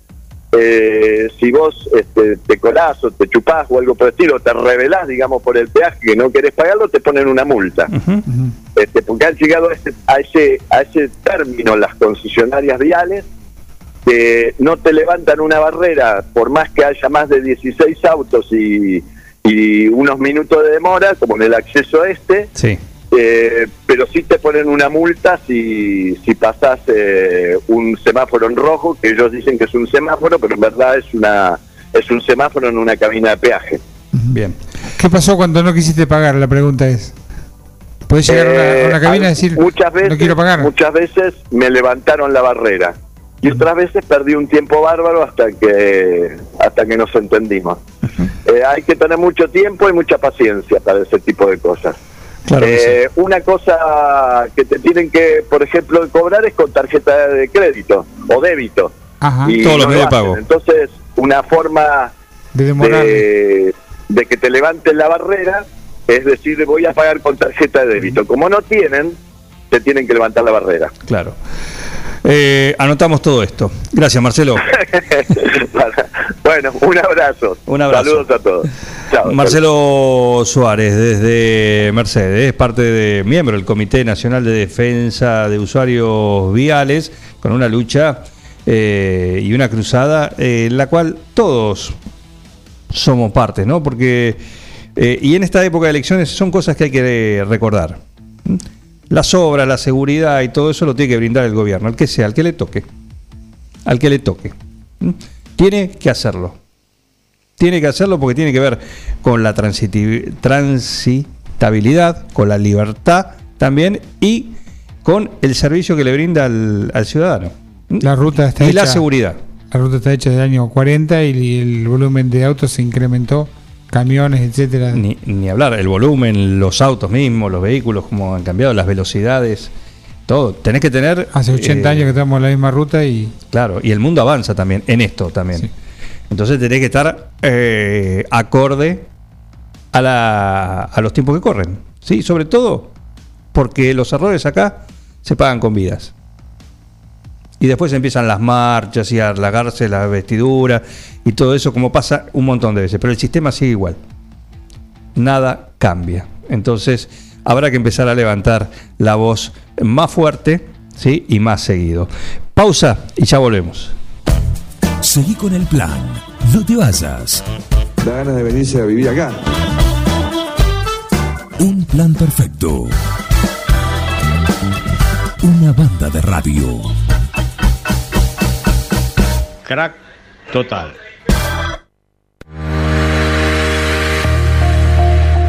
Speaker 52: eh, si vos este, te colás o te chupás o algo por el estilo, te rebelás, digamos, por el peaje que no querés pagarlo, te ponen una multa. este, porque han llegado a, este- a ese, a ese término las concesionarias viales que no te levantan una barrera por más que haya más de 16 autos y, y unos minutos de demora, como en el acceso este,
Speaker 1: Sí.
Speaker 52: Eh, pero sí te ponen una multa si, si pasas eh, un semáforo en rojo, que ellos dicen que es un semáforo, pero en verdad es una es un semáforo en una cabina de peaje.
Speaker 1: Bien.
Speaker 53: ¿Qué pasó cuando no quisiste pagar? La pregunta es. ¿Podés llegar a una, a una
Speaker 52: Eh,
Speaker 53: cabina y decir,
Speaker 52: muchas veces,
Speaker 53: no quiero pagar?
Speaker 52: Muchas veces me levantaron la barrera y otras veces perdí un tiempo bárbaro hasta que hasta que nos entendimos. Eh, hay que tener mucho tiempo y mucha paciencia para ese tipo de cosas.
Speaker 1: Claro
Speaker 52: Eh, Una cosa que te tienen que, por ejemplo, cobrar es con tarjeta de crédito o débito.
Speaker 53: Ajá.
Speaker 52: Y
Speaker 1: Todos los
Speaker 52: no
Speaker 1: medios
Speaker 52: lo
Speaker 1: de pago.
Speaker 52: Entonces, una forma
Speaker 53: De
Speaker 52: de, de que te levanten la barrera es decir, voy a pagar con tarjeta de débito. Como no tienen, te tienen que levantar la barrera.
Speaker 1: Claro. Eh, anotamos todo esto. Gracias, Marcelo.
Speaker 52: bueno, un abrazo.
Speaker 1: Un abrazo.
Speaker 52: Saludos a todos. Chao.
Speaker 1: Marcelo Suárez, desde Mercedes, es parte de miembro del Comité Nacional de Defensa de Usuarios Viales, con una lucha eh, y una cruzada eh, en la cual todos somos parte, ¿no? Porque, eh, y en esta época de elecciones son cosas que hay que recordar. ¿Mm? Las obras, la seguridad y todo eso lo tiene que brindar el gobierno, al que sea, al que le toque. Al que le toque. ¿Mm? Tiene que hacerlo. Tiene que hacerlo porque tiene que ver con la transitabilidad, con la libertad también y con el servicio que le brinda al, al ciudadano.
Speaker 53: La ruta está
Speaker 1: y
Speaker 53: hecha.
Speaker 1: la seguridad.
Speaker 53: La ruta está hecha del año 40 y el volumen de autos se incrementó, camiones, etcétera.
Speaker 1: Ni, ni hablar, el volumen, los autos mismos, los vehículos, cómo han cambiado, las velocidades, todo. Tenés que tener.
Speaker 53: Hace 80
Speaker 1: eh,
Speaker 53: años que estamos en la misma ruta y
Speaker 1: Claro, y el mundo avanza también, en esto también. Entonces tenés que estar eh, acorde a, la- a los tiempos que corren. ¿sí? Sobre todo porque los errores acá se pagan con vidas. Y después empiezan las marchas y a halagarse la vestidura y todo eso, como pasa un montón de veces. Pero el sistema sigue igual. Nada cambia. Entonces habrá que empezar a levantar la voz más fuerte ¿sí? y más seguido. Pausa y ya volvemos.
Speaker 10: Seguí con el plan. No te vayas.
Speaker 54: Da ganas de venirse a vivir acá.
Speaker 10: Un plan perfecto. Una banda de radio.
Speaker 55: Total.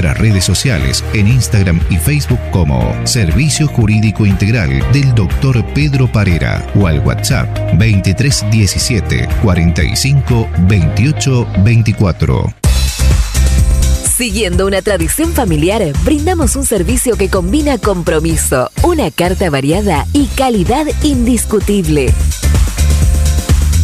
Speaker 17: redes sociales en Instagram y Facebook como Servicio Jurídico Integral del Dr. Pedro Parera o al WhatsApp 2317 45 28 24.
Speaker 15: Siguiendo una tradición familiar, brindamos un servicio que combina compromiso, una carta variada y calidad indiscutible.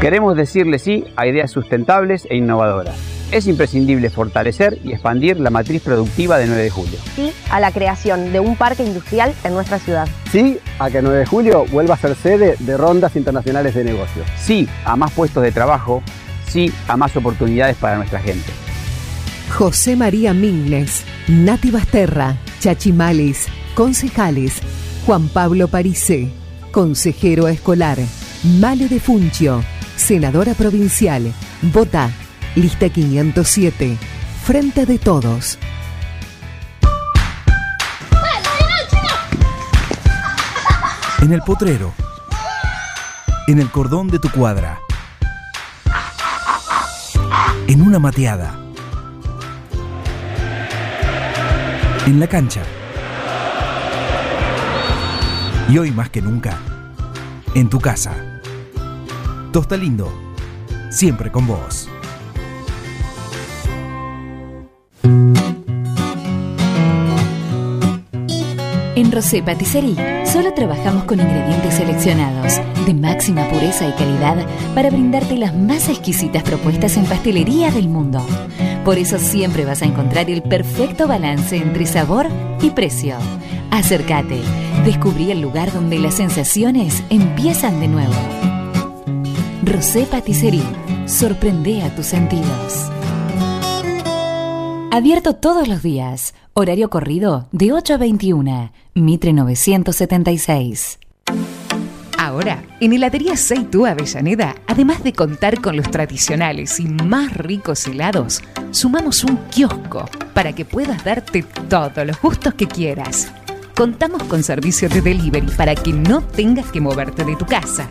Speaker 20: Queremos decirle sí a ideas sustentables e innovadoras. Es imprescindible fortalecer y expandir la matriz productiva de 9 de julio.
Speaker 19: Sí a la creación de un parque industrial en nuestra ciudad.
Speaker 18: Sí a que 9 de julio vuelva a ser sede de rondas internacionales de negocios.
Speaker 20: Sí a más puestos de trabajo. Sí a más oportunidades para nuestra gente.
Speaker 56: José María Mingles, Nati Basterra, Chachimalis, concejales, Juan Pablo Parise, consejero escolar, Male de Funchio, senadora provincial, Vota, lista 507, Frente de Todos.
Speaker 10: En el potrero. En el cordón de tu cuadra. En una mateada. En la cancha. Y hoy más que nunca, en tu casa. Tosta Lindo, siempre con vos.
Speaker 16: En Rosé Patisserie solo trabajamos con ingredientes seleccionados de máxima pureza y calidad para brindarte las más exquisitas propuestas en pastelería del mundo. Por eso siempre vas a encontrar el perfecto balance entre sabor y precio. Acércate, descubrí el lugar donde las sensaciones empiezan de nuevo. Rosé Patisserie, sorprende a tus sentidos. Abierto todos los días. Horario corrido de 8 a 21. Mitre 976.
Speaker 33: Ahora, en Heladería Seitú Avellaneda, además de contar con los tradicionales y más ricos helados, sumamos un kiosco para que puedas darte todos los gustos que quieras. Contamos con servicio de delivery para que no tengas que moverte de tu casa.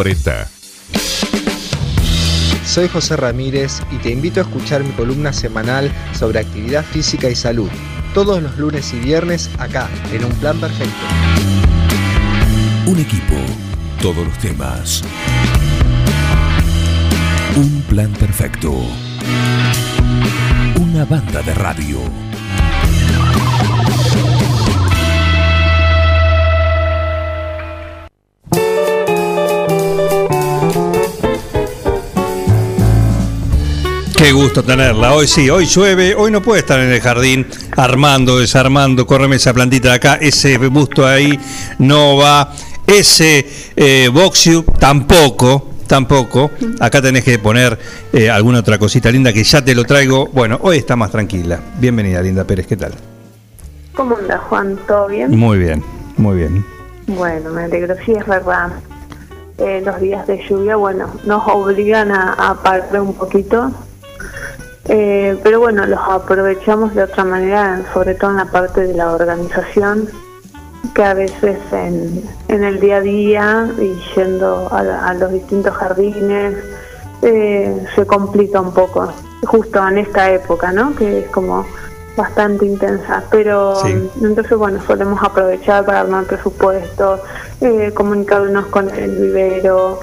Speaker 57: 2040.
Speaker 54: Soy José Ramírez y te invito a escuchar mi columna semanal sobre actividad física y salud, todos los lunes y viernes acá, en Un Plan Perfecto.
Speaker 57: Un equipo, todos los temas. Un plan perfecto. Una banda de radio.
Speaker 1: Qué gusto tenerla. Hoy sí, hoy llueve, hoy no puede estar en el jardín armando, desarmando, córreme esa plantita de acá, ese busto ahí no va, ese eh, boxio tampoco, tampoco. Acá tenés que poner eh, alguna otra cosita linda que ya te lo traigo. Bueno, hoy está más tranquila. Bienvenida, Linda Pérez, ¿qué tal?
Speaker 58: ¿Cómo anda, Juan? ¿Todo bien?
Speaker 1: Muy bien, muy bien.
Speaker 58: Bueno, me alegro, sí, es verdad. Eh, los días de lluvia, bueno, nos obligan a, a parar un poquito. Eh, pero bueno, los aprovechamos de otra manera, sobre todo en la parte de la organización, que a veces en, en el día a día y yendo a, a los distintos jardines eh, se complica un poco, justo en esta época, ¿no? Que es como bastante intensa, pero entonces bueno, solemos aprovechar para armar presupuestos, eh, comunicarnos con el vivero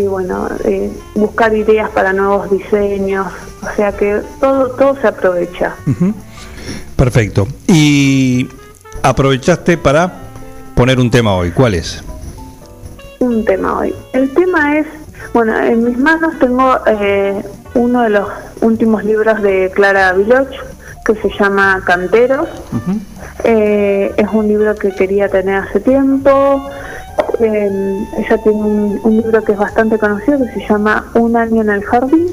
Speaker 58: y bueno, eh, buscar ideas para nuevos diseños, o sea que todo, todo se aprovecha.
Speaker 1: Perfecto. Y aprovechaste para poner un tema hoy. ¿Cuál es?
Speaker 58: Un tema hoy. El tema es, bueno, en mis manos tengo eh, uno de los últimos libros de Clara Viloch, que se llama Canteros. Eh, es un libro que quería tener hace tiempo. Eh, ella tiene un, un libro que es bastante conocido que se llama Un año en el jardín,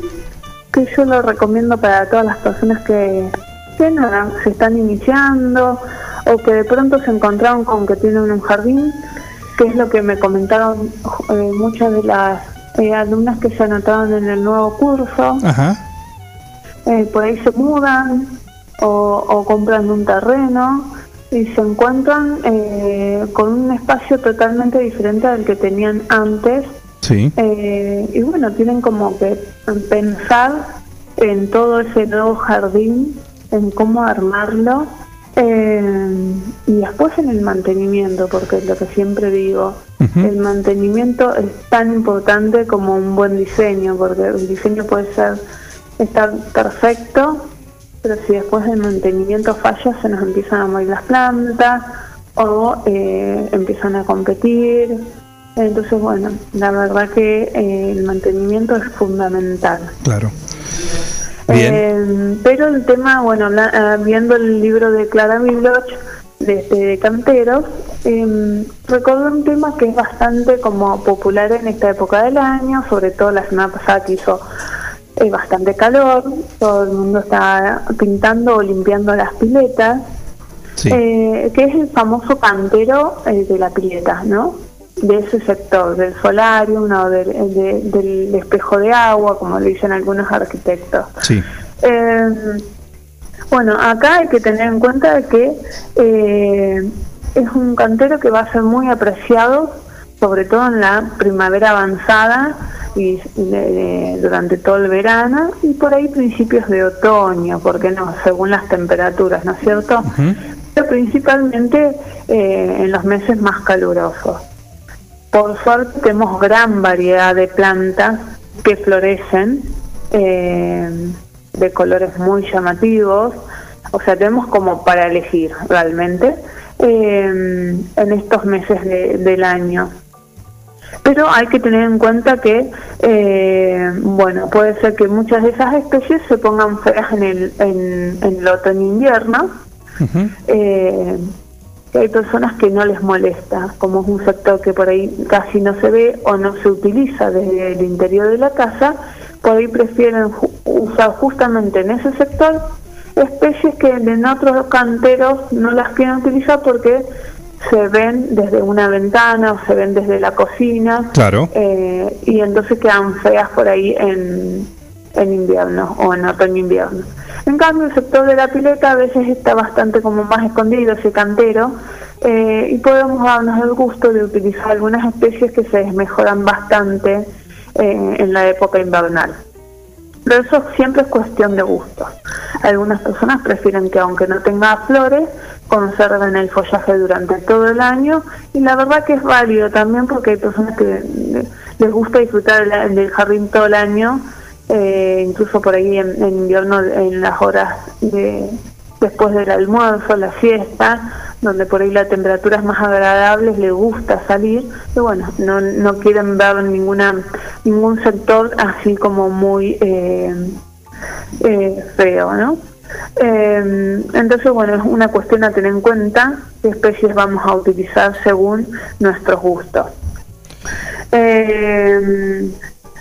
Speaker 58: que yo lo recomiendo para todas las personas que, que nada, se están iniciando o que de pronto se encontraron con que tienen un jardín, que es lo que me comentaron eh, muchas de las eh, alumnas que se anotaron en el nuevo curso.
Speaker 1: Ajá.
Speaker 58: Eh, por ahí se mudan o, o compran un terreno y se encuentran eh, con un espacio totalmente diferente al que tenían antes.
Speaker 1: Sí.
Speaker 58: Eh, y bueno, tienen como que pensar en todo ese nuevo jardín, en cómo armarlo eh, y después en el mantenimiento, porque es lo que siempre digo, el mantenimiento es tan importante como un buen diseño, porque el diseño puede ser estar perfecto, pero si después del mantenimiento falla, se nos empiezan a morir las plantas o eh, empiezan a competir. Entonces, bueno, la verdad que eh, el mantenimiento es fundamental.
Speaker 1: Claro. Bien.
Speaker 58: Eh, pero el tema, bueno, ah, viendo el libro de Clara Bibloch, de, de Canteros, eh, recordé un tema que es bastante como popular en esta época del año, sobre todo la semana pasada que hizo eh, bastante calor, todo el mundo está pintando o limpiando las piletas, eh, que es el famoso cantero eh, de la pileta, ¿no? De ese sector, del solarium o del, de- del espejo de agua, como le dicen algunos arquitectos.
Speaker 1: Sí.
Speaker 58: Eh, bueno, acá hay que tener en cuenta que eh, es un cantero que va a ser muy apreciado, sobre todo en la primavera avanzada y de- de- durante todo el verano y por ahí principios de otoño, porque no, según las temperaturas, ¿no es cierto? pero principalmente eh, en los meses más calurosos. Por suerte tenemos gran variedad de plantas que florecen eh, de colores muy llamativos, o sea, tenemos como para elegir realmente eh, en estos meses de- del año. Pero hay que tener en cuenta que, eh, bueno, puede ser que muchas de esas especies se pongan feas en el, en, en el otoño-invierno. Eh, que hay personas que no les molesta, como es un sector que por ahí casi no se ve o no se utiliza desde el interior de la casa, por ahí prefieren usar justamente en ese sector especies que en otros canteros no las quieren utilizar porque se ven desde una ventana o se ven desde la cocina
Speaker 1: Claro.
Speaker 58: eh, y entonces quedan feas por ahí en, en invierno o en otoño-invierno. En cambio, el sector de la pileta a veces está bastante como más escondido, ese cantero, eh, y podemos darnos el gusto de utilizar algunas especies que se mejoran bastante eh, en la época invernal. Pero eso siempre es cuestión de gusto. Algunas personas prefieren que aunque no tenga flores, conserven el follaje durante todo el año y la verdad que es válido también porque hay personas que les gusta disfrutar del jardín todo el año, eh, incluso por ahí en, en invierno en las horas de después del almuerzo, la siesta, donde por ahí la temperatura es más agradable, les gusta salir y bueno, no, no quieren ver ninguna ningún sector así como muy eh, eh, feo, ¿no? Eh, entonces, bueno, es una cuestión a tener en cuenta qué especies vamos a utilizar según nuestros gustos. Eh,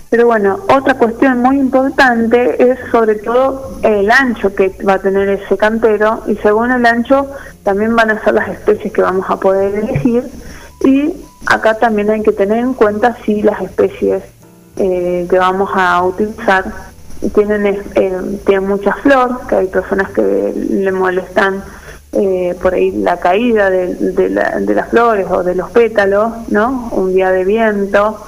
Speaker 58: pero bueno, otra cuestión muy importante es sobre todo el ancho que va a tener ese cantero y según el ancho también van a ser las especies que vamos a poder elegir y acá también hay que tener en cuenta si las especies eh, que vamos a utilizar tienen, eh, tienen mucha flor, que hay personas que le molestan eh, por ahí la caída de, de la- de las flores o de los pétalos, ¿no? Un día de viento.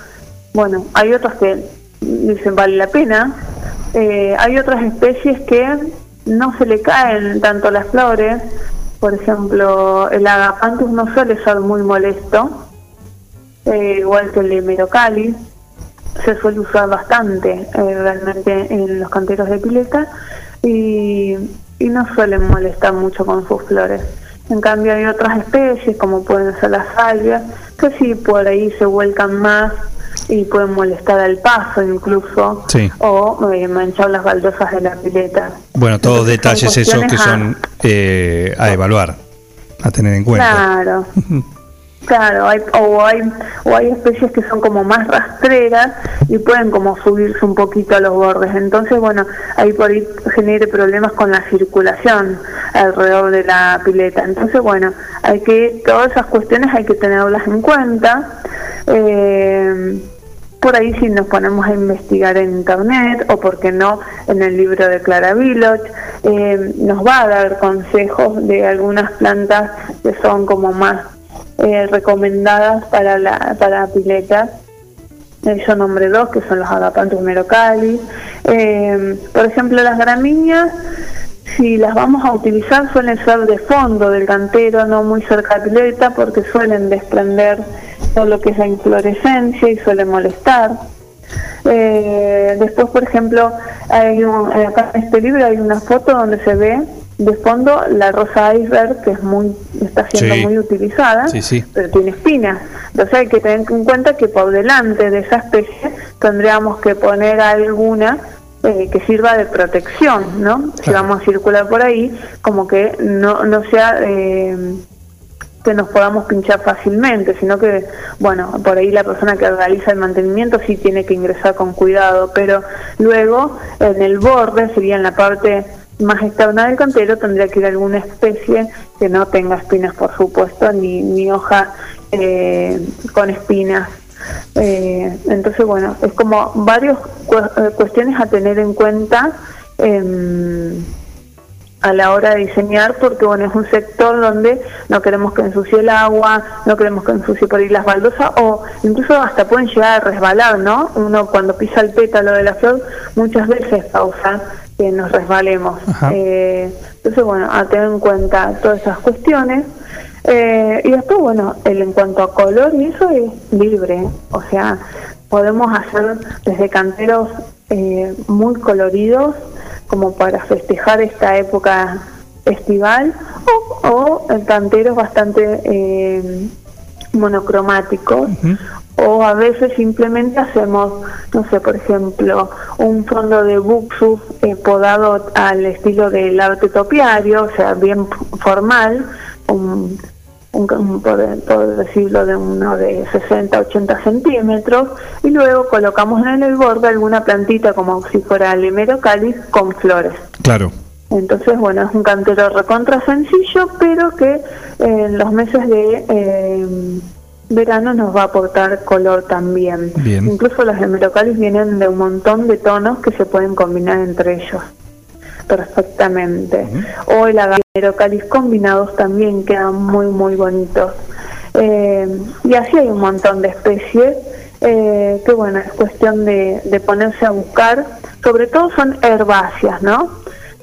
Speaker 58: Bueno, hay otras que dicen vale la pena. Eh, hay otras especies que no se le caen tanto las flores. Por ejemplo, el agapanthus no suele ser muy molesto, eh, igual que el hemerocallis se suele usar bastante eh, realmente en los canteros de pileta y, y no suelen molestar mucho con sus flores. En cambio hay otras especies como pueden ser las salvias que sí por ahí se vuelcan más y pueden molestar al paso incluso
Speaker 1: Sí.
Speaker 58: o eh, manchar las baldosas de la pileta.
Speaker 1: Bueno, todos detalles esos que
Speaker 58: cuestiones a-
Speaker 1: son eh, a evaluar, a tener en cuenta.
Speaker 58: Claro. Claro, hay, o, hay, o hay especies que son como más rastreras y pueden como subirse un poquito a los bordes. Entonces, bueno, ahí por ahí genere problemas con la circulación alrededor de la pileta. Entonces, bueno, hay que, todas esas cuestiones hay que tenerlas en cuenta. Eh, por ahí si nos ponemos a investigar en internet o por qué no en el libro de Clara Villot, eh, nos va a dar consejos de algunas plantas que son como más eh, recomendadas para la para piletas. Eh, yo nombré dos que son los agapanthus merocali. Eh, por ejemplo, las gramíneas, si las vamos a utilizar suelen ser de fondo del cantero, no muy cerca de pileta, porque suelen desprender todo lo que es la inflorescencia y suele molestar. Eh, después, por ejemplo, hay un- acá en este libro hay una foto donde se ve de fondo la rosa iceberg, que es muy está siendo
Speaker 1: Sí.
Speaker 58: muy utilizada,
Speaker 1: Sí, sí.
Speaker 58: pero tiene espinas. Entonces hay que tener en cuenta que por delante de esa especie tendríamos que poner alguna eh, que sirva de protección, ¿no? Si vamos a circular por ahí, como que no, no sea... eh, que nos podamos pinchar fácilmente, sino que, bueno, por ahí la persona que realiza el mantenimiento sí tiene que ingresar con cuidado, pero luego en el borde, sería en la parte más externa del cantero, tendría que ir alguna especie que no tenga espinas, por supuesto, ni, ni hoja eh, con espinas. Eh, entonces, bueno, es como varias cuestiones a tener en cuenta. em, a la hora de diseñar porque bueno es un sector donde no queremos que ensucie el agua, no queremos que ensucie por ahí las baldosas o incluso hasta pueden llegar a resbalar, ¿no? Uno cuando pisa el pétalo de la flor muchas veces causa que nos resbalemos. Eh, entonces bueno, a tener en cuenta todas esas cuestiones. Eh, y después bueno, el, en cuanto a color y eso es libre, o sea, podemos hacer desde canteros eh, muy coloridos como para festejar esta época estival o, o canteros bastante eh, monocromáticos o a veces simplemente hacemos, no sé, por ejemplo, un fondo de buxus eh, podado al estilo del arte topiario, o sea, bien formal, un, un, por, decirlo, de uno de 60, 80 centímetros, y luego colocamos en el borde alguna plantita como si fuera el cáliz con flores.
Speaker 1: Claro.
Speaker 58: Entonces, bueno, es un cantero recontra sencillo, pero que en los meses de eh, verano nos va a aportar color también. Incluso los hemerocalis vienen de un montón de tonos que se pueden combinar entre ellos perfectamente. O el hemerocalis combinados también quedan muy, muy bonitos. Eh, y así hay un montón de especies eh, que, bueno, es cuestión de, de ponerse a buscar. Sobre todo son herbáceas, ¿no?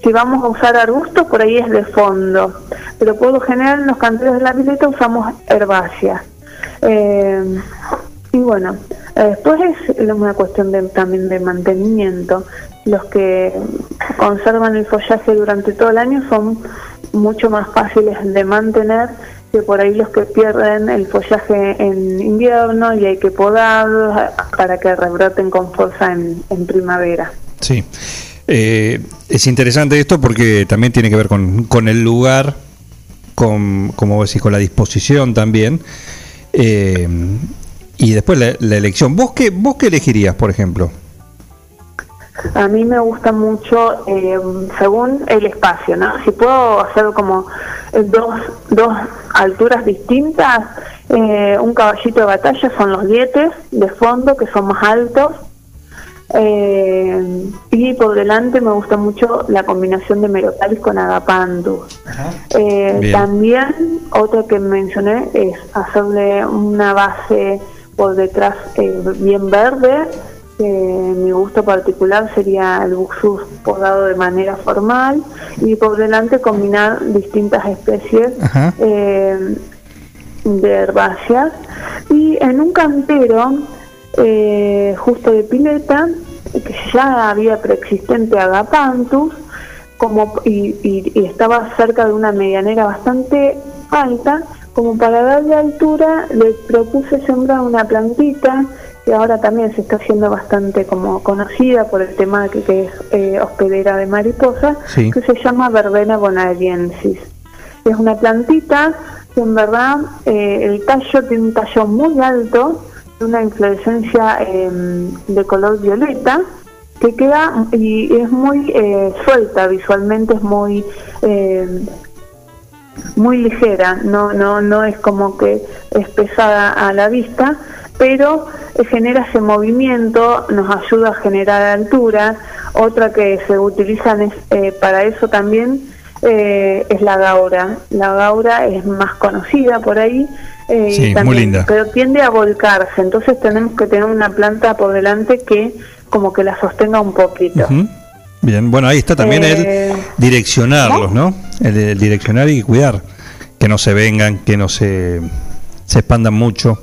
Speaker 58: Si vamos a usar arbustos, por ahí es de fondo. Pero por lo general en los canteros de la pileta usamos herbáceas. Eh, y bueno, después es una cuestión de, también de mantenimiento. Los que conservan el follaje durante todo el año son mucho más fáciles de mantener que por ahí los que pierden el follaje en invierno y hay que podarlos para que rebroten con fuerza en, primavera.
Speaker 1: Sí, eh, es interesante esto porque también tiene que ver con, con el lugar, con, como decís, con la disposición también. Eh, y después la, elección. ¿Vos qué, ¿Vos qué elegirías, por ejemplo?
Speaker 58: A mí me gusta mucho eh, según el espacio, ¿no? Si puedo hacer como dos, dos alturas distintas, eh, un caballito de batalla son los dietes de fondo, que son más altos, eh, y por delante me gusta mucho la combinación de Merotalis con Agapantus. Eh, también otra que mencioné es hacerle una base por detrás eh, bien verde. mi gusto particular sería el buxus podado de manera formal y por delante combinar distintas especies eh, de herbáceas. Y en un cantero eh, justo de pileta, que ya había preexistente Agapanthus, como, y, estaba cerca de una medianera bastante alta, como para darle altura le propuse sembrar una plantita que ahora también se está haciendo bastante como conocida por el tema que, que es eh, hospedera de mariposa, que se llama Verbena bonariensis. Es una plantita que en verdad eh, el tallo tiene un tallo muy alto, una inflorescencia em, de color violeta que queda y es muy eh, suelta visualmente es muy em, muy ligera no no no es como que es pesada a la vista pero genera ese movimiento nos ayuda a generar altura. Otra que se utilizan es, eh, para eso también eh, es la gaura la gaura es más conocida por ahí eh,
Speaker 1: sí, muy linda.
Speaker 58: Pero tiende a volcarse, entonces tenemos que tener una planta por delante que como que la sostenga un poquito.
Speaker 1: Bien, bueno, ahí está también el eh, direccionarlos, ¿no? El, direccionar y cuidar, que no se vengan, que no se, se expandan mucho.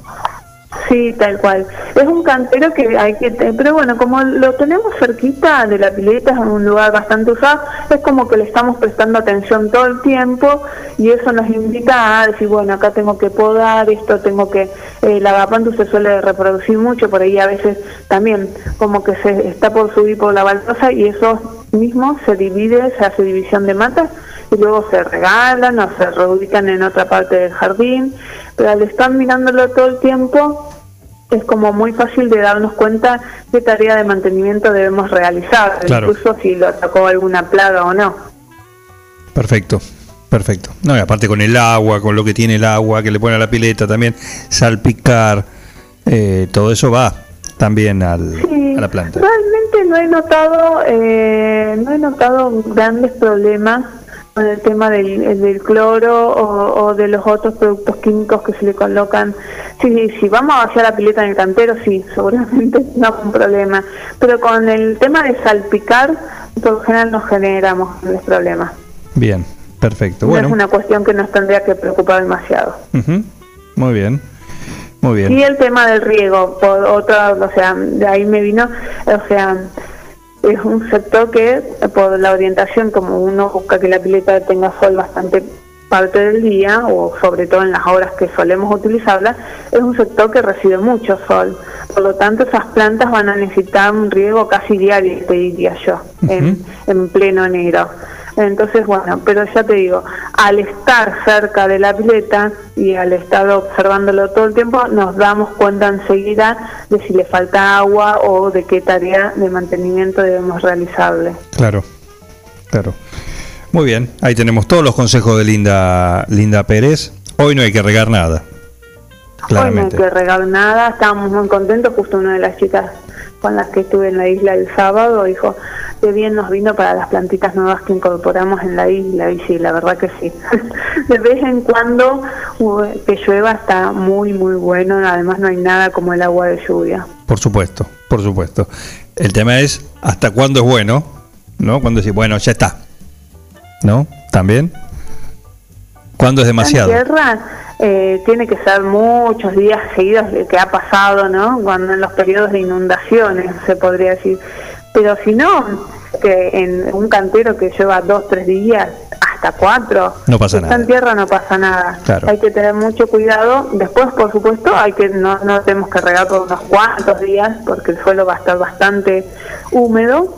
Speaker 58: Sí, tal cual. Es un cantero que hay que... Pero bueno, como lo tenemos cerquita de la pileta, es un lugar bastante usado, es como que le estamos prestando atención todo el tiempo y eso nos invita a decir, bueno, acá tengo que podar, esto tengo que... Eh, la se suele reproducir mucho, por ahí a veces también como que se está por subir por la baldosa y eso mismo se divide, se hace división de matas luego se regalan o se reubican en otra parte del jardín, pero al estar mirándolo todo el tiempo es como muy fácil de darnos cuenta qué tarea de mantenimiento debemos realizar, incluso si lo atacó alguna plaga o no.
Speaker 1: Perfecto. Perfecto. No, y aparte con el agua, con lo que tiene el agua que le pone a la pileta también, salpicar, eh, todo eso va también al, a la planta.
Speaker 58: Realmente no he notado, eh, no he notado grandes problemas con el tema del, el del cloro o, o de los otros productos químicos que se le colocan. Sí, si vamos a vaciar la pileta en el cantero, sí, seguramente no hay un problema. Pero con el tema de salpicar, por lo general no generamos grandes problemas.
Speaker 1: Bien, perfecto.
Speaker 58: No
Speaker 1: Bueno,
Speaker 58: es una cuestión que nos tendría que preocupar demasiado.
Speaker 1: ujú, muy bien. Muy bien.
Speaker 58: Y el tema del riego, por otra, o sea, de ahí me vino, o sea, es un sector que por la orientación, como uno busca que la pileta tenga sol bastante parte del día, o sobre todo en las horas que solemos utilizarla, es un sector que recibe mucho sol. Por lo tanto, esas plantas van a necesitar un riego casi diario, te diría yo, en, en pleno enero. Entonces, bueno, pero ya te digo, al estar cerca de la pileta y al estar observándolo todo el tiempo, nos damos cuenta enseguida de si le falta agua o de qué tarea de mantenimiento debemos realizarle.
Speaker 1: Claro, claro. Muy bien, ahí tenemos todos los consejos de Linda, Linda Pérez. Hoy no hay que regar nada.
Speaker 58: Hoy
Speaker 1: Claramente.
Speaker 58: no hay que regar nada, estábamos muy contentos, justo una de las chicas con las que estuve en la isla el sábado dijo, qué bien nos vino para las plantitas nuevas que incorporamos en la isla, y sí, la verdad que sí. de vez en cuando que llueva está muy, muy bueno, además no hay nada como el agua de lluvia.
Speaker 1: Por supuesto, por supuesto. El tema es hasta cuándo es bueno, ¿no? Cuando decir, bueno, ya está. ¿No? ¿También? ¿Cuándo es demasiado?
Speaker 58: En tierra eh, tiene que ser muchos días seguidos que ha pasado, ¿no? Cuando en los periodos de inundaciones, se podría decir. Pero si no, que en un cantero que lleva dos, tres días, hasta cuatro,
Speaker 1: No pasa nada.
Speaker 58: en tierra no pasa nada.
Speaker 1: Claro.
Speaker 58: Hay que tener mucho cuidado. Después, por supuesto, hay que no, no tenemos que regar por unos cuantos días porque el suelo va a estar bastante húmedo.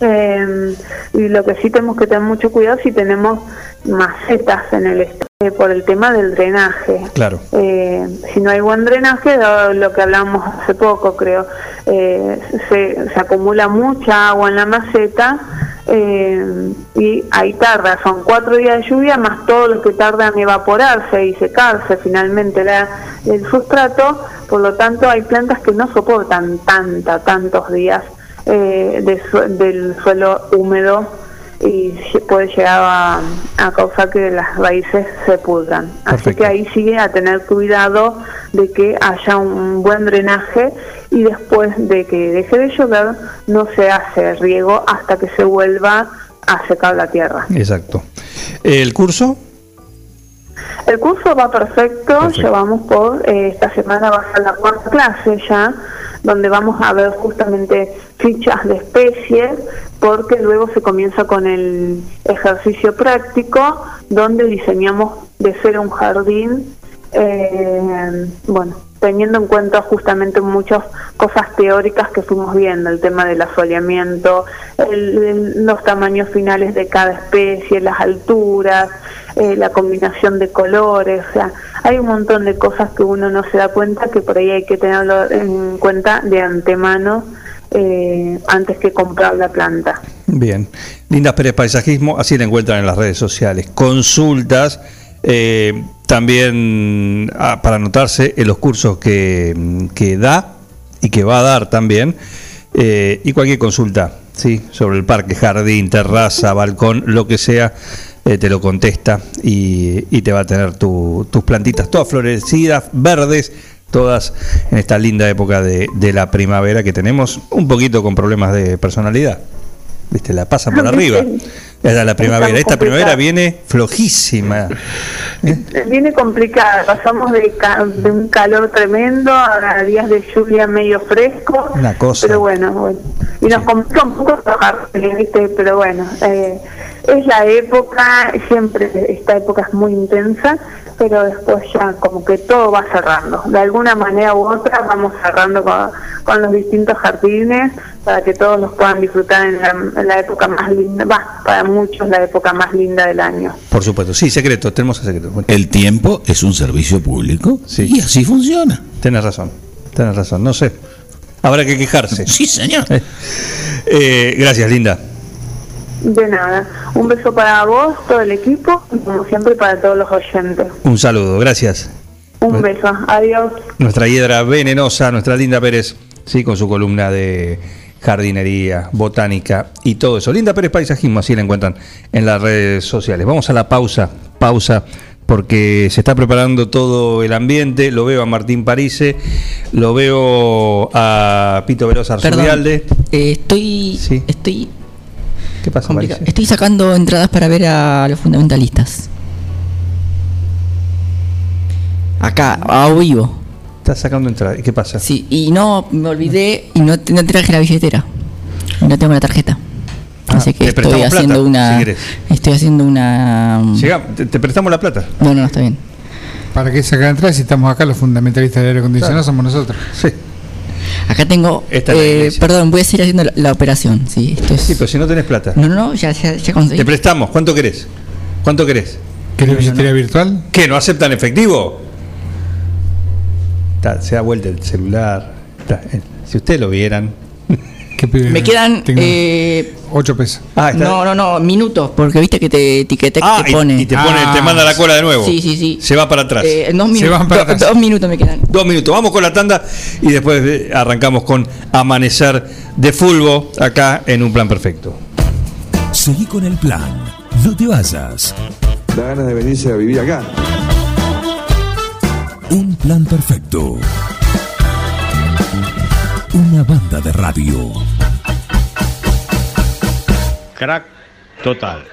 Speaker 58: Eh, y lo que sí tenemos que tener mucho cuidado si tenemos macetas en el est- eh, por el tema del drenaje.
Speaker 1: Claro.
Speaker 58: Eh, si no hay buen drenaje, lo, que hablamos hace poco, creo, eh, se, se acumula mucha agua en la maceta y ahí tarda, son cuatro días de lluvia más todo lo que tarda en evaporarse y secarse finalmente la, el sustrato, por lo tanto hay plantas que no soportan tanta, tantos días de su- del suelo húmedo y puede llegar a, a causar que las raíces se pudran. Así que ahí sigue a tener cuidado de que haya un buen drenaje y después de que deje de llover no se hace riego hasta que se vuelva a secar la tierra.
Speaker 1: Exacto. ¿El curso?
Speaker 58: El curso va perfecto, llevamos por, eh, esta semana va a ser la cuarta clase ya, donde vamos a ver justamente fichas de especies, porque luego se comienza con el ejercicio práctico, donde diseñamos de ser un jardín, eh, bueno, teniendo en cuenta justamente muchas cosas teóricas que fuimos viendo, el tema del asoleamiento, el- los tamaños finales de cada especie, las alturas, eh, la combinación de colores, o sea, hay un montón de cosas que uno no se da cuenta que por ahí hay que tenerlo en cuenta de antemano eh, antes que comprar la planta.
Speaker 1: Bien. Lindas Pérez Paisajismo, así la encuentran en las redes sociales. Consultas, eh, también ah, para anotarse en los cursos que, que da y que va a dar también. eh, y cualquier consulta, ¿sí? Sobre el parque, jardín, terraza, balcón, lo que sea, eh, te lo contesta y, y te va a tener tu- tus plantitas todas florecidas, verdes, todas en esta linda época de, de la primavera que tenemos un poquito con problemas de personalidad. ¿Viste? La pasan por arriba. Era la primavera. Esta primavera viene flojísima.
Speaker 58: Viene complicada, pasamos de, ca- de un calor tremendo a días de lluvia medio fresco.
Speaker 1: Una cosa.
Speaker 58: Pero bueno, bueno. y nos complica un poco trabajar, ¿viste? Pero bueno, eh, es la época, siempre esta época es muy intensa, pero después ya como que todo va cerrando. De alguna manera u otra vamos cerrando con, con los distintos jardines para que todos los puedan disfrutar en la, en la época más linda, va, para muchos la época más linda del año.
Speaker 1: Por supuesto. Sí, secreto, tenemos el secreto. Bueno,
Speaker 59: El tiempo es un servicio público y así funciona.
Speaker 1: Tienes razón, tienes razón. No sé. Habrá que quejarse.
Speaker 59: Sí, señor.
Speaker 1: Eh, gracias, Linda.
Speaker 58: De nada. Un beso para vos, todo el equipo, y como siempre para todos los oyentes.
Speaker 1: Un saludo, gracias.
Speaker 58: Un beso. Adiós.
Speaker 1: Nuestra hiedra venenosa, nuestra Linda Pérez, sí, con su columna de jardinería, botánica y todo eso. Linda Pérez Paisajismo, así la encuentran en las redes sociales. Vamos a la pausa, pausa, porque se está preparando todo el ambiente. Lo veo a Martín Parise, lo veo a Pito Veloz Arzurrialde.
Speaker 4: Eh, estoy, estoy,
Speaker 1: ¿Qué pasa,
Speaker 4: estoy sacando entradas para ver a los fundamentalistas. Acá, a vivo.
Speaker 1: Estás sacando entradas. ¿Qué pasa?
Speaker 4: Sí, y no me olvidé y no, no traje la billetera. Y no tengo la tarjeta. Así que
Speaker 1: te
Speaker 4: estoy haciendo
Speaker 1: plata,
Speaker 4: una.
Speaker 1: si
Speaker 4: estoy haciendo una.
Speaker 1: Llega, te, te prestamos la plata.
Speaker 4: No, no, no, está bien.
Speaker 3: ¿Para qué sacar entradas si estamos acá los fundamentalistas de aire acondicionado?
Speaker 1: Claro.
Speaker 3: Somos nosotros.
Speaker 1: Sí.
Speaker 4: Acá tengo.
Speaker 1: Esta
Speaker 4: eh, perdón, voy a seguir haciendo la, la operación. Sí, esto es.
Speaker 1: Sí, pero si no tenés plata.
Speaker 4: No, no, no, ya, ya, ya conseguí.
Speaker 1: Te prestamos. ¿Cuánto querés? ¿Cuánto querés?
Speaker 3: ¿Querés billetera virtual?
Speaker 1: ¿Qué? ¿No aceptan efectivo? Está, se da vuelta el celular. Está, eh, si ustedes lo vieran.
Speaker 4: Me quedan. Eh,
Speaker 3: 8 pesos.
Speaker 1: Ah, está.
Speaker 4: no, no, no, minutos, porque viste que te etiqueté
Speaker 1: Ah,
Speaker 4: te
Speaker 1: y-
Speaker 4: pone.
Speaker 1: y, te pone, te manda la cola de nuevo.
Speaker 4: Sí, sí, sí.
Speaker 1: Se va para atrás.
Speaker 4: Eh, dos, minutos, do- dos minutos me quedan.
Speaker 1: Dos minutos. Vamos con la tanda y después arrancamos con Amanecer de Fulbo acá en un plan perfecto.
Speaker 10: Seguí con el plan. No te vayas.
Speaker 60: Da ganas de venirse a vivir acá.
Speaker 10: Un plan perfecto. Una banda de radio.
Speaker 61: Crack total.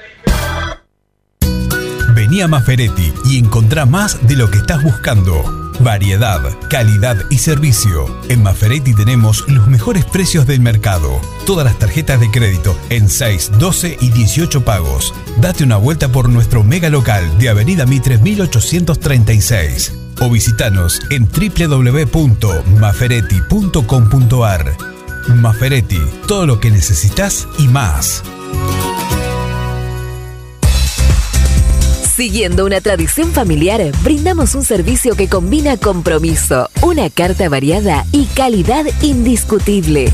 Speaker 10: Vení a Maferetti y encontrá más de lo que estás buscando. Variedad, calidad y servicio. En Maferetti tenemos los mejores precios del mercado. Todas las tarjetas de crédito en 6, 12 y 18 pagos. Date una vuelta por nuestro mega local de Avenida Mitre 1836 o visitanos en www.maferetti.com.ar. Maferetti, todo lo que necesitas y más.
Speaker 15: Siguiendo una tradición familiar, brindamos un servicio que combina compromiso, una carta variada y calidad indiscutible.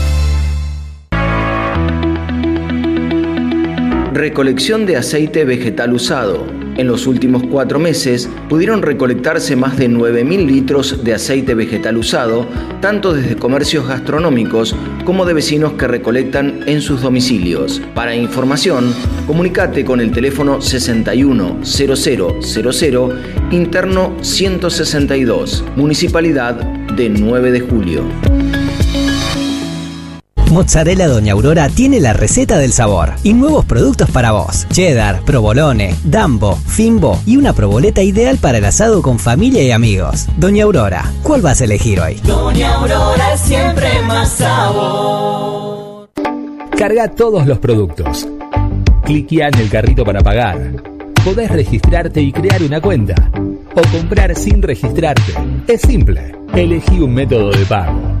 Speaker 22: Recolección de aceite vegetal usado. En los últimos cuatro meses pudieron recolectarse más de 9.000 litros de aceite vegetal usado, tanto desde comercios gastronómicos como de vecinos que recolectan en sus domicilios. Para información, comunicate con el teléfono 610000 interno 162, Municipalidad de 9 de Julio.
Speaker 13: Mozzarella Doña Aurora tiene la receta del sabor y nuevos productos para vos. Cheddar, provolone, dambo, fimbo y una proboleta ideal para el asado con familia y amigos. Doña Aurora, ¿cuál vas a elegir hoy?
Speaker 14: Doña Aurora siempre más sabor.
Speaker 23: Carga todos los productos. Cliquea en el carrito para pagar. Podés registrarte y crear una cuenta. O comprar sin registrarte. Es simple. Elegí un método de pago.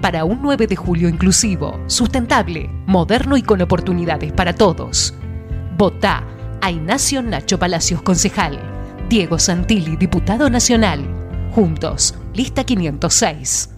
Speaker 33: Para un 9 de julio inclusivo, sustentable, moderno y con oportunidades para todos. Votá a Ignacio Nacho Palacios Concejal. Diego Santilli, Diputado Nacional. Juntos, lista 506.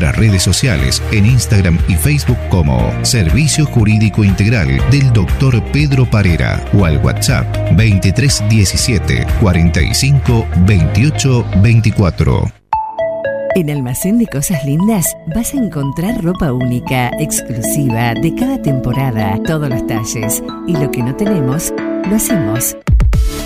Speaker 17: redes sociales en Instagram y Facebook como Servicio Jurídico Integral del Dr. Pedro Parera o al WhatsApp 2317 45 28 24.
Speaker 16: En Almacén de Cosas Lindas vas a encontrar ropa única, exclusiva, de cada temporada, todos los talles. Y lo que no tenemos, lo hacemos.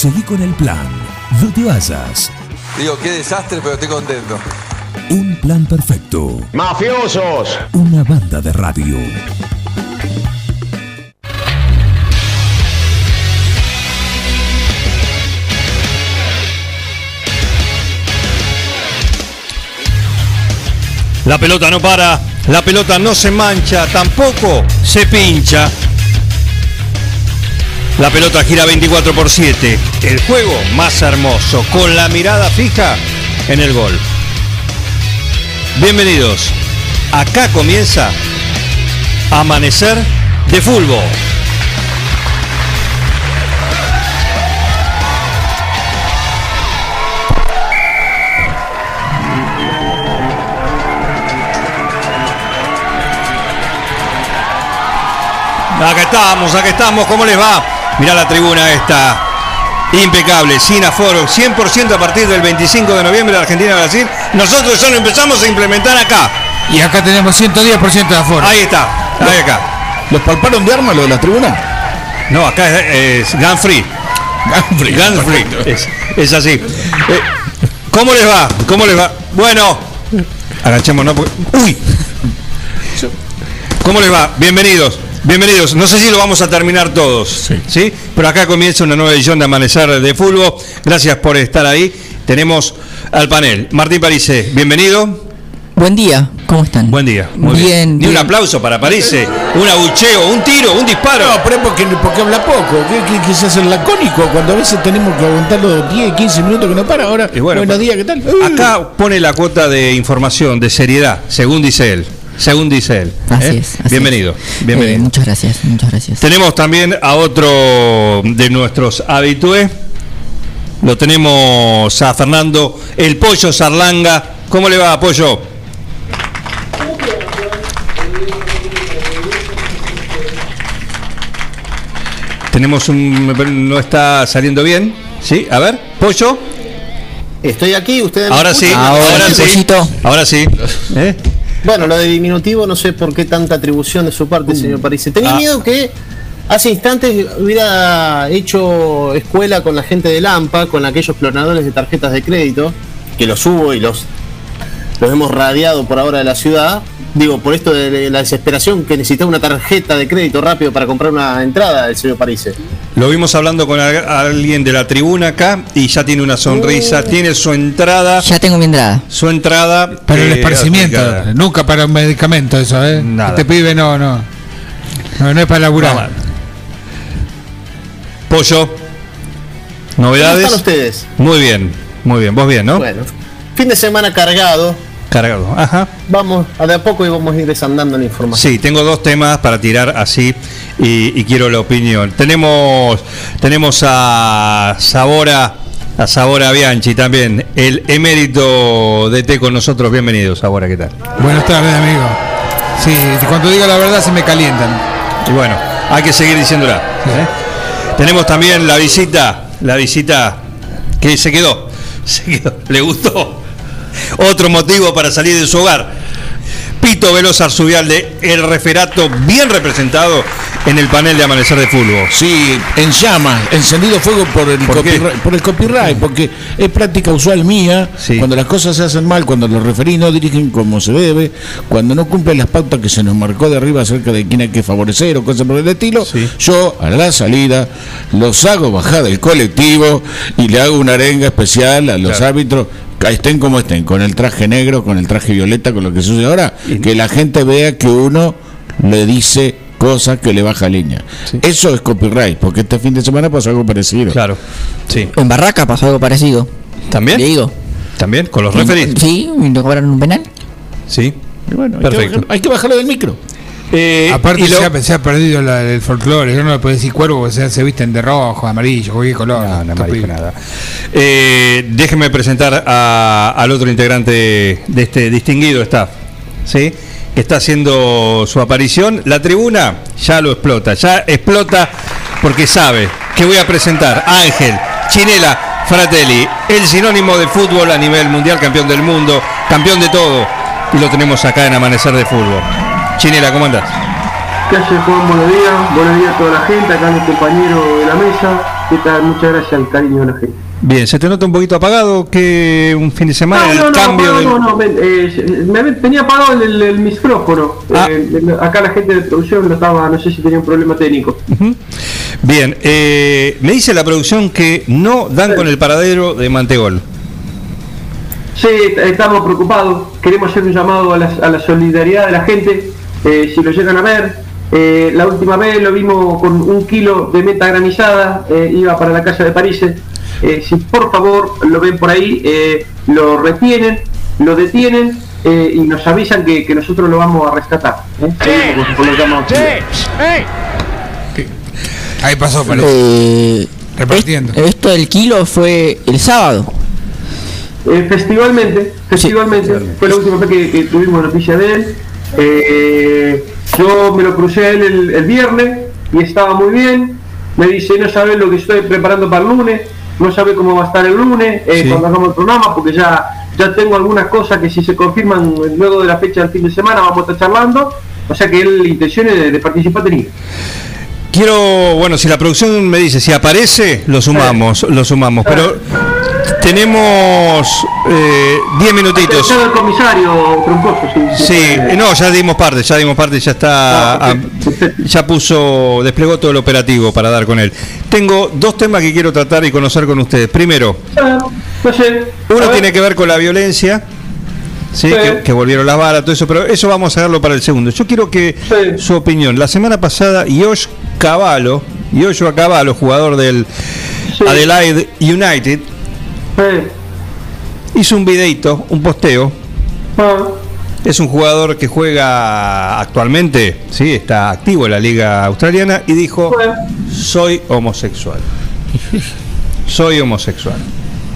Speaker 10: Seguí con el plan. No te vayas.
Speaker 60: Digo, qué desastre, pero estoy contento.
Speaker 10: Un plan perfecto.
Speaker 60: ¡Mafiosos!
Speaker 10: Una banda de radio.
Speaker 1: La pelota no para, la pelota no se mancha, tampoco se pincha. La pelota gira 24 por 7. El juego más hermoso, con la mirada fija en el gol. Bienvenidos. Acá comienza Amanecer de Fútbol. Acá estamos, acá estamos, ¿cómo les va? Mirá la tribuna esta. Impecable, sin aforo, 100% a partir del 25 de noviembre de Argentina-Brasil. Nosotros solo empezamos a implementar acá.
Speaker 3: Y acá tenemos 110% de aforo.
Speaker 1: Ahí está, ahí acá.
Speaker 62: ¿Los palparon de arma lo de la tribuna?
Speaker 1: No, acá es, es gun free.
Speaker 62: Gun free.
Speaker 1: Gun free. Es, es así. Eh, ¿Cómo les va? ¿Cómo les va? Bueno, agachémonos. porque- ¡Uy! ¿Cómo les va? Bienvenidos. Bienvenidos. No sé si lo vamos a terminar todos. Sí. Pero acá comienza una nueva edición de Amanecer de Fútbol. Gracias por estar ahí. Tenemos al panel. Martín Parise, bienvenido.
Speaker 4: Buen día, ¿cómo están?
Speaker 1: Buen día. Muy bien.
Speaker 4: Bien,
Speaker 1: Ni un aplauso para Parise. Un abucheo, un tiro, un disparo.
Speaker 62: No, pero es porque, porque habla poco. Que, que, que se hace el lacónico cuando a veces tenemos que aguantar los 10, 15 minutos que no para. Ahora,
Speaker 1: Y bueno,
Speaker 62: buenos
Speaker 1: pa-
Speaker 62: días, ¿qué tal?
Speaker 1: Acá pone la cuota de información, de seriedad, según dice él. Según dice él.
Speaker 4: Así
Speaker 1: ¿eh?
Speaker 4: es, así
Speaker 1: bienvenido,
Speaker 4: Eh,
Speaker 1: bienvenido.
Speaker 4: muchas gracias, muchas gracias.
Speaker 1: Tenemos también a otro de nuestros habitués. Lo tenemos a Fernando El Pollo Sarlanga. ¿Cómo le va, Pollo? Tenemos un. No está saliendo bien. ¿Sí? A ver, Pollo.
Speaker 63: Estoy aquí, ustedes me
Speaker 1: Ahora sí, ahora, sí. Ahora sí. ¿Eh?
Speaker 63: Bueno, lo de diminutivo no sé por qué tanta atribución de su parte, señor París. Tenía
Speaker 1: Ah.
Speaker 63: miedo que hace instantes hubiera hecho escuela con la gente de Lampa, con aquellos clonadores de tarjetas de crédito, que los hubo y los, los hemos radiado por ahora de la ciudad. Digo, por esto de la desesperación que necesitaba una tarjeta de crédito rápido para comprar una entrada del señor París.
Speaker 1: Lo vimos hablando con al- alguien de la tribuna acá y ya tiene una sonrisa, tiene su entrada.
Speaker 4: Ya tengo mi entrada.
Speaker 1: Su entrada.
Speaker 3: Pero el
Speaker 1: eh,
Speaker 3: esparcimiento,
Speaker 1: aplicada.
Speaker 3: nunca para un medicamento eso, ¿eh?
Speaker 1: Nada.
Speaker 3: Este pibe no, no. No, no es para laburar.
Speaker 1: Pollo. ¿Novedades?
Speaker 63: ¿Cómo están ustedes?
Speaker 1: Muy bien, muy bien. Vos bien, ¿no?
Speaker 63: Bueno, fin de semana cargado.
Speaker 1: Cargado. Ajá.
Speaker 63: Vamos, a de a poco y vamos a ir desandando la información.
Speaker 1: Sí, tengo dos temas para tirar así y, y quiero la opinión. Tenemos tenemos a Sabora a Sabora Bianchi también, el emérito de T con nosotros. Bienvenido, Sabora, ¿qué tal?
Speaker 3: Buenas tardes, amigo. Sí, cuando digo la verdad se me calientan.
Speaker 1: Y bueno, hay que seguir diciéndola. ¿eh? Tenemos también la visita, la visita que se quedó, se quedó, le gustó. Otro motivo para salir de su hogar. Pito Veloz Arzubialde, el referato bien representado en el panel de Amanecer de Fútbol.
Speaker 62: Sí, en llamas, encendido fuego por el,
Speaker 1: ¿Por
Speaker 62: copyright, por el copyright, porque es práctica usual mía. Cuando las cosas se hacen mal, cuando los referís no dirigen como se debe, cuando no cumplen las pautas que se nos marcó de arriba acerca de quién hay que favorecer o cosas por el estilo, yo a la salida los hago bajar del colectivo y le hago una arenga especial a los árbitros. que Estén como estén, con el traje negro, con el traje violeta, con lo que sucede ahora, que la gente vea que uno le dice cosas que le baja línea. Eso es copyright, porque este fin de semana pasó algo parecido.
Speaker 1: Claro, sí.
Speaker 4: En Barraca pasó algo parecido.
Speaker 1: ¿También?
Speaker 4: Le digo.
Speaker 1: ¿También? ¿Con los referees?
Speaker 4: Sí, y nos cobraron un penal.
Speaker 1: Sí.
Speaker 62: bueno, hay que
Speaker 1: Perfecto.
Speaker 62: hay que bajarlo del micro.
Speaker 3: Aparte
Speaker 1: y lo-
Speaker 3: se, ha, se ha perdido la- el folclore, yo no le puedo decir cuervo, porque se, se visten de rojo, amarillo, cualquier color.
Speaker 1: No, no me dijo nada. Eh, déjeme presentar a- al otro integrante de este distinguido staff, ¿sí? Está haciendo su aparición. La tribuna ya lo explota, ya explota porque sabe que voy a presentar a Ángel Chinela Fratelli, el sinónimo de fútbol a nivel mundial, campeón del mundo, campeón de todo. Y lo tenemos acá en Amanecer de Fútbol. Chinela, ¿cómo andás?
Speaker 64: ¿Qué hace Juan? Buenos días, buenos días a toda la gente, acá mi compañero de la mesa. ¿Qué tal? Muchas gracias al cariño de la gente.
Speaker 1: Bien, se te nota un poquito apagado que un fin de semana
Speaker 64: No,
Speaker 1: el
Speaker 64: no, no,
Speaker 1: cambio
Speaker 64: no,
Speaker 1: del-
Speaker 64: no, no, eh, me había- tenía apagado el, el- el micrófono.
Speaker 1: Ah.
Speaker 64: Eh, acá la gente de producción lo estaba, no sé si tenía un problema técnico.
Speaker 1: Bien, eh, me dice la producción que no dan con el paradero de Mantegol.
Speaker 64: Sí, estamos preocupados, queremos hacer un llamado a la, a la solidaridad de la gente, eh, si lo llegan a ver. Eh, la última vez lo vimos con un kilo de meta granizada, eh, iba para la casa de París. Eh, si por favor lo ven por ahí, eh, lo retienen, lo detienen eh, y nos avisan que, que nosotros lo vamos a rescatar. ¿eh? Ahí
Speaker 3: pasó, parece.
Speaker 4: Eh,
Speaker 3: Repartiendo.
Speaker 4: est- Esto del kilo fue el sábado.
Speaker 64: Eh, festivalmente, festivalmente, fue la última vez que, que tuvimos noticia de él. Eh, yo me lo crucé a él el, el viernes y estaba muy bien. Me dice, no sabe lo que estoy preparando para el lunes, no sabe cómo va a estar el lunes eh,
Speaker 1: Sí.
Speaker 64: cuando hagamos el programa, porque ya, ya tengo algunas cosas que si se confirman luego de la fecha del fin de semana vamos a estar charlando. O sea que él intenciones de, de participar tenía.
Speaker 1: Quiero, bueno, si la producción me dice, si aparece, lo sumamos, lo sumamos, pero tenemos eh, 10 minutitos.
Speaker 64: Todo el comisario Troncoso, sí.
Speaker 1: Sí, eh, no, ya dimos parte, ya dimos parte, ya está, ah, ya puso, desplegó todo el operativo para dar con él. Tengo dos temas que quiero tratar y conocer con ustedes. Primero,
Speaker 64: Ah, no sé.
Speaker 1: uno
Speaker 64: A ver.
Speaker 1: tiene que ver con la violencia, ¿sí?
Speaker 64: Sí.
Speaker 1: Que, que volvieron las balas, todo eso, pero eso vamos a verlo para el segundo. Yo quiero que su opinión. La semana pasada, Josh Cavallo, Joshua Cavallo, jugador del Adelaide United, hizo un videito, un posteo.
Speaker 64: Ah.
Speaker 1: Es un jugador que juega actualmente, sí, está activo en la liga australiana y dijo, soy homosexual. Soy homosexual.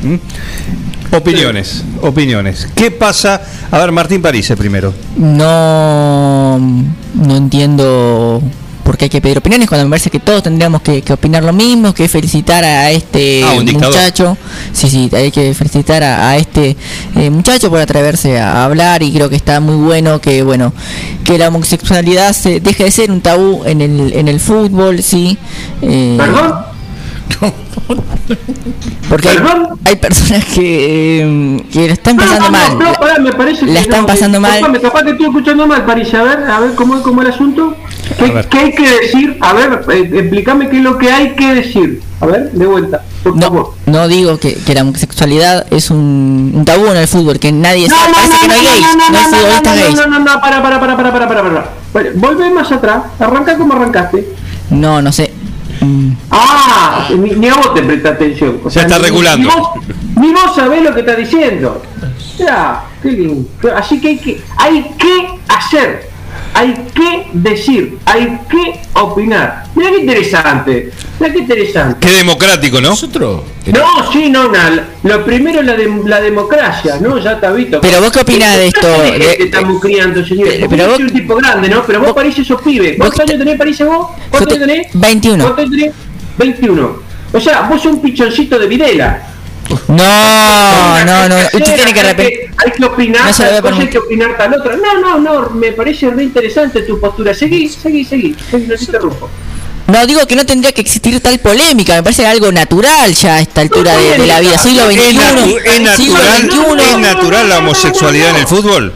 Speaker 1: ¿Mm? Opiniones, opiniones. ¿Qué pasa? A ver, Martín París primero.
Speaker 4: No, no entiendo por qué hay que pedir opiniones cuando me parece que todos tendríamos que, que opinar lo mismo, que felicitar a este
Speaker 1: Ah,
Speaker 4: muchacho. Sí, sí, hay que felicitar a, a este eh, muchacho por atreverse a hablar y creo que está muy bueno que bueno que la homosexualidad se deje de ser un tabú en el, en el fútbol, sí. Eh,
Speaker 64: ¿Perdón?
Speaker 4: Porque hay, hay personas que, eh, que lo están pasando
Speaker 64: no,
Speaker 4: mal.
Speaker 64: No, pará, me parece
Speaker 4: la están
Speaker 64: no,
Speaker 4: pasando mal.
Speaker 64: disculpame, capaz que estoy escuchando mal, París. A ver, a ver cómo es cómo el asunto. ¿Qué, qué hay que decir? A ver, eh, explícame qué es lo que hay que decir. A ver, de vuelta, por favor.
Speaker 4: No digo que, que la homosexualidad es un, un tabú en el fútbol, que nadie
Speaker 64: No,
Speaker 4: sabe,
Speaker 64: no,
Speaker 4: parece que no hay gays, no, hay
Speaker 64: no,
Speaker 4: futbolistas
Speaker 64: no,
Speaker 4: gays.
Speaker 64: no, no, no, para, para, para, para, para, para, para. Bueno, Volve más atrás, arranca como arrancaste.
Speaker 4: No, no sé.
Speaker 64: Ah, ni, ni a vos te presta atención. O
Speaker 1: Ya está
Speaker 64: ni-
Speaker 1: regulando.
Speaker 64: Ni vos, ni vos sabés lo que está diciendo. Ya, qué lindo. Así que hay que, hay que hacer, hay que decir, hay que opinar. Mira qué interesante, mira qué interesante.
Speaker 1: Qué democrático, ¿no?
Speaker 62: Nosotros.
Speaker 64: No, sí, no, lo primero es la, de, la democracia, ¿no? Ya está visto.
Speaker 4: Pero vos qué opinás de esto?
Speaker 64: ¿Qué
Speaker 4: De-
Speaker 64: estamos criando, señor?
Speaker 4: pero
Speaker 64: Pero
Speaker 4: vos-
Speaker 64: vos un tipo grande, ¿no? Pero vos pareces esos pibes. ¿Cuántos años tenés, París, vos? ¿Cuántos años tenés?
Speaker 4: 21.
Speaker 64: ¿Cuántos años tenés? 21. O sea, vos sos un pichoncito de Videla.
Speaker 4: No, no, no, usted tiene que arrepentir.
Speaker 64: hay que opinar
Speaker 65: No se lo
Speaker 64: tal
Speaker 65: voy a
Speaker 64: cosa, hay que opinar tal otra. No, no, no, me parece re interesante tu postura. Seguí, seguí, seguí, seguí, no te interrumpo.
Speaker 65: No, digo que no tendría que existir tal polémica, me parece algo natural ya a esta altura de, de la vida. Siglo XXI.
Speaker 1: ¿Es, natu- es
Speaker 65: siglo
Speaker 1: natural,
Speaker 65: XXI.
Speaker 1: ¿Es natural la homosexualidad en el fútbol?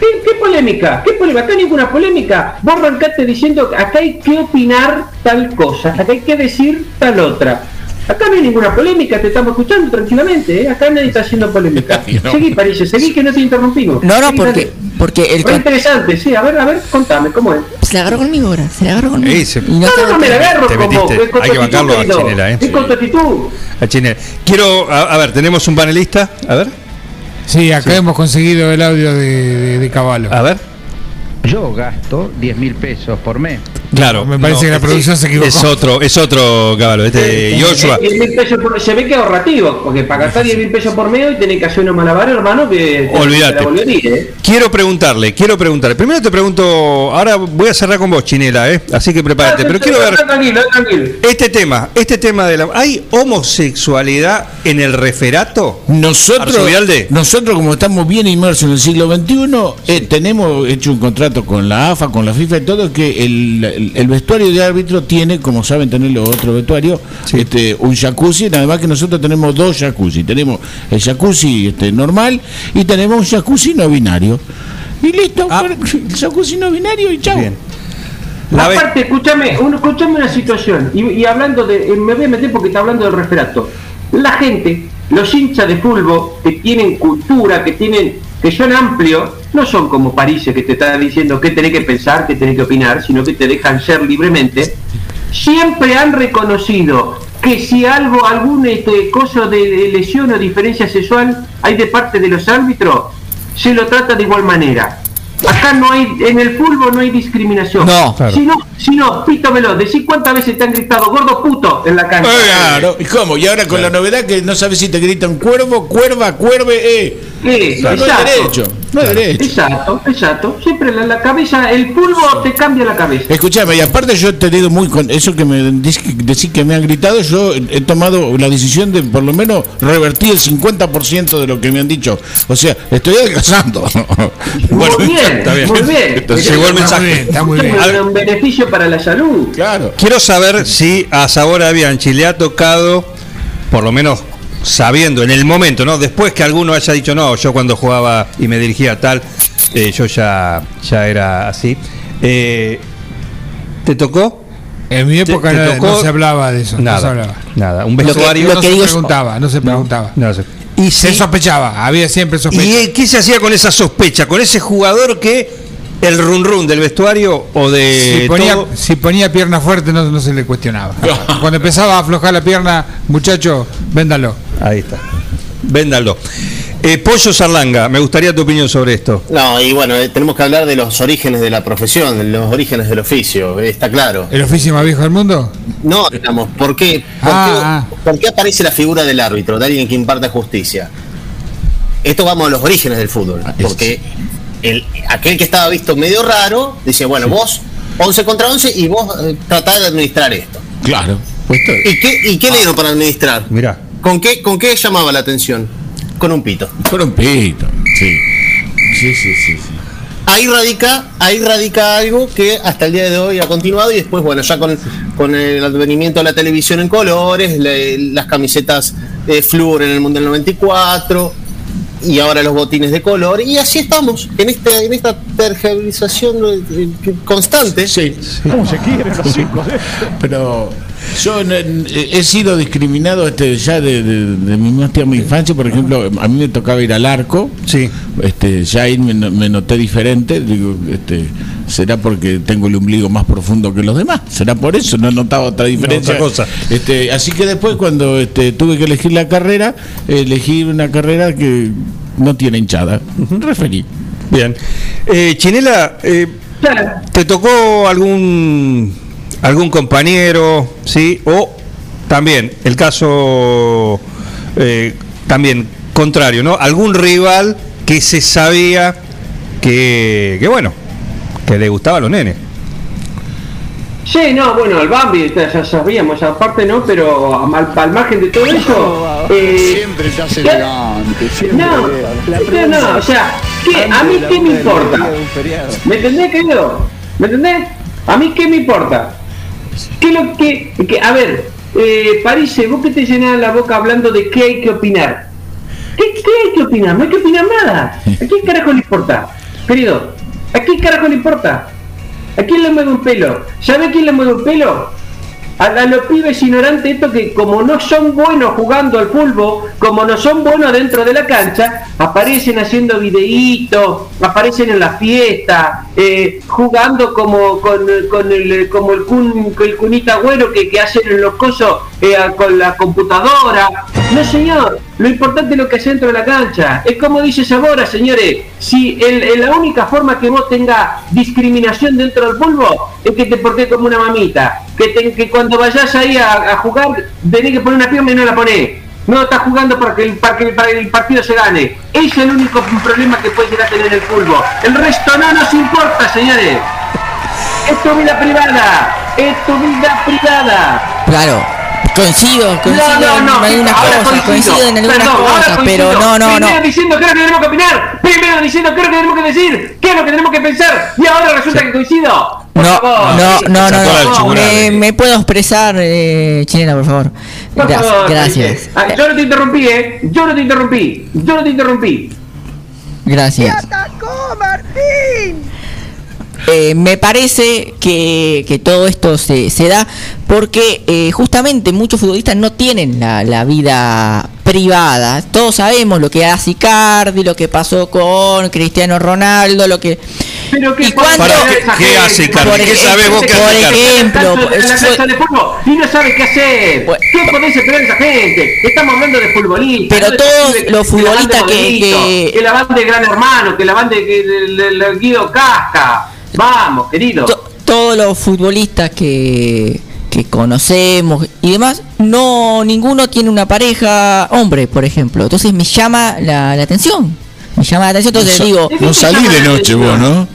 Speaker 64: ¿Qué, qué polémica? ¿Qué polémica? Acá ninguna polémica. Vos arrancaste diciendo que acá hay que opinar tal cosa, acá hay que decir tal otra. Acá no hay ninguna polémica, te estamos escuchando tranquilamente, ¿eh? acá nadie está haciendo polémica. Seguí, París, seguí que no te interrumpimos.
Speaker 65: No, no,
Speaker 64: Seguí,
Speaker 65: porque,
Speaker 64: dale.
Speaker 65: porque el
Speaker 64: Re interesante, sí, a ver, a ver, contame, ¿cómo es?
Speaker 65: se la agarró conmigo ahora, se la agarró conmigo.
Speaker 1: Ey, se-
Speaker 65: Y
Speaker 64: No, no, no me la agarro
Speaker 1: Te
Speaker 64: como
Speaker 1: metiste.
Speaker 64: es con
Speaker 1: Hay que bancarlo a. Chinela, ¿eh?
Speaker 64: Es con tu actitud.
Speaker 1: A Chinela. Quiero, a, a ver, tenemos un panelista. A ver.
Speaker 53: Sí, acá hemos conseguido el audio de, de, de Caballo.
Speaker 1: A ver.
Speaker 66: Yo gasto 10 mil pesos por mes.
Speaker 1: Claro.
Speaker 53: Me parece que la producción se equivocó.
Speaker 1: Es otro, es otro caballo. Este Joshua.
Speaker 64: 10 mil pesos por- se ve que es ahorrativo, porque para gastar 10 mil pesos por medio y tenés que hacer unos malabares, hermano, que te-
Speaker 1: Olvídate.
Speaker 64: te la volvió a decir, ¿eh?
Speaker 1: Quiero preguntarle, quiero preguntarle. Primero te pregunto, ahora voy a cerrar con vos, Chinela, ¿eh? Así que prepárate. Pero quiero ver
Speaker 64: Tranquilo, tranquilo.
Speaker 1: este tema, este tema de la... ¿Hay homosexualidad en el referato?
Speaker 62: Nosotros, nosotros como estamos bien inmersos en el siglo XXI, eh, tenemos hecho un contrato con la AFA, con la FIFA y todo, que el, el- el vestuario de árbitro tiene, como saben tener los otros vestuarios, este, un jacuzzi, nada más que nosotros tenemos dos jacuzzi. Tenemos el jacuzzi este, normal y tenemos un jacuzzi no binario. Y listo, el jacuzzi no binario y chao.
Speaker 64: Aparte, escúchame, un- escúchame una situación, y, y hablando de, eh, me voy a meter porque está hablando del referato. La gente, los hinchas de fútbol que tienen cultura, que tienen, que son amplios, no son como París que te está diciendo qué tenés que pensar, qué tenés que opinar, sino que te dejan ser libremente. Siempre han reconocido que si algo, algún este, cosa de, de lesión o diferencia sexual hay de parte de los árbitros, se lo trata de igual manera. Acá no hay, en el fútbol no hay discriminación.
Speaker 62: No, claro.
Speaker 64: Si no, si no, pítamelo, decí cuántas veces te han gritado gordo puto en la cancha.
Speaker 62: Claro, ¿y cómo? Y ahora con la novedad que no sabes si te gritan cuervo, cuerva, cuerve, eh.
Speaker 64: Sí,
Speaker 62: No, no hay
Speaker 64: exacto.
Speaker 62: derecho, no hay derecho.
Speaker 64: Exacto, exacto. Siempre la, la cabeza, el fútbol te cambia la cabeza.
Speaker 62: Escuchame, y aparte yo he tenido muy con eso que me decís que me han gritado, yo he tomado la decisión de por lo menos revertir el 50% de lo que me han dicho. O sea, estoy adelgazando.
Speaker 64: Muy bien,
Speaker 1: está bien.
Speaker 64: muy bien.
Speaker 1: Entonces llegó el mensaje.
Speaker 53: Está muy bien.
Speaker 64: Es un beneficio para la salud.
Speaker 62: Claro.
Speaker 1: Quiero saber si a Sabora Bianchi le ha tocado, por lo menos sabiendo en el momento, ¿no? Después que alguno haya dicho, no, yo cuando jugaba y me dirigía a tal, eh, yo ya, ya era así. Eh, ¿Te tocó?
Speaker 53: En mi
Speaker 1: ¿Te-
Speaker 53: época
Speaker 1: te
Speaker 53: no,
Speaker 1: tocó?
Speaker 53: no se hablaba de eso. no se
Speaker 1: Nada,
Speaker 53: hablaba.
Speaker 1: nada. Un vestuario.
Speaker 53: no se preguntaba, no se preguntaba. Y se sospechaba, había siempre sospecha.
Speaker 1: ¿Y qué se hacía con esa sospecha? ¿Con ese jugador que el run run del vestuario o de
Speaker 53: si, ponía,
Speaker 1: todo?
Speaker 53: si ponía pierna fuerte no, no se le cuestionaba. Cuando empezaba a aflojar la pierna, muchacho, véndalo.
Speaker 1: Ahí está. Véndalo. Eh, Pollo Sarlanga, me gustaría tu opinión sobre esto.
Speaker 63: No, y bueno, eh, tenemos que hablar de los orígenes de la profesión, de los orígenes del oficio, eh, está claro.
Speaker 53: ¿El oficio más viejo del mundo?
Speaker 63: No, digamos, ¿por qué, por,
Speaker 53: Ah,
Speaker 63: qué, por qué aparece la figura del árbitro, de alguien que imparte justicia? Esto vamos a los orígenes del fútbol, porque el, aquel que estaba visto medio raro, dice, bueno, vos 11 contra 11 y vos eh, tratá de administrar esto.
Speaker 62: Claro.
Speaker 63: ¿Y qué, y qué le dieron para administrar?
Speaker 1: Mira.
Speaker 63: ¿Con qué, ¿Con qué llamaba la atención? Con un pito.
Speaker 62: Con un pito, sí. Sí, sí, sí. sí.
Speaker 63: ahí radica, ahí radica algo que hasta el día de hoy ha continuado y después, bueno, ya con, con el advenimiento de la televisión en colores, le- las camisetas de flúor en el Mundial 94 y ahora los botines de color y así estamos en este en esta tergiversación eh, eh, constante.
Speaker 62: Sí.
Speaker 66: ¿Cómo se quieren los chicos?
Speaker 62: Pero yo he sido discriminado este, ya de, de- de mi más tierna infancia, por ejemplo, a mí me tocaba ir al arco,
Speaker 1: sí.
Speaker 62: este, ya ahí me, no- me noté diferente, digo, este, será porque tengo el ombligo más profundo que los demás, será por eso, no he notado otra diferencia.
Speaker 1: otra cosa.
Speaker 62: Este, así que después cuando este, tuve que elegir la carrera, elegí una carrera que no tiene hinchada, referí.
Speaker 1: Bien. Eh, Chinela, eh, ¿te tocó algún algún compañero, sí? O también el caso eh, también contrario, ¿no? Algún rival que se sabía que, que bueno, que le gustaba a los nenes.
Speaker 64: Sí, no, bueno, el Bambi, ya sabíamos, aparte no, pero al, al margen de todo eso. Eh,
Speaker 66: siempre estás elegante, siempre.
Speaker 64: No, no, no, o sea, ¿qué? ¿a mí qué me importa? ¿Me entendés, querido? ¿Me entendés? ¿A mí qué me importa? ¿Qué lo que, que a ver, eh, vos que te llenás la boca hablando de qué hay que opinar? ¿Qué, ¿Qué hay que opinar? No hay que opinar nada. ¿A quién carajo le importa? Querido, ¿a quién carajo le importa? ¿A quién le mueve un pelo? ¿Sabe quién le mueve un pelo? A, a los pibes ignorantes estos que como no son buenos jugando al fútbol, como no son buenos dentro de la cancha, aparecen haciendo videitos, aparecen en la fiesta, eh, jugando como con, el como el, cun, cunita güero que, que hacen en los cosos eh, con la computadora. No señor, lo importante es lo que hace dentro de la cancha. Es como dice Sabora, señores, si la única forma que vos tengas discriminación dentro del fútbol es que te portes como una mamita. Que, que cuando vayas ahí a, jugar tenés que poner una pierna y no la ponés. No estás jugando para que, el, el partido se gane. Ese es el único problema que puede llegar a tener el fútbol. El resto no nos importa, señores. Es tu vida privada. Es tu vida privada.
Speaker 4: Claro, coincido, coincido
Speaker 64: No, no, no,
Speaker 4: en algunas
Speaker 64: ahora
Speaker 4: cosas, coincido en algunas
Speaker 64: Perdón,
Speaker 4: cosas, pero
Speaker 64: coincido.
Speaker 4: no, no, no.
Speaker 64: Primero diciendo qué es lo que tenemos que opinar, primero diciendo qué es lo que tenemos que decir, qué es lo que tenemos que pensar, y ahora resulta que coincido. Por
Speaker 4: No,
Speaker 64: favor.
Speaker 4: no, no, no, no. Me, me puedo expresar, eh, chilena, por favor.
Speaker 64: Por
Speaker 4: Gra-
Speaker 64: favor,
Speaker 4: gracias.
Speaker 64: Ah, yo no te interrumpí, eh. Yo no te interrumpí. Yo no te interrumpí.
Speaker 4: Gracias. Eh, me parece que, que todo esto se, se da porque eh, justamente muchos futbolistas no tienen la, la vida privada. Todos sabemos lo que hace Icardi, lo que pasó con Cristiano Ronaldo, lo que...
Speaker 64: Pero que
Speaker 4: ¿Y
Speaker 1: Para, ¿qué, qué hace Icardi?
Speaker 4: Por
Speaker 1: ¿Qué
Speaker 4: ejemplo,
Speaker 1: sabés vos que
Speaker 4: por ejemplo,
Speaker 64: en la
Speaker 4: fue-
Speaker 64: cancha de fútbol y no sabe qué hacer. ¿Qué podés esperar de esa gente? Estamos hablando de futbolistas.
Speaker 4: Pero
Speaker 64: no de
Speaker 4: todos los
Speaker 64: de
Speaker 4: futbolistas que- que-
Speaker 64: que la van de Gran Hermano, que la van de, del Guido Casca. Vamos, querido.
Speaker 4: to- todos los futbolistas que, que conocemos y demás, no ninguno tiene una pareja hombre, por ejemplo. Entonces me llama la, la atención. Me llama la atención, entonces
Speaker 62: No
Speaker 4: digo...
Speaker 62: no salí de noche vos, ¿no?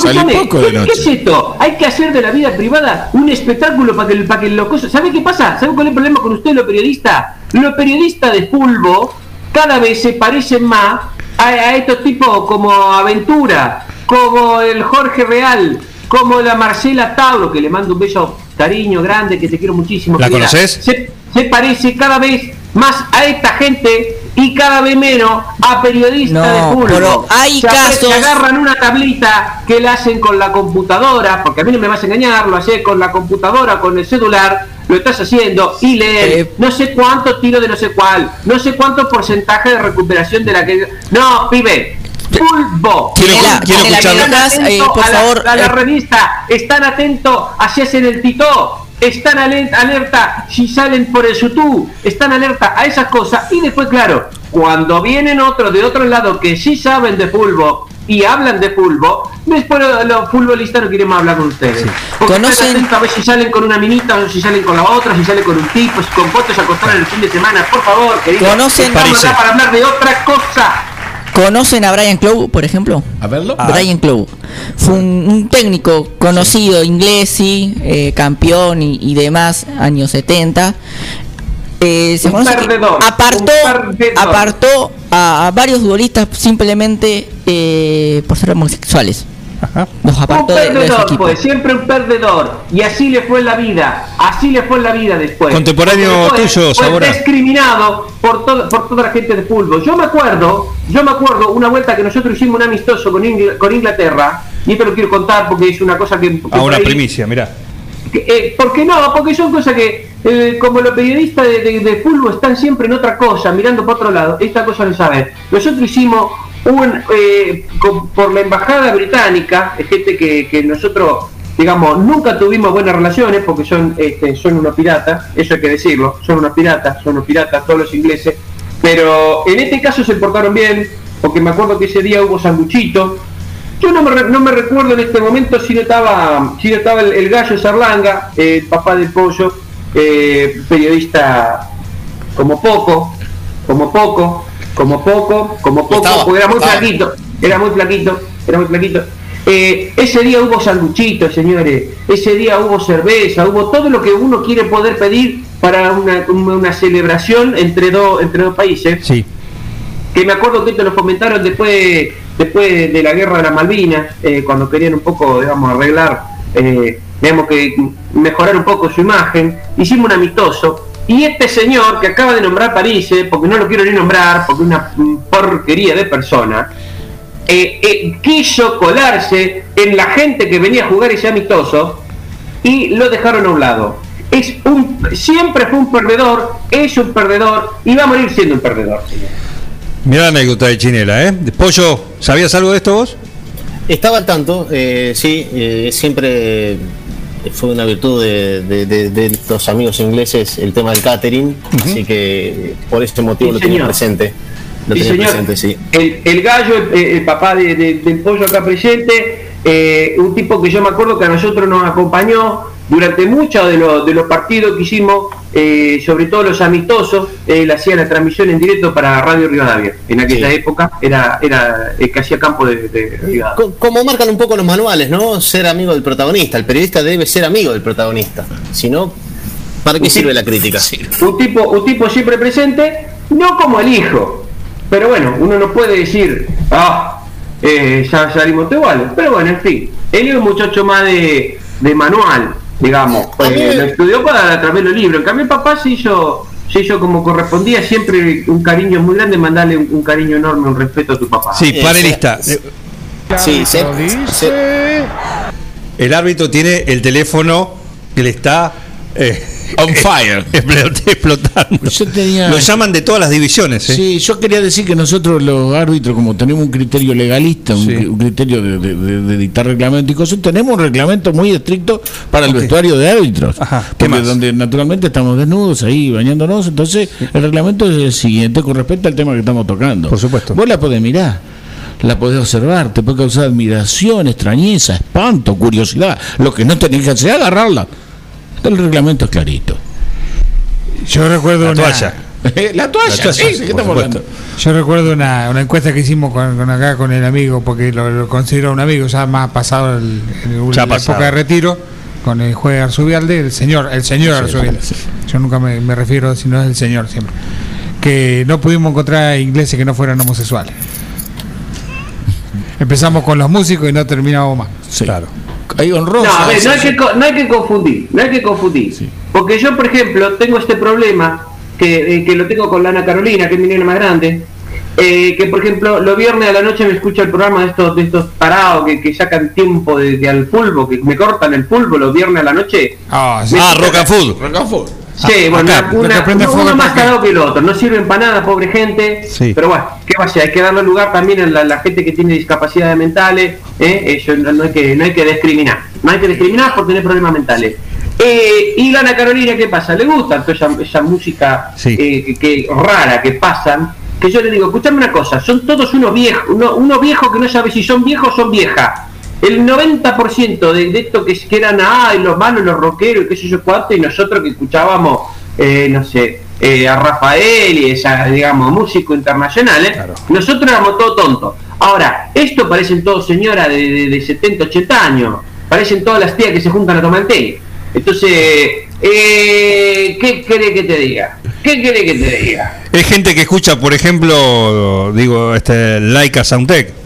Speaker 62: Salí poco de
Speaker 64: ¿qué,
Speaker 62: noche.
Speaker 64: qué es esto? Hay que hacer de la vida privada un espectáculo para que, para que los cosas. ¿Sabe qué pasa? ¿Sabe cuál es el problema con usted, los periodistas? Los periodistas de pulvo cada vez se parecen más a, a estos tipos como Aventura, como el Jorge Real, como la Marcela Tauro, que le mando un beso cariño grande, que te quiero muchísimo.
Speaker 1: ¿La conoces?
Speaker 64: Se, se parece cada vez más a esta gente y cada vez menos a periodistas
Speaker 4: No,
Speaker 64: de fútbol.
Speaker 4: pero hay
Speaker 64: Se
Speaker 4: casos-
Speaker 64: se agarran una tablita que la hacen con la computadora, porque a mí no me vas a engañar, lo haces con la computadora, con el celular, lo estás haciendo y leer
Speaker 4: Eh.
Speaker 64: no sé cuánto tiro de no sé cuál, no sé cuánto porcentaje de recuperación de la que... No, pibe. Pulvo.
Speaker 1: Quiero-
Speaker 64: Pulvo.
Speaker 1: quiero
Speaker 64: Están
Speaker 1: escucharlo.
Speaker 64: atentos
Speaker 4: Eh, por
Speaker 64: a la-
Speaker 4: favor,
Speaker 64: a la
Speaker 4: eh.
Speaker 64: revista, están atentos así hacen el tito, están aler- alerta si salen por el sutú, están alerta a esas cosas y después claro, cuando vienen otros de otro lado que sí saben de fútbol y hablan de fútbol, después los, futbolistas no quieren más hablar con ustedes. Porque están
Speaker 4: ¿Conocen-
Speaker 64: atentos a ver si salen con una minita o si salen con la otra, si salen con un tipo, si con fotos a acostar en el fin de semana, por favor, querido.
Speaker 4: ¿Conocen-
Speaker 64: para hablar de otra cosa.
Speaker 4: ¿Conocen a Brian Clough, por ejemplo?
Speaker 62: A verlo.
Speaker 4: Brian Clough. Fue un, un técnico conocido, inglés, sí, eh, campeón y, y demás, años 70. Eh, se
Speaker 64: Un
Speaker 4: conoce que apartó,
Speaker 64: un perdedor.
Speaker 4: apartó a, a varios futbolistas simplemente eh, por ser homosexuales.
Speaker 64: Un
Speaker 4: apartó
Speaker 64: perdedor, pues, siempre un perdedor. Y así le fue en la vida. Así le fue en la vida después.
Speaker 1: Contemporáneo
Speaker 64: Porque después
Speaker 1: tuyo,
Speaker 64: fue
Speaker 1: Sabora.
Speaker 64: discriminado por, todo, por toda la gente de fútbol. Yo me acuerdo, yo me acuerdo una vuelta que nosotros hicimos un amistoso con, Ingl- con Inglaterra. Y esto lo quiero contar porque es una cosa que. que
Speaker 1: A
Speaker 64: por
Speaker 1: una
Speaker 64: ahí-
Speaker 1: primicia, mirá.
Speaker 64: eh, ¿Por qué no? Porque son cosas que, eh, como los periodistas de, de- de fútbol están siempre en otra cosa, mirando para otro lado, esta cosa no saben. Nosotros hicimos un, eh, por la embajada británica, gente que, nosotros, digamos, nunca tuvimos buenas relaciones porque son, este, son unos piratas, eso hay que decirlo, son unos piratas, son unos piratas todos los ingleses, pero en este caso se portaron bien, porque me acuerdo que ese día hubo sanguchito, yo no me, no me recuerdo en este momento si no estaba, si no estaba el, gallo Sarlanga, eh, el papá del pollo, eh, periodista como poco, como poco, como poco, como poco,
Speaker 1: Estaba,
Speaker 64: porque era muy
Speaker 1: estaba.
Speaker 64: flaquito, era muy flaquito, era muy flaquito. Eh, ese día hubo sanduchitos, señores, ese día hubo cerveza, hubo todo lo que uno quiere poder pedir para una, una celebración entre, dos entre dos países.
Speaker 1: Sí.
Speaker 64: Que me acuerdo que esto lo fomentaron después, después de la guerra de las Malvinas, eh, cuando querían un poco, digamos, arreglar, eh, digamos que mejorar un poco su imagen. Hicimos un amistoso y este señor que acaba de nombrar París, eh, porque no lo quiero ni nombrar, porque es una porquería de persona, eh, eh, quiso colarse en la gente que venía a jugar ese amistoso y lo dejaron a un lado. Es un, siempre fue un perdedor, es un perdedor y va a morir siendo un perdedor.
Speaker 1: Mira la anécdota de Chinela, ¿eh? Pollo, ¿sabías algo de esto vos?
Speaker 63: Estaba al tanto, eh, sí, eh, siempre fue una virtud de, de- de- de los amigos ingleses el tema del catering, así que por este motivo
Speaker 64: Sí,
Speaker 63: lo tenía presente. Lo
Speaker 64: Sí,
Speaker 63: tenía
Speaker 64: señor.
Speaker 63: presente, sí.
Speaker 64: El, el gallo, el, el papá de- de- del pollo acá presente, eh, un tipo que yo me acuerdo que a nosotros nos acompañó durante muchos de los, de los partidos que hicimos, eh, sobre todo los amistosos, él hacía la transmisión en directo para Radio Rivadavia. En aquella
Speaker 63: Sí.
Speaker 64: época era, era el que hacía campo de, de Rivadavia.
Speaker 63: Co- Como marcan un poco los manuales, ¿no? Ser amigo del protagonista. El periodista debe ser amigo del protagonista. Si no, ¿para qué sirve la crítica?
Speaker 64: Un tipo, un tipo siempre presente, no como el hijo. Pero bueno, uno no puede decir, ah, eh, ya salimos iguales. Pero bueno, en fin, él es un muchacho más de, de manual, digamos.
Speaker 63: Mí
Speaker 64: Eh, lo estudió para través de los libros. En cambio, papá se hizo, se hizo como correspondía, siempre un cariño muy grande, mandarle un, un cariño enorme, un respeto a tu papá.
Speaker 1: Sí, panelista.
Speaker 63: Sí, se- se-
Speaker 1: El árbitro tiene el teléfono que le está eh,
Speaker 62: On fire.
Speaker 1: explotando.
Speaker 62: Yo tenía-
Speaker 1: Lo llaman de todas las divisiones. ¿eh?
Speaker 62: Sí, yo quería decir que nosotros los árbitros, como tenemos un criterio legalista, un, un criterio de, de- de- de dictar reglamento y cosas, tenemos un reglamento muy estricto para el vestuario de árbitros. porque
Speaker 1: más?
Speaker 62: donde naturalmente estamos desnudos ahí bañándonos, entonces el reglamento es el siguiente con respecto al tema que estamos tocando. Por
Speaker 1: supuesto.
Speaker 62: Vos la podés mirar. La podés observar, te puede causar admiración, extrañeza, espanto, curiosidad. Lo que no tenés que hacer es agarrarla. El reglamento es clarito.
Speaker 53: Yo recuerdo
Speaker 62: La
Speaker 53: una-
Speaker 62: toalla. La toalla, sí, ¿de qué estamos hablando?
Speaker 53: Yo recuerdo una, una encuesta que hicimos con, con acá con el amigo, porque lo, lo considero un amigo, ya más pasado el, el-
Speaker 1: Ya
Speaker 53: la
Speaker 1: pasado.
Speaker 53: época de retiro, con el juez Arzubialde, el señor, el señor
Speaker 1: Sí,
Speaker 53: Arzubialde. Yo nunca me, me refiero, si no es el señor siempre. Que no pudimos encontrar ingleses que no fueran homosexuales. Empezamos con los músicos y no terminamos más.
Speaker 62: Claro.
Speaker 64: No, a ver, no hay, que, co- no hay que confundir, no hay que confundir. Porque yo, por ejemplo, tengo este problema, que, eh, que lo tengo con Lana Carolina, que es mi nena más grande, eh, que por ejemplo, los viernes a la noche me escucha el programa de estos de estos parados que, que sacan tiempo de, de al fútbol, que me cortan el fútbol los viernes a la noche.
Speaker 53: Ah,
Speaker 64: Me
Speaker 1: Ah, and food.
Speaker 62: Rock and food.
Speaker 64: Sí,
Speaker 1: Ah,
Speaker 64: bueno,
Speaker 1: acá,
Speaker 64: una-
Speaker 1: prende
Speaker 64: uno, más cagado que el otro, no sirven para nada, pobre gente.
Speaker 1: Sí.
Speaker 64: Pero bueno, ¿qué va a ser? Hay que darle lugar también a la, la gente que tiene discapacidades mentales. ¿eh? Eso no, no hay que, no hay que discriminar. No hay que discriminar por tener problemas mentales. Eh, y Lana Carolina, ¿qué pasa? Le gusta toda esa, esa música
Speaker 1: Sí.
Speaker 64: eh, que, que rara que pasan. Que yo le digo, escuchame una cosa, son todos unos viejos, uno, uno viejos que no sabe si son viejos o son viejas. El 90% de, de esto que, que eran los malos, los rockeros, y qué sé yo cuánto, y nosotros que escuchábamos, eh, no sé, eh, a Rafael y esa, digamos, músicos internacionales, nosotros éramos todos tontos. Ahora, esto parecen todos señoras de, de, de 70, 80 años, parecen todas las tías que se juntan a tomar té. Entonces, eh, ¿qué querés que te diga? ¿Qué querés que te diga?
Speaker 1: Es gente que escucha, por ejemplo, digo, este Laika Soundtech.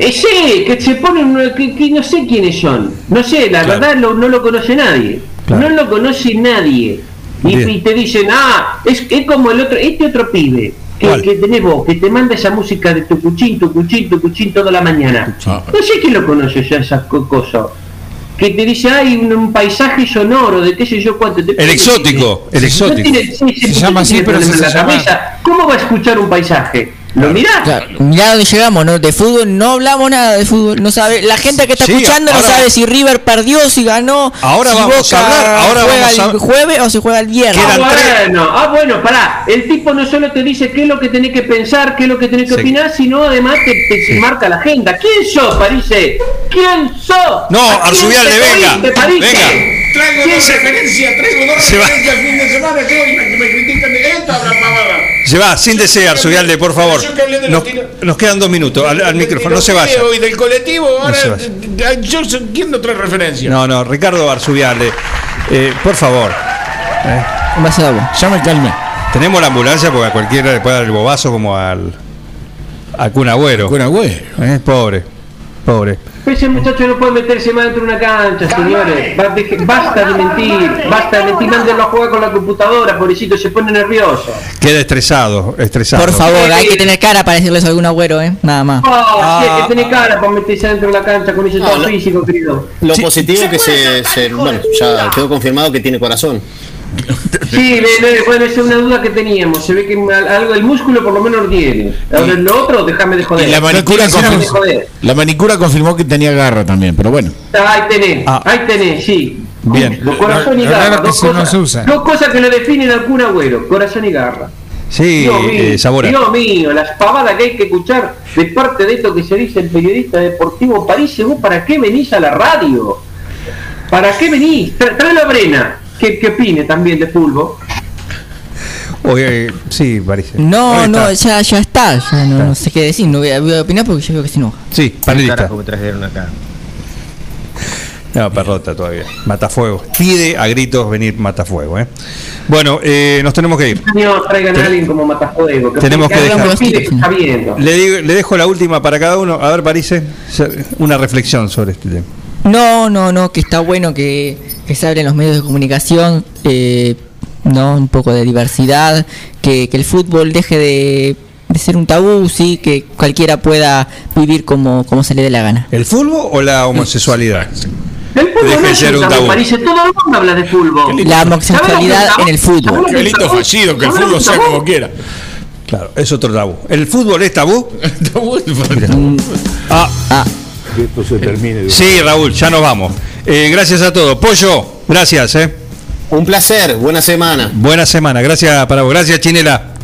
Speaker 64: Sí, que se ponen, que, que no sé quiénes son. No sé, la verdad lo- no lo conoce nadie. No lo conoce nadie. Y, te dicen, ah, es, es como el otro, este otro pibe. Que, que tenés vos, que te manda esa música de tu cuchín, tu cuchín, tu cuchín toda la mañana. No sé quién lo conoce ya esas co- cosas. Que te dice, hay un, un paisaje sonoro de qué sé yo cuánto. Te-
Speaker 1: El exótico, el
Speaker 64: No
Speaker 1: exótico.
Speaker 64: tiene- sí,
Speaker 53: Se llama así, pero se llama-.
Speaker 64: ¿Cómo va a escuchar un paisaje? ¿Lo mirás?
Speaker 65: Claro, mirá dónde llegamos, ¿no? De fútbol no hablamos nada de fútbol, no sabe, la gente que está
Speaker 1: Sí,
Speaker 65: escuchando no sabe si River perdió, si ganó,
Speaker 1: Ahora
Speaker 65: si
Speaker 1: vamos a hablar, ahora
Speaker 65: juega
Speaker 1: vamos a-
Speaker 65: el jueves o se juega el viernes.
Speaker 64: Ah, bueno, ah, bueno, pará. El tipo no solo te dice qué es lo que tenés que pensar, qué es lo que tenés que
Speaker 1: Sí.
Speaker 64: opinar, sino además te, marca la agenda. ¿Quién sos, Parise? ¿Quién sos?
Speaker 1: No,
Speaker 64: ¿A quién
Speaker 1: Arzubialde,
Speaker 64: te
Speaker 1: venga, venga.
Speaker 62: Traigo
Speaker 64: ¿Quién
Speaker 62: dos referencias, traigo dos referencias el fin de semana que hoy me, me critican de esta la pavada.
Speaker 1: Se va, sin desear, Subialde, por favor.
Speaker 62: Yo que hablé de
Speaker 1: Nos, quedan dos minutos. Al, al micrófono, no se vaya.
Speaker 62: Y del colectivo, ahora eh, yo quiero otra referencia.
Speaker 1: No, no, Ricardo Arzubialde. Eh, por favor. Eh,
Speaker 65: de agua.
Speaker 62: Ya me calmé.
Speaker 1: Tenemos la ambulancia porque a cualquiera le puede dar el bobazo como al. al Kun Agüero.
Speaker 62: Kun Agüero.
Speaker 1: Eh, pobre. Pobre.
Speaker 64: Ese muchacho no puede meterse más dentro de una cancha, señores. Basta de mentir, basta de mentir, mándenlo a jugar con la computadora, pobrecito, se pone nervioso.
Speaker 1: Queda estresado, estresado.
Speaker 65: Por favor, hay que tener cara para decirles algún agüero, ¿eh? Nada más.
Speaker 64: Oh, sí, hay que tener cara para meterse dentro de la cancha con ese
Speaker 63: No,
Speaker 64: todo
Speaker 63: lo-
Speaker 64: físico, querido.
Speaker 63: Lo positivo es que se, se- bueno, ya quedó confirmado que tiene corazón.
Speaker 64: Sí, bueno, esa es una duda que teníamos. Se ve que al- algo del músculo por lo menos lo tiene. Ahora lo otro, déjame de joder.
Speaker 62: Y la manicura,
Speaker 64: de
Speaker 62: confirmó,
Speaker 64: joder.
Speaker 62: la manicura confirmó que tenía garra también, pero bueno.
Speaker 64: Ahí tenés,
Speaker 1: Ah.
Speaker 64: ahí tenés, sí.
Speaker 1: Bien.
Speaker 64: Lo corazón y
Speaker 53: Lo
Speaker 64: garra, dos cosas,
Speaker 53: se usa.
Speaker 64: dos cosas que lo definen al Kun Agüero, corazón y garra.
Speaker 1: Sí,
Speaker 64: Dios mío,
Speaker 1: eh, Sabora.
Speaker 64: Dios mío, las pavadas que hay que escuchar de parte de esto que se dice el periodista deportivo París, ¿vos para qué venís a la radio? ¿Para qué venís? Tra- Tráelo a Brena, que, que opine también de fútbol.
Speaker 1: Oye, sí, parece.
Speaker 65: No, no, ya, ya está. Ya no, no sé qué decir. No voy a, voy a opinar porque yo veo que se enoja.
Speaker 1: Sí, panelista.
Speaker 67: Carajo me trajeron acá.
Speaker 1: No, perrota todavía. Matafuego. Pide a gritos venir Matafuego, ¿eh? Bueno, eh, nos tenemos que ir.
Speaker 64: Señor, traigan a alguien como Matafuego.
Speaker 1: Tenemos que dejar.
Speaker 64: pide que está viendo.
Speaker 1: Le, digo- le dejo la última para cada uno. A ver, Parise, una reflexión sobre este tema.
Speaker 65: No, no, no, que está bueno que, que se abren los medios de comunicación, eh, no, un poco de diversidad, que, que el fútbol deje de, de ser un tabú, sí, que cualquiera pueda vivir como, como se le dé la gana.
Speaker 1: ¿El fútbol o la homosexualidad?
Speaker 64: El fútbol
Speaker 1: Deje
Speaker 64: no
Speaker 1: de
Speaker 64: es
Speaker 1: ser
Speaker 64: un tabú, todo el mundo habla de fútbol.
Speaker 65: La homosexualidad
Speaker 64: ¿Sabes lo que
Speaker 65: en el fútbol.
Speaker 64: ¿Sabes lo
Speaker 62: Qué lindo
Speaker 64: tabú?
Speaker 62: fallido, que el
Speaker 64: ¿Sabes lo
Speaker 62: fútbol
Speaker 64: es
Speaker 62: sea
Speaker 64: tabú?
Speaker 62: como quiera.
Speaker 1: Claro, es otro tabú. ¿El fútbol es tabú?
Speaker 62: Tabú.
Speaker 1: Ah,
Speaker 65: Ah,
Speaker 66: Que esto se termine. de-
Speaker 1: sí, Raúl, ya nos vamos. Eh, gracias a todos. Pollo, gracias, ¿eh?
Speaker 63: Un placer, buena semana.
Speaker 1: Buena semana. Gracias para vos. Gracias, Chinela.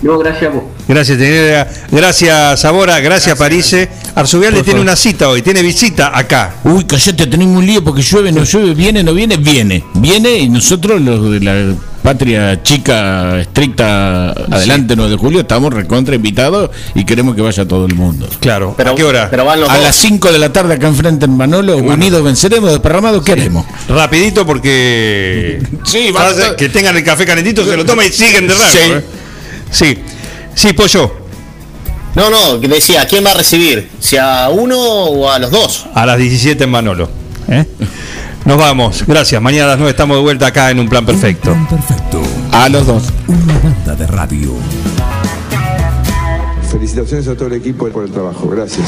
Speaker 64: No, gracias a vos.
Speaker 1: Gracias, Chinela. Gracias, Sabora. Gracias, Parise. Arzubial tiene una cita hoy. Tiene visita acá.
Speaker 62: Uy, callate, tenemos un lío porque llueve, no llueve, viene, no viene, viene. Viene y nosotros, los de la patria chica, estricta, adelante 9 de julio, estamos recontra invitados y queremos que vaya todo el mundo.
Speaker 1: Claro.
Speaker 63: Pero,
Speaker 1: ¿A qué hora?
Speaker 63: Pero van los
Speaker 62: A
Speaker 63: dos.
Speaker 62: las 5 de la tarde acá enfrente en Manolo, unidos venceremos, desparramados, ¿qué haremos?
Speaker 1: Rapidito porque.
Speaker 62: Sí, a-
Speaker 1: que tengan el café calentito, se lo toman y siguen de rato.
Speaker 62: Sí.
Speaker 1: ¿eh? Sí. Sí, Pollo.
Speaker 63: No, no, decía, ¿a quién va a recibir? ¿Si a uno o a los dos?
Speaker 1: A las 17 en Manolo. ¿eh? Nos vamos. Gracias. Mañana a las 9 estamos de vuelta acá en un plan perfecto.
Speaker 68: Plan perfecto.
Speaker 62: A los dos.
Speaker 68: Una banda de radio.
Speaker 69: Felicitaciones a todo el equipo por el trabajo. Gracias.